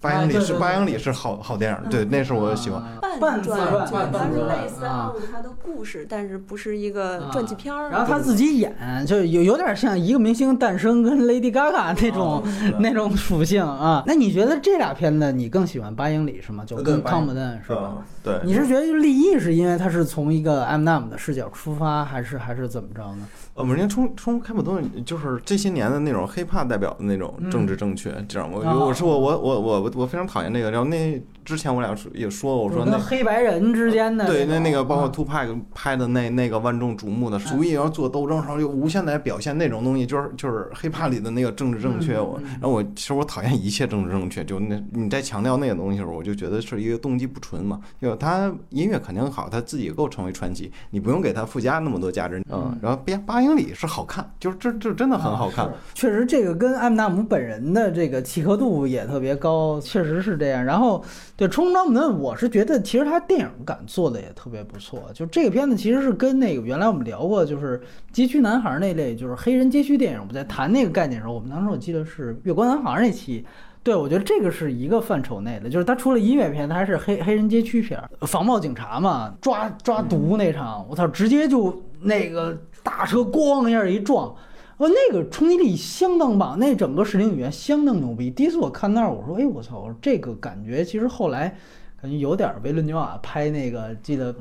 八英里是八英里是好好电影，对，那是我喜欢。半传，它是类似按他的故事，但是不是一个传记片儿。然后他自己演，就有有点像一个明星诞生跟 Lady Gaga 那种 那种属性啊。那你觉得这俩片子你更喜欢八英里是吗？就跟康姆顿是吧？对。你是觉得立意是因为他是从一个 M M 的视角出发，还是还是怎么着呢？呃，我人冲冲开普敦就是这些年的那种黑怕代表的那种政治正确，这样我我是我我我我我非常讨厌那个，然后那。之前我俩说也说，我说那黑白人之间的对那那个包括 Two Pack 拍的那那个万众瞩目的，主意要做斗争时候，又无限的表现那种东西，就是就是黑怕里的那个政治正确。我然后我其实我讨厌一切政治正确，就那你在强调那个东西的时候，我就觉得是一个动机不纯嘛。就他音乐肯定好，他自己够成为传奇，你不用给他附加那么多价值。嗯，然后八八英里是好看，就是这这真的很好看。确实，这个跟艾纳姆本人的这个契合度也特别高，确实是这样。然后。对《冲撞门》，我是觉得其实他电影感做的也特别不错。就这个片子其实是跟那个原来我们聊过，就是街区男孩那类，就是黑人街区电影。我们在谈那个概念的时候，我们当时我记得是《月光男孩》那期。对，我觉得这个是一个范畴内的，就是他除了音乐片，他还是黑黑人街区片。防暴警察嘛，抓抓毒那场，我操，直接就那个大车咣一下一撞。哦，那个冲击力相当棒，那整个视听语言相当牛逼。第一次我看那儿，我说，哎，我操，我说这个感觉其实后来感觉有点维伦纽瓦拍那个，记得《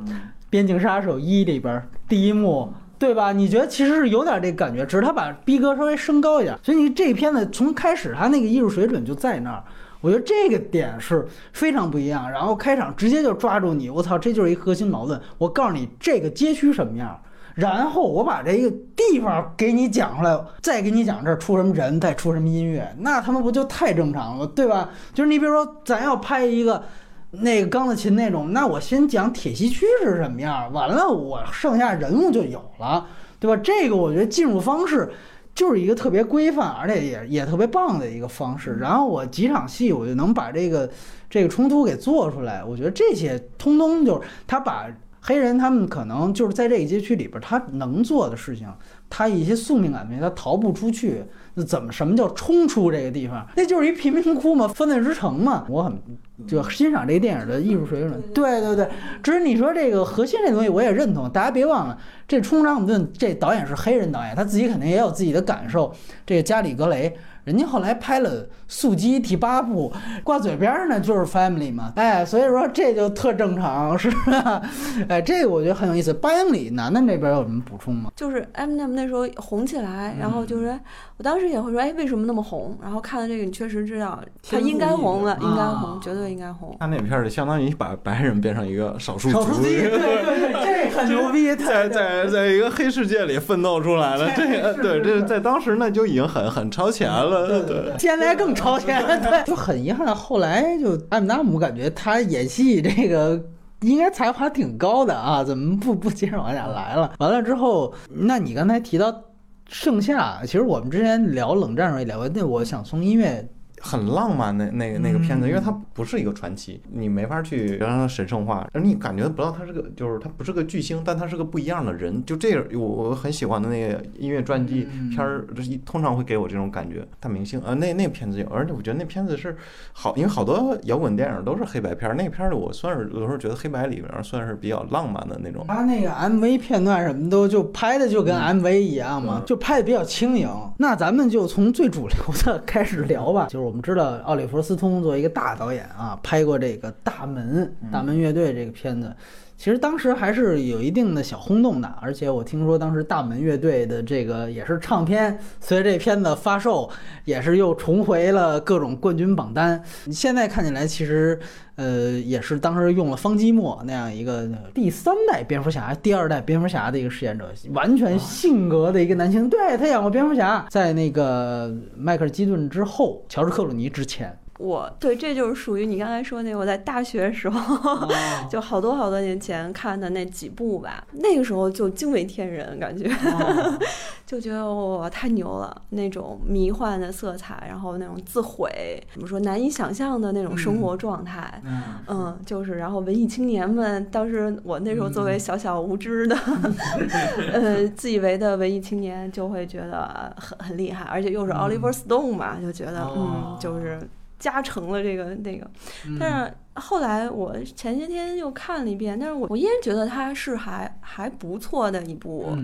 边境杀手一》里边第一幕，对吧？你觉得其实是有点这感觉，只是他把逼格稍微升高一点。所以你这片子从开始他那个艺术水准就在那儿，我觉得这个点是非常不一样。然后开场直接就抓住你，我操，这就是一核心矛盾。我告诉你，这个街区什么样？然后我把这个地方给你讲出来，再给你讲这儿出什么人，再出什么音乐，那他们不就太正常了，对吧？就是你比如说，咱要拍一个那个钢的琴那种，那我先讲铁西区是什么样，完了我剩下人物就有了，对吧？这个我觉得进入方式就是一个特别规范，而且也也特别棒的一个方式。然后我几场戏我就能把这个这个冲突给做出来，我觉得这些通通就是他把。黑人他们可能就是在这个街区里边，他能做的事情，他一些宿命感他逃不出去。那怎么什么叫冲出这个地方？那就是一贫民窟嘛，犯罪之城嘛。我很就欣赏这个电影的艺术水准。对对对，只是你说这个核心这东西，我也认同。大家别忘了，这冲长姆顿这导演是黑人导演，他自己肯定也有自己的感受。这个加里格雷。人家后来拍了《速激》第八部，挂嘴边呢就是 Family 嘛，哎，所以说这就特正常，是吧？哎，这个我觉得很有意思。八英里，楠楠这边有什么补充吗？就是 M M 那时候红起来，然后就是我当时也会说，哎，为什么那么红？然后看了这个，你确实知道他应该红了，应该红，绝对应该红。他那片儿就相当于把白人变成一个少数族裔，对对对，这很牛逼，在在在一个黑世界里奋斗出来了，这个对这在当时那就已经很很超前了，对，现在更超前，对，就很遗憾，后来就艾米纳姆感觉他演戏这个。应该才华挺高的啊，怎么不不接着往下来了？完了之后，那你刚才提到盛夏，其实我们之前聊冷战时候也聊过，那我想从音乐。很浪漫那那个那个片子，因为它不是一个传奇，你没法去让它神圣化，而你感觉不到他是个，就是他不是个巨星，但他是个不一样的人。就这个，我我很喜欢的那个音乐传记片儿，通常会给我这种感觉。大明星，呃，那那片子有，而且我觉得那片子是好，因为好多摇滚电影都是黑白片儿，那片儿我算是有时候觉得黑白里面算是比较浪漫的那种。他那个 MV 片段什么都就拍的就跟 MV 一样嘛，就拍的比较轻盈。那咱们就从最主流的开始聊吧，就是。我们知道奥利弗·斯通作为一个大导演啊，拍过这个《大门》《大门乐队》这个片子，其实当时还是有一定的小轰动的。而且我听说当时大门乐队的这个也是唱片，随着这片子发售，也是又重回了各种冠军榜单。现在看起来，其实。呃，也是当时用了方基墨那样一个第三代蝙蝠侠、第二代蝙蝠侠的一个饰演者，完全性格的一个男性。对他演过蝙蝠侠，在那个迈克尔基顿之后，乔治克鲁尼之前。我对，这就是属于你刚才说那个，我在大学时候，就好多好多年前看的那几部吧。那个时候就惊为天人，感觉。就觉得哇，太牛了！那种迷幻的色彩，然后那种自毁，怎么说难以想象的那种生活状态，嗯，就是然后文艺青年们，当时我那时候作为小小无知的，呃，自以为的文艺青年，就会觉得很很厉害，而且又是 Oliver Stone 嘛，就觉得嗯，就是。加成了这个那个，但是后来我前些天又看了一遍，但是我我依然觉得它是还还不错的一部。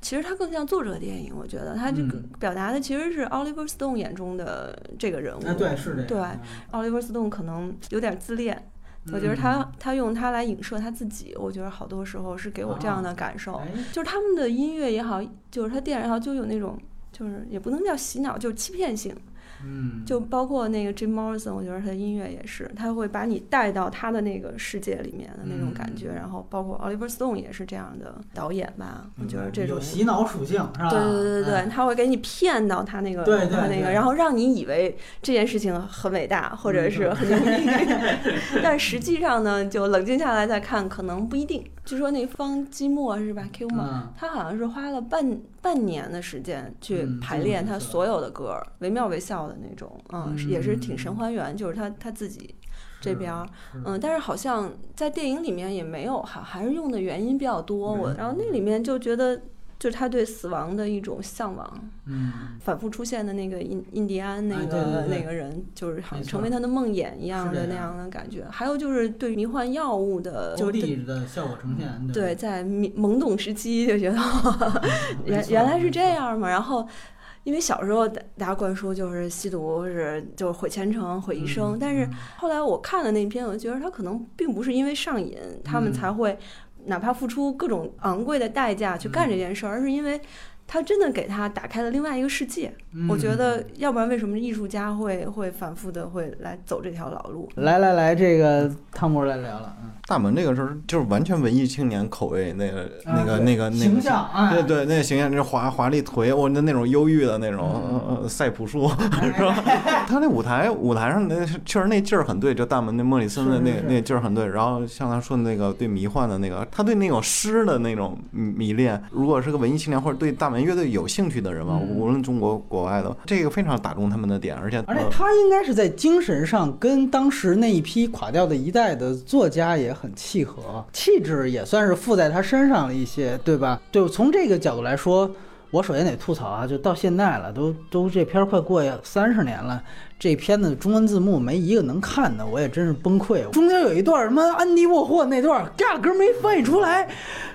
其实它更像作者电影，我觉得它这个表达的其实是 Oliver Stone 眼中的这个人物。对，是的。对，Oliver Stone 可能有点自恋，我觉得他他用他来影射他自己，我觉得好多时候是给我这样的感受。就是他们的音乐也好，就是他电影也好，就有那种就是也不能叫洗脑，就是欺骗性。嗯，就包括那个 Jim Morrison，我觉得他的音乐也是，他会把你带到他的那个世界里面的那种感觉。然后包括 Oliver Stone 也是这样的导演吧，我觉得这种有洗脑属性是吧？对对对对，他会给你骗到他那个他那个，然后让你以为这件事情很伟大或者是很牛逼，但实际上呢，就冷静下来再看，可能不一定。据说那方基墨是吧？Q 嘛，他好像是花了半半年的时间去排练他所有的歌，惟妙惟肖的那种，嗯，也是挺神还原，就是他他自己这边，嗯，但是好像在电影里面也没有，还还是用的原因比较多，我然后那里面就觉得。就是他对死亡的一种向往，嗯，反复出现的那个印印第安那个那个人，就是好像成为他的梦魇一样的那样的感觉。还有就是对迷幻药物的，就是的效果呈现。对，在懵懂时期就觉得 原原来是这样嘛。然后因为小时候大家灌输就是吸毒是就是毁前程毁一生，但是后来我看了那篇，我觉得他可能并不是因为上瘾，他们才会。哪怕付出各种昂贵的代价去干这件事儿，而是因为。他真的给他打开了另外一个世界，我觉得，要不然为什么艺术家会会反复的会来走这条老路？来来来，这个汤姆来聊了。嗯，大门这个时候就是完全文艺青年口味，那个那个那个那个形象，对对，那个形象就是华华丽颓，我那那种忧郁的那种赛普树，是吧？他那舞台舞台上那确实那劲儿很对，就大门那莫里森的那那劲儿很对。然后像他说的那个对迷幻的那个，他对那种诗的那种迷恋，如果是个文艺青年或者对大。乐队有兴趣的人嘛，无论中国国外的，这个非常打中他们的点，而且而且他应该是在精神上跟当时那一批垮掉的一代的作家也很契合，气质也算是附在他身上了一些，对吧？对，从这个角度来说，我首先得吐槽啊，就到现在了，都都这片儿快过三十年了。这片子中文字幕没一个能看的，我也真是崩溃。中间有一段什么安迪沃霍那段，压根没翻译出来。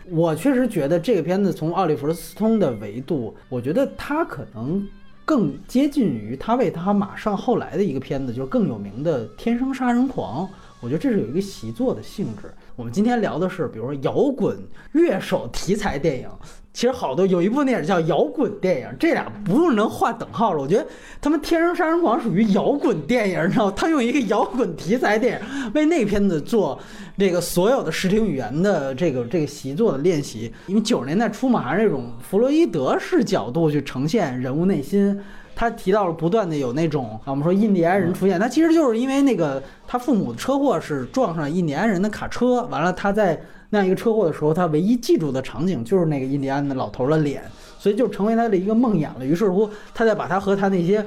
我确实觉得这个片子从奥利弗斯通的维度，我觉得他可能更接近于他为他马上后来的一个片子，就是更有名的《天生杀人狂》我觉得这是有一个习作的性质。我们今天聊的是，比如说摇滚乐手题材电影，其实好多有一部电影叫摇滚电影，这俩不用能划等号了。我觉得他们《天生杀人狂》属于摇滚电影，你知道吗？他用一个摇滚题材电影为那片子做这个所有的视听语言的这个这个习作的练习，因为九十年代初嘛，还是这种弗洛伊德式角度去呈现人物内心。他提到了不断的有那种啊，我们说印第安人出现，他其实就是因为那个他父母的车祸是撞上印第安人的卡车，完了他在那样一个车祸的时候，他唯一记住的场景就是那个印第安的老头的脸，所以就成为他的一个梦魇了。于是乎，他再把他和他那些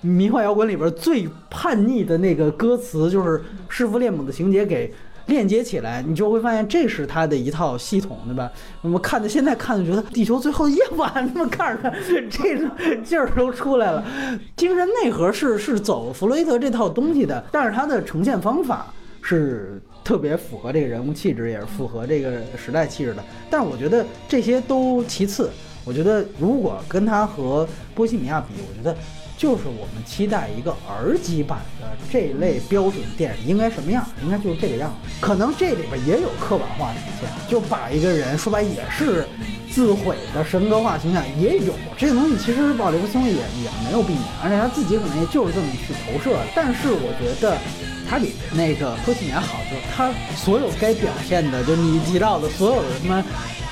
迷幻摇滚里边最叛逆的那个歌词，就是弑父恋母的情节给。链接起来，你就会发现这是他的一套系统，对吧？我们看的现在看的觉得《地球最后的夜晚》，那么看着这劲儿都出来了，精神内核是是走弗洛伊德这套东西的，但是他的呈现方法是特别符合这个人物气质，也是符合这个时代气质的。但是我觉得这些都其次，我觉得如果跟他和《波西米亚》比，我觉得。就是我们期待一个儿级版的这类标准电影应该什么样？应该就是这个样子。可能这里边也有刻板化体现，就把一个人说白也是自毁的神格化形象也有。这个东西其实鲍里弗松也也没有避免，而且他自己可能也就是这么去投射。但是我觉得他比那个波西米亚好，就是他所有该表现的，就你提到的所有的什么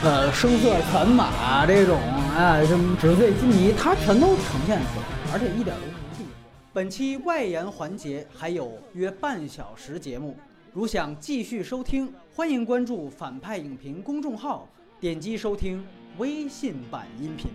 呃声色犬马这种啊，什么纸醉金迷，他全都呈现出来。而且一点都不避讳。本期外延环节还有约半小时节目，如想继续收听，欢迎关注反派影评公众号，点击收听微信版音频。